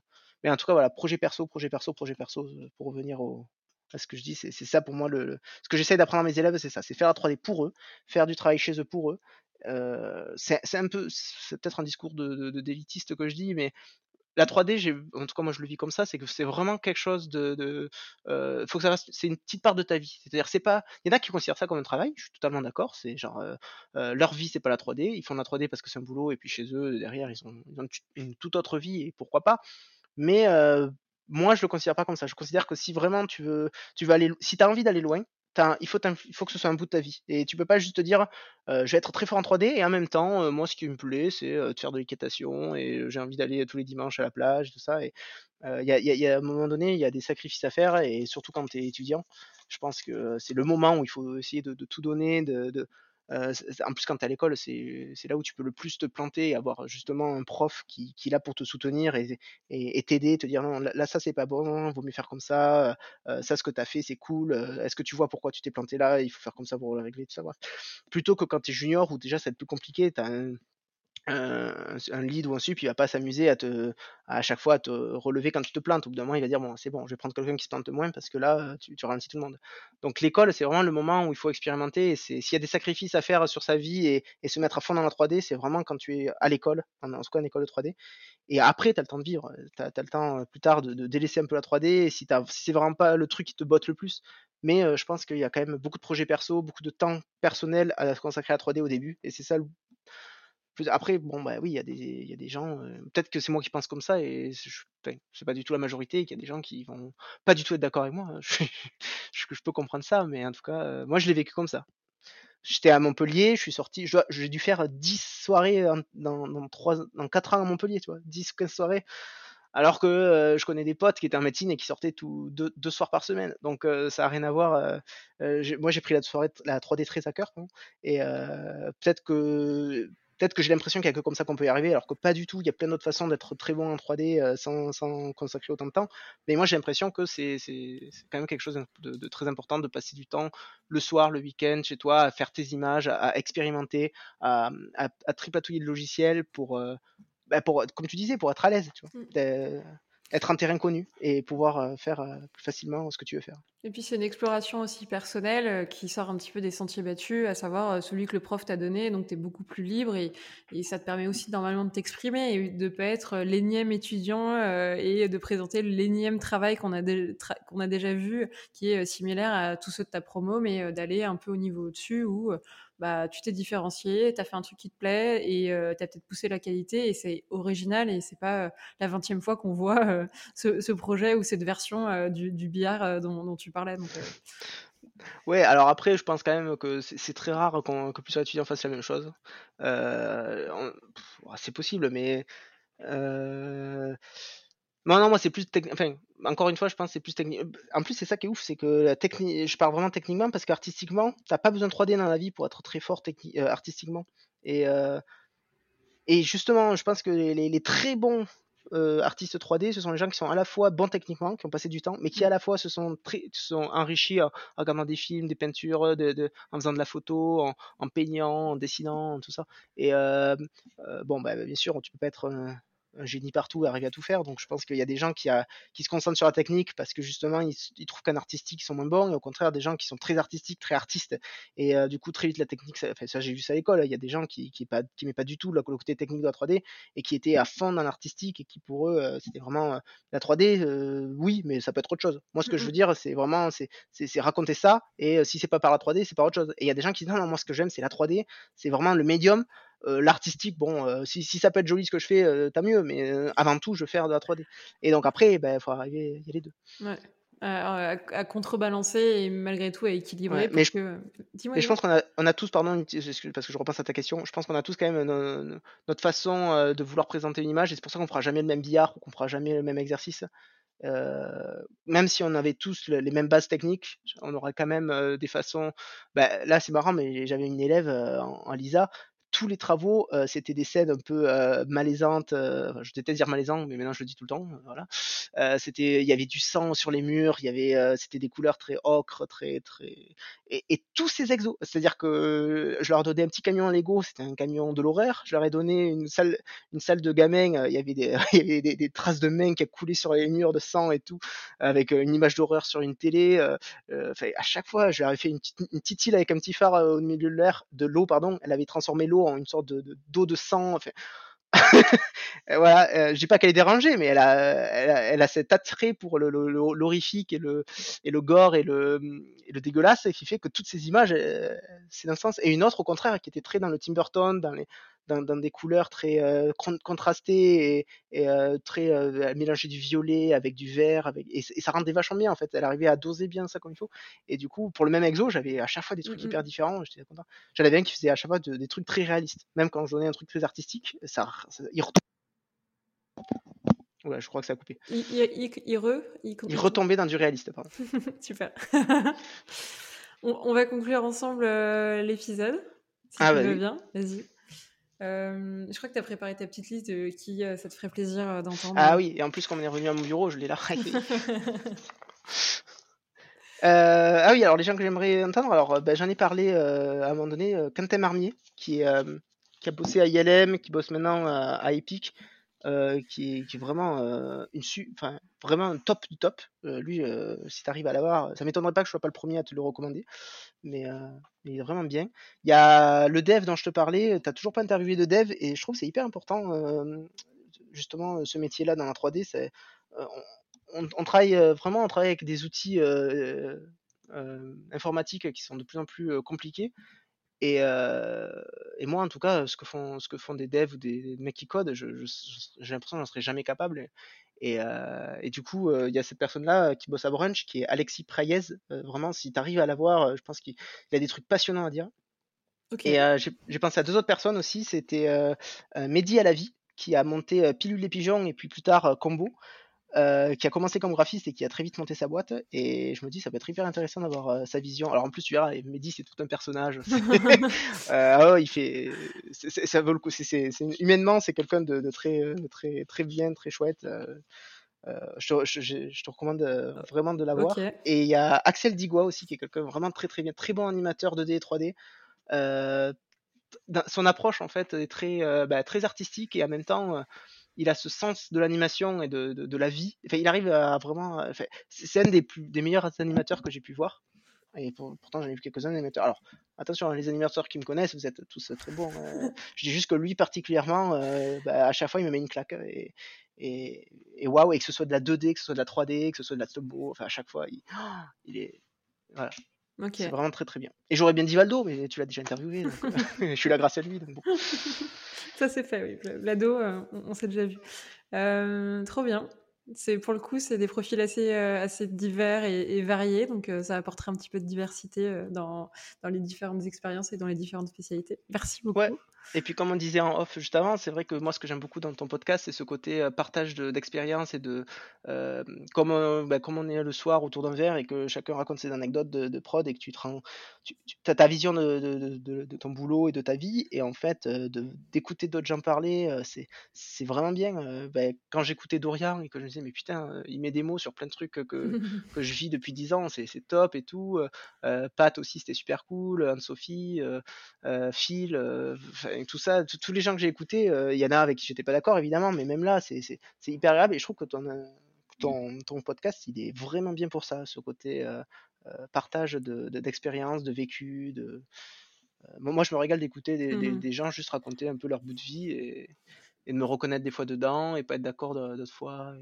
Mais en tout cas, voilà, projet perso, projet perso, projet perso, pour revenir au, ce que je dis, c'est ça pour moi. Le, ce que j'essaie d'apprendre à mes élèves, c'est ça c'est faire la 3D pour eux, faire du travail chez eux pour eux. Euh, c'est un peu, c'est peut-être un discours de, d'élitiste que je dis, mais la 3D, en tout cas moi je le vis comme ça, c'est que c'est vraiment quelque chose de, de euh, faut que ça reste, c'est une petite part de ta vie. C'est-à-dire c'est pas, il y en a qui considèrent ça comme un travail, je suis totalement d'accord. C'est genre euh, euh, leur vie c'est pas la 3D, ils font la 3D parce que c'est un boulot et puis chez eux derrière ils ont, une toute autre vie et pourquoi pas. Mais euh, moi, je le considère pas comme ça. Je considère que si vraiment tu veux, tu veux aller, si tu as envie d'aller loin, il faut, il faut que ce soit un bout de ta vie. Et tu peux pas juste te dire, je vais être très fort en 3D et en même temps, moi, ce qui me plaît, c'est de faire de l'équitation et j'ai envie d'aller tous les dimanches à la plage, tout ça. Et il y a, y, a, un moment donné, il y a des sacrifices à faire et surtout quand tu es étudiant, je pense que c'est le moment où il faut essayer de, tout donner, de en plus, quand tu à l'école, c'est là où tu peux le plus te planter et avoir justement un prof qui, est là pour te soutenir et t'aider, te dire non, là, ça c'est pas bon, vaut mieux faire comme ça, ça ce que tu as fait c'est cool, est-ce que tu vois pourquoi tu t'es planté là, il faut faire comme ça pour le régler, tout ça. Plutôt que quand tu es junior où déjà ça va être plus compliqué, tu as un, un, lead ou un sup, il va pas s'amuser à te, à chaque fois à te relever quand tu te plantes. Au bout d'un moment, il va dire bon, c'est bon, je vais prendre quelqu'un qui se plante moins parce que là, tu, ralentis tout le monde. Donc l'école, c'est vraiment le moment où il faut expérimenter. S'il y a des sacrifices à faire sur sa vie et, se mettre à fond dans la 3D, c'est vraiment quand tu es à l'école, en, en tout cas en école de 3D. Et après, tu as le temps de vivre. Tu as, le temps euh, plus tard de, délaisser un peu la 3D. Et si, si c'est vraiment pas le truc qui te botte le plus, mais euh, je pense qu'il y a quand même beaucoup de projets perso, beaucoup de temps personnel à consacrer à la 3D au début, et c'est ça le après, bon, bah oui, il y, a des, y a des gens, euh, peut-être que c'est moi qui pense comme ça, et c'est pas du tout la majorité, qu'il y a des gens qui vont pas du tout être d'accord avec moi. *laughs* je, je, peux comprendre ça, mais en tout cas, euh, moi je l'ai vécu comme ça. j'étais à Montpellier, je suis sorti, j'ai dû faire 10 soirées dans, dans, 3, dans 4 ans à Montpellier, tu vois, 10, 15 soirées. Alors que euh, je connais des potes qui étaient en médecine et qui sortaient tout, deux, deux soirs par semaine. Donc euh, ça n'a rien à voir. Euh, moi j'ai pris la, soirée, la 3D très à cœur. et peut-être que peut-être que j'ai l'impression qu'il n'y a que comme ça qu'on peut y arriver, alors que pas du tout. Il y a plein d'autres façons d'être très bon en 3D sans, sans, consacrer autant de temps. Mais moi, j'ai l'impression que c'est quand même quelque chose de, très important de passer du temps le soir, le week-end, chez toi, à faire tes images, à, expérimenter, à, à, tripatouiller le logiciel pour, bah, pour, comme tu disais, pour être à l'aise, tu vois. Être un terrain connu et pouvoir euh, faire euh, plus facilement ce que tu veux faire. Et puis c'est une exploration aussi personnelle euh, qui sort un petit peu des sentiers battus, à savoir celui que le prof t'a donné, donc tu es beaucoup plus libre et, ça te permet aussi normalement de t'exprimer et de pas être l'énième étudiant et de présenter l'énième travail qu'on a, déjà vu qui est similaire à tous ceux de ta promo, mais d'aller un peu au niveau au-dessus bah, tu t'es différencié, tu as fait un truc qui te plaît et tu as peut-être poussé la qualité et c'est original et c'est pas la 20e fois qu'on voit ce, projet ou cette version du, billard dont, tu parlais. Ouais, alors après, je pense quand même que c'est très rare que plusieurs étudiants fassent la même chose. c'est possible, mais non, non, moi c'est plus technique. Enfin, encore une fois, je pense que c'est plus technique. En plus, c'est ça qui est ouf, c'est que la technique. Je parle vraiment techniquement parce qu'artistiquement, t'as pas besoin de 3D dans la vie pour être très fort euh, artistiquement. Et, euh, et justement, je pense que les, très bons euh, artistes 3D, ce sont les gens qui sont à la fois bons techniquement, qui ont passé du temps, mais qui à la fois se sont, enrichis en, regardant des films, des peintures, en faisant de la photo, en, peignant, en dessinant, tout ça. Et bon, bah, bien sûr, tu peux pas être un génie partout, arriver à tout faire. Donc je pense qu'il y a des gens qui, a, qui se concentrent sur la technique parce que justement ils, trouvent qu'un artistique ils sont moins bons, et au contraire des gens qui sont très artistiques, très artistes, et euh, du coup très vite la technique, ça, ça j'ai vu ça à l'école, il y a des gens qui qui, pas, qui pas du tout le côté technique de la 3D et qui étaient à fond dans l'artistique et qui pour eux euh, c'était vraiment euh, la 3D, oui, mais ça peut être autre chose. Moi ce que je veux dire c'est vraiment c'est, c'est, raconter ça et si c'est pas par la 3D c'est par autre chose. Et il y a des gens qui disent non, non moi ce que j'aime c'est la 3D, c'est vraiment le médium l'artistique, bon, euh, si, ça peut être joli ce que je fais, euh, tant mieux, mais avant tout, je veux faire de la 3D. Et donc après, il ben, faut arriver, il y a les deux. Ouais. À, contrebalancer et malgré tout à équilibrer. mais, je, mais je pense qu'on a, on a tous, pardon, parce que je repense à ta question, je pense qu'on a tous quand même notre façon de vouloir présenter une image et c'est pour ça qu'on fera jamais le même billard ou qu'on fera jamais le même exercice. même si on avait tous les mêmes bases techniques, on aurait quand même des façons. Bah, là, c'est marrant, mais j'avais une élève en Lisa tous les travaux, c'était des scènes un peu malaisantes. je déteste dire malaisant, mais maintenant je le dis tout le temps. Voilà. c'était, il y avait du sang sur les murs, il y avait, c'était des couleurs très ocre, très très. Et, tous ces exos, c'est-à-dire que je leur donnais un petit camion à Lego, c'était un camion de l'horreur. Je leur ai donné une salle, une salle de gamins. Il y avait *laughs* des, traces de mains qui coulé sur les murs de sang et tout, avec une image d'horreur sur une télé. à chaque fois, je leur ai fait une une petite île avec un petit phare au milieu de l'air, de l'eau, pardon. Elle avait transformé l'eau en une sorte de d'eau de, sang. Enfin, *laughs* voilà, euh, je dis pas qu'elle est dérangée, mais elle a, elle a, cet attrait pour l'horrifique et le, et le gore et le, et le dégueulasse qui fait que toutes ces images, c'est d'un sens. Et une autre, au contraire, qui était très dans le Tim Burton, dans les, dans, des couleurs très euh, contrastées et, euh, très euh, mélanger du violet avec du vert avec et, ça rendait vachement bien en fait elle arrivait à doser bien ça comme il faut et du coup pour le même exo j'avais à chaque fois des trucs mmh hyper différents j'étais content j'en avais un qui faisait à chaque fois des trucs très réalistes même quand je donnais un truc très artistique ça, il retombe je crois que ça a coupé. Il, il, re, il, retombait dans du réaliste, pardon. *laughs* Super. *laughs* on, va conclure ensemble l'épisode. Si ah, tu veux bien, vas-y. Euh, je crois que tu as préparé ta petite liste de qui euh, ça te ferait plaisir euh, d'entendre. Ah oui, et en plus, quand on est revenu à mon bureau, je l'ai là. *laughs* *laughs* ah oui, alors les gens que j'aimerais entendre, alors ben, j'en ai parlé à un moment donné, Quentin Marmier, qui, qui a bossé à ILM, qui bosse maintenant à Epic, qui, est, qui, est, vraiment une enfin vraiment un top du top. lui, si tu arrives à l'avoir, ça m'étonnerait pas que je sois pas le premier à te le recommander, mais, il est vraiment bien. Il y a le dev dont je te parlais, tu toujours pas interviewé de dev et je trouve c'est hyper important justement ce métier-là dans la 3D. C'est, on, travaille vraiment, on travaille avec des outils informatiques qui sont de plus en plus compliqués et, et, moi, en tout cas, ce que font, ce que font des devs ou des, mecs qui codent, j'ai l'impression que j'en serais jamais capable. Et, et du coup, il y a cette personne-là qui bosse à Brunch, qui est Alexis Prayez. vraiment, si tu arrives à la voir, je pense qu'il a des trucs passionnants à dire. Et j'ai pensé à deux autres personnes aussi. C'était Mehdi à la vie, qui a monté Pilule et Pigeons et puis plus tard Combo. Euh, qui a commencé comme graphiste et qui a très vite monté sa boîte. Et je me dis, ça peut être hyper intéressant d'avoir euh, sa vision. Alors en plus, tu verras, Mehdi, c'est tout un personnage. *laughs* *laughs* euh, oh, il fait, ça vaut le coup. C'est, humainement, c'est quelqu'un de, très, très, très bien, très chouette. Euh, je, te, je, je, te, recommande vraiment de l'avoir. Et il y a Axel Digua aussi, qui est quelqu'un vraiment très très bien, très bon animateur 2D et 3D. son approche en fait est très, bah, très artistique et en même temps il a ce sens de l'animation et de, de, la vie. Enfin, il arrive à vraiment. c'est un des, plus, des meilleurs animateurs que j'ai pu voir. Et pourtant, j'en ai vu quelques-uns animateurs. Alors, attention, les animateurs qui me connaissent, vous êtes tous très bons. Hein. *laughs* je dis juste que lui, particulièrement, euh, bah, à chaque fois, il me met une claque. Et, et, et waouh, et que ce soit de la 2D, que ce soit de la 3D, que ce soit de la stop enfin, à chaque fois, il, *gasps* il est. Voilà. C'est vraiment très très bien. Et j'aurais bien dit Valdo, mais tu l'as déjà interviewé. Donc, *laughs* *laughs* je suis là grâce à lui. Donc bon. *laughs* Ça c'est fait, oui. L'ado, euh, on, s'est déjà vu. Euh, trop bien. C'est pour le coup, c'est des profils assez, euh, assez divers et, variés, donc ça apporterait un petit peu de diversité dans, dans, les différentes expériences et dans les différentes spécialités. Merci beaucoup. Et puis, comme on disait en off juste avant, c'est vrai que moi, ce que j'aime beaucoup dans ton podcast, c'est ce côté partage d'expérience et de comme, bah, comme on est le soir autour d'un verre et que chacun raconte ses anecdotes de, prod et que tu te rends, tu, as ta vision de, de, ton boulot et de ta vie et en fait, d'écouter d'autres gens parler, c'est, vraiment bien. Bah, quand j'écoutais Dorian et que je me disais, mais putain, il met des mots sur plein de trucs que, *laughs* que je vis depuis 10 ans, c'est, c'est top et tout. Pat aussi, c'était super cool. Anne-Sophie, Phil, tout ça, tous les gens que j'ai écoutés, il y en a avec qui j'étais pas d'accord évidemment, mais même là, c'est hyper agréable et je trouve que ton, ton, ton, podcast, il est vraiment bien pour ça, ce côté partage d'expériences, de, de, vécu. De... moi, je me régale d'écouter mmh des, gens juste raconter un peu leur bout de vie et, et de me reconnaître des fois dedans et pas être d'accord d'autres fois.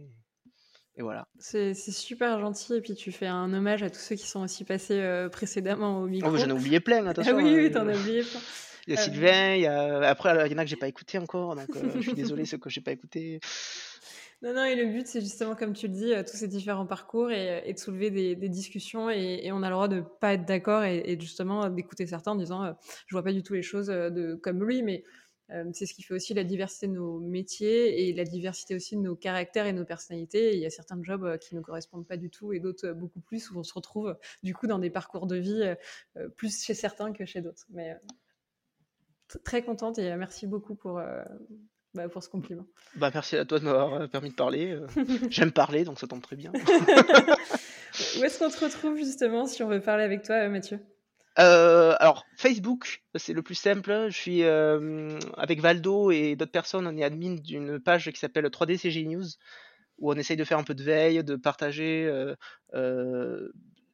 Et... voilà. C'est super gentil. Et puis tu fais un hommage à tous ceux qui sont aussi passés précédemment au micro. Oh, J'en ai oublié plein, *laughs* attention. Ah oui, oui, t'en as oublié plein. Y a Sylvain, il y a... après, il y en a que j'ai pas écouté encore, donc euh, je suis désolé ceux que j'ai pas écouté. Non, non, et le but, c'est justement, comme tu le dis, euh, tous ces différents parcours et, de soulever des, discussions. Et, on a le droit de pas être d'accord et, justement d'écouter certains en disant euh, Je vois pas du tout les choses de, comme lui, mais c'est ce qui fait aussi la diversité de nos métiers et la diversité aussi de nos caractères et nos personnalités. il y a certains jobs qui ne correspondent pas du tout et d'autres beaucoup plus où on se retrouve du coup dans des parcours de vie plus chez certains que chez d'autres. Mais très contente et euh, merci beaucoup pour, euh, bah, pour ce compliment. Bah, merci à toi de m'avoir euh, permis de parler. *laughs* J'aime parler, donc ça tombe très bien. *laughs* Où est-ce qu'on te retrouve justement si on veut parler avec toi, Mathieu? Alors Facebook, c'est le plus simple. Je suis avec Valdo et d'autres personnes. On est admin d'une page qui s'appelle 3DCG News, où on essaye de faire un peu de veille, de partager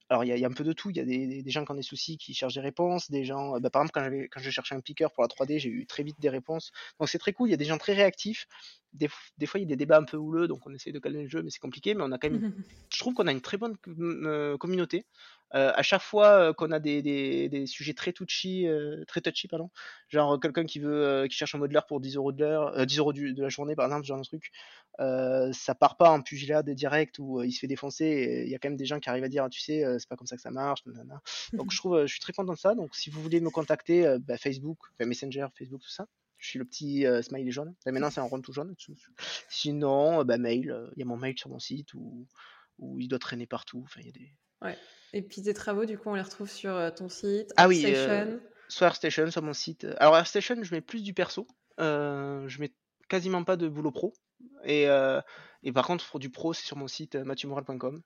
alors il y, a un peu de tout, il y a des, gens qui ont des soucis qui cherchent des réponses, des gens, euh, bah, par exemple quand, quand je cherchais un piqueur pour la 3D, j'ai eu très vite des réponses. Donc c'est très cool, il y a des gens très réactifs. Des, fois il y a des débats un peu houleux, donc on essaie de calmer le jeu, mais c'est compliqué, mais on a quand même, *laughs* je trouve qu'on a une très bonne euh, communauté. Euh, à chaque fois qu'on a des, des, sujets très touchy, très touchy, pardon, genre quelqu'un qui veut, qui cherche un modeler pour 10 euros de l'heure, 10 euros de la journée par exemple, ce genre de truc, ça part pas en pugilat de direct où il se fait défoncer. Il y a quand même des gens qui arrivent à dire, «Ah, tu sais, c'est pas comme ça que ça marche. Donc je trouve, je suis très content de ça. Donc si vous voulez me contacter, bah, Facebook, Messenger, Facebook, tout ça. Je suis le petit smiley jaune. maintenant c'est un rond tout jaune. Sinon, bah, mail. Il y a mon mail sur mon site où, où il doit traîner partout. Enfin, il y a des Ouais. Et puis tes travaux, du coup, on les retrouve sur euh, ton site, Ah oui, euh, soit AirStation, soit mon site. Alors AirStation, je mets plus du perso. Euh, je mets quasiment pas de boulot pro. Et, et par contre, pour du pro, c'est sur mon site mathieumoral.com.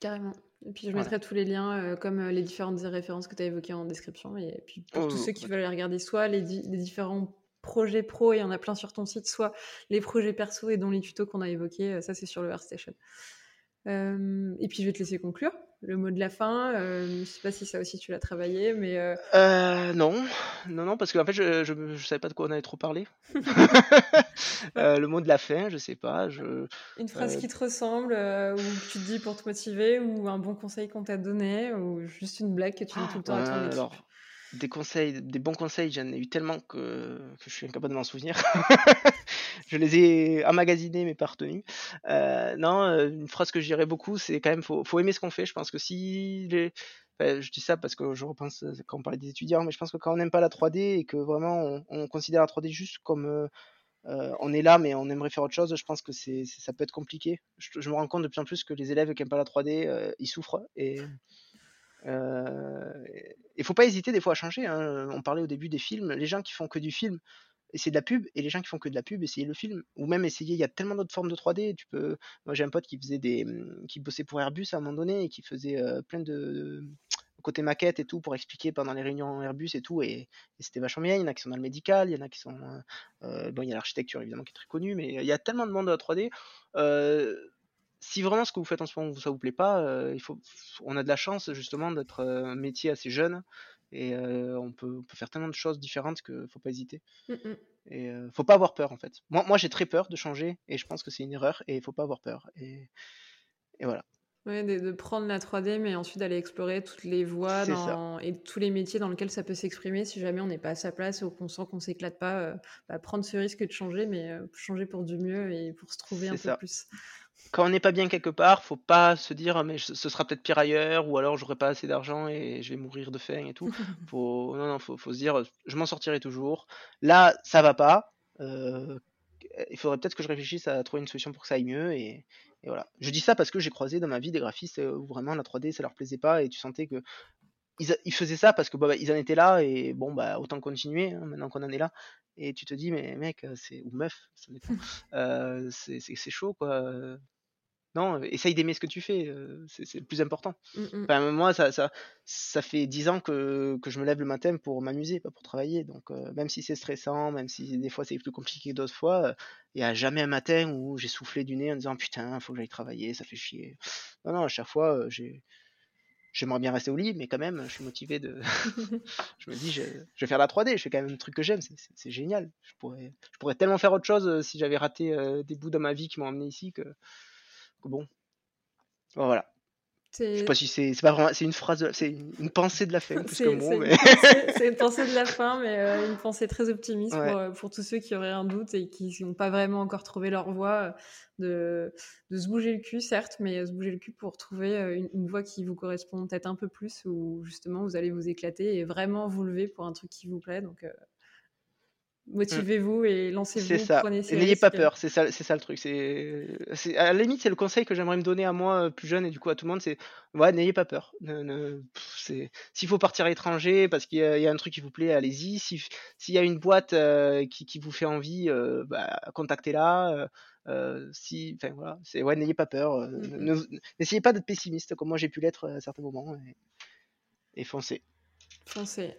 Carrément. Et puis je mettrai tous les liens, comme les différentes références que tu as évoquées en description. Et puis pour oh, tous ceux qui veulent les regarder, soit les, les différents projets pro, et il y en a plein sur ton site, soit les projets perso et dont les tutos qu'on a évoqués, ça c'est sur le AirStation. Euh, et puis je vais te laisser conclure. Le mot de la fin, euh, je ne sais pas si ça aussi tu l'as travaillé, mais... Euh... non, non, non, parce qu'en fait je ne savais pas de quoi on allait trop parler. *laughs* le mot de la fin, je sais pas. Je... Une phrase qui te ressemble, ou que tu te dis pour te motiver, ou un bon conseil qu'on t'a donné, ou juste une blague que tu dis tout le temps à ton équipe. Des conseils, des bons conseils, j'en ai eu tellement que, je suis incapable de m'en souvenir. *laughs* je les ai emmagasinés mais pas retenus. Euh, non, euh, une phrase que je dirais beaucoup, c'est quand même faut, faut aimer ce qu'on fait. Je pense que si je dis ça parce que je repense quand on parlait des étudiants, mais je pense que quand on n'aime pas la 3D et que vraiment on, on considère la 3D juste comme euh, euh, on est là mais on aimerait faire autre chose, je pense que c'est ça peut être compliqué. Je, me rends compte de plus en plus que les élèves qui n'aiment pas la 3D, euh, ils souffrent il faut pas hésiter des fois à changer. Hein. On parlait au début des films, les gens qui font que du film, essayer de la pub, et les gens qui font que de la pub, essayer le film, ou même essayer. Il y a tellement d'autres formes de 3D. Tu peux. Moi, j'ai un pote qui faisait des, qui bossait pour Airbus à un moment donné et qui faisait euh, plein de côté maquette et tout pour expliquer pendant les réunions Airbus et tout, et, c'était vachement bien. Il y en a qui sont dans le médical, il y en a qui sont. Euh, bon, il y a l'architecture évidemment qui est très connue, mais il y a tellement de monde de la 3D. Euh, si vraiment ce que vous faites en ce moment ça vous plaît pas, euh, il faut, on a de la chance justement d'être un métier assez jeune et euh, on, peut, on, peut, faire tellement de choses différentes qu'il faut pas hésiter. Mm -mm. Et euh, faut pas avoir peur en fait. Moi, moi j'ai très peur de changer et je pense que c'est une erreur et il faut pas avoir peur. Et, et voilà. Ouais, de, de, prendre la 3D, mais ensuite d'aller explorer toutes les voies dans, et tous les métiers dans lesquels ça peut s'exprimer si jamais on n'est pas à sa place ou qu'on sent qu'on s'éclate pas. Euh, bah, prendre ce risque de changer, mais euh, changer pour du mieux et pour se trouver un ça. peu plus quand on n'est pas bien quelque part, faut pas se dire mais ce sera peut-être pire ailleurs ou alors j'aurai pas assez d'argent et je vais mourir de faim et tout. *laughs* Faut non non faut, faut se dire je m'en sortirai toujours. Là ça va pas. Euh, il faudrait peut-être que je réfléchisse à trouver une solution pour que ça aille mieux et, et voilà. Je dis ça parce que j'ai croisé dans ma vie des graphistes où vraiment la 3D ça leur plaisait pas et tu sentais que ils, ils faisaient ça parce que bah, ils en étaient là et bon bah autant continuer hein, maintenant qu'on en est là et tu te dis mais mec c'est ou meuf *laughs* euh, c'est chaud quoi non, essaye d'aimer ce que tu fais, c'est le plus important. Mmh enfin, moi, ça, ça, ça fait dix ans que, que, je me lève le matin pour m'amuser, pas pour travailler. Donc, euh, même si c'est stressant, même si des fois c'est plus compliqué que d'autres fois, il n'y a jamais un matin où j'ai soufflé du nez en disant putain, faut que j'aille travailler, ça fait chier. Non, non, à chaque fois, j'ai. J'aimerais bien rester au lit, mais quand même, je suis motivé de. *laughs* *laughs* je me dis, je, je, vais faire la 3D, je fais quand même un truc que j'aime, c'est génial. Je pourrais, je pourrais tellement faire autre chose si j'avais raté euh, des bouts dans ma vie qui m'ont amené ici que bon. Voilà. Je sais pas si c'est pas vraiment c'est une phrase c'est une pensée de la fin plus que bon, mais... c'est une pensée de la fin mais euh, une pensée très optimiste ouais. pour, euh, pour, tous ceux qui auraient un doute et qui n'ont pas vraiment encore trouvé leur voie de, de, se bouger le cul certes mais se bouger le cul pour trouver euh, une, une voie qui vous correspond peut-être un peu plus où justement vous allez vous éclater et vraiment vous lever pour un truc qui vous plaît donc. Motivez-vous et lancez-vous. C'est ça. N'ayez pas peur, c'est ça, c'est ça le truc. C'est, à la limite, c'est le conseil que j'aimerais me donner à moi plus jeune et du coup à tout le monde, c'est ouais, n'ayez pas peur. Ne, ne, c'est, s'il faut partir à l'étranger parce qu'il y a, y a, un truc qui vous plaît, allez-y. Si, s'il y a une boîte euh, qui, qui, vous fait envie, euh, bah, contactez-la. Euh, si, enfin voilà, c'est ouais, n'ayez pas peur. Mmh. n'essayez pas d'être pessimiste comme moi j'ai pu l'être à certains moments et, et foncez. Foncez.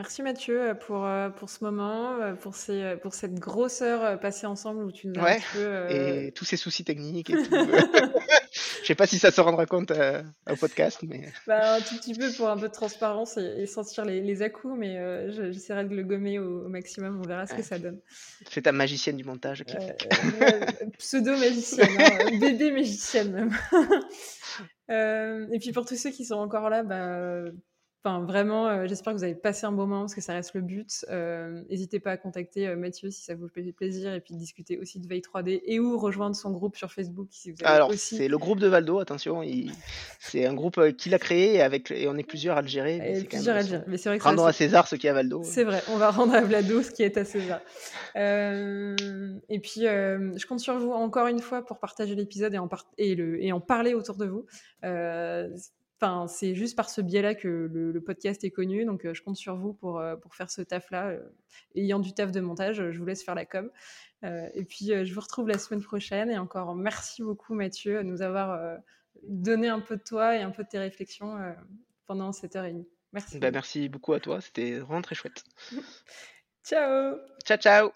Merci Mathieu pour, pour ce moment, pour, ces, pour cette grosseur passée ensemble où tu nous as ouais, un peu, euh... Et tous ces soucis techniques et tout. *laughs* Je sais pas si ça se rendra compte euh, au podcast, mais. *laughs* Bah, un tout petit peu pour un peu de transparence et, et sentir les, les à-coups, mais euh, j'essaierai de le gommer au, au, maximum. On verra ce ouais. que ça donne. Fais ta magicienne du montage. Euh, *laughs* Pseudo-magicienne, hein, bébé magicienne même. et puis pour tous ceux qui sont encore là, bah, Enfin, vraiment, euh, j'espère que vous avez passé un bon moment parce que ça reste le but. N'hésitez euh, pas à contacter euh, Mathieu si ça vous fait plaisir et puis discuter aussi de Veille 3D et ou rejoindre son groupe sur Facebook si vous avez Alors, aussi... c'est le groupe de Valdo, attention. Il... C'est un groupe qu'il a créé et, avec... et on est plusieurs à le gérer. Mais plusieurs à le gérer. Mais c'est vrai que Rendons à César ce qui est à Valdo. C'est vrai, on va rendre à Vlado ce qui est à César. et puis, je compte sur vous encore une fois pour partager l'épisode et, en par... et, le... et en parler autour de vous. Enfin, c'est juste par ce biais-là que le, le, podcast est connu. Donc, euh, je compte sur vous pour, euh, pour faire ce taf-là. Euh, ayant du taf de montage, je vous laisse faire la com. et puis, je vous retrouve la semaine prochaine. Et encore, merci beaucoup, Mathieu, de nous avoir donné un peu de toi et un peu de tes réflexions pendant cette heure et demie. Merci. Bah, merci beaucoup à toi. C'était vraiment très chouette. *laughs* ciao. Ciao, ciao.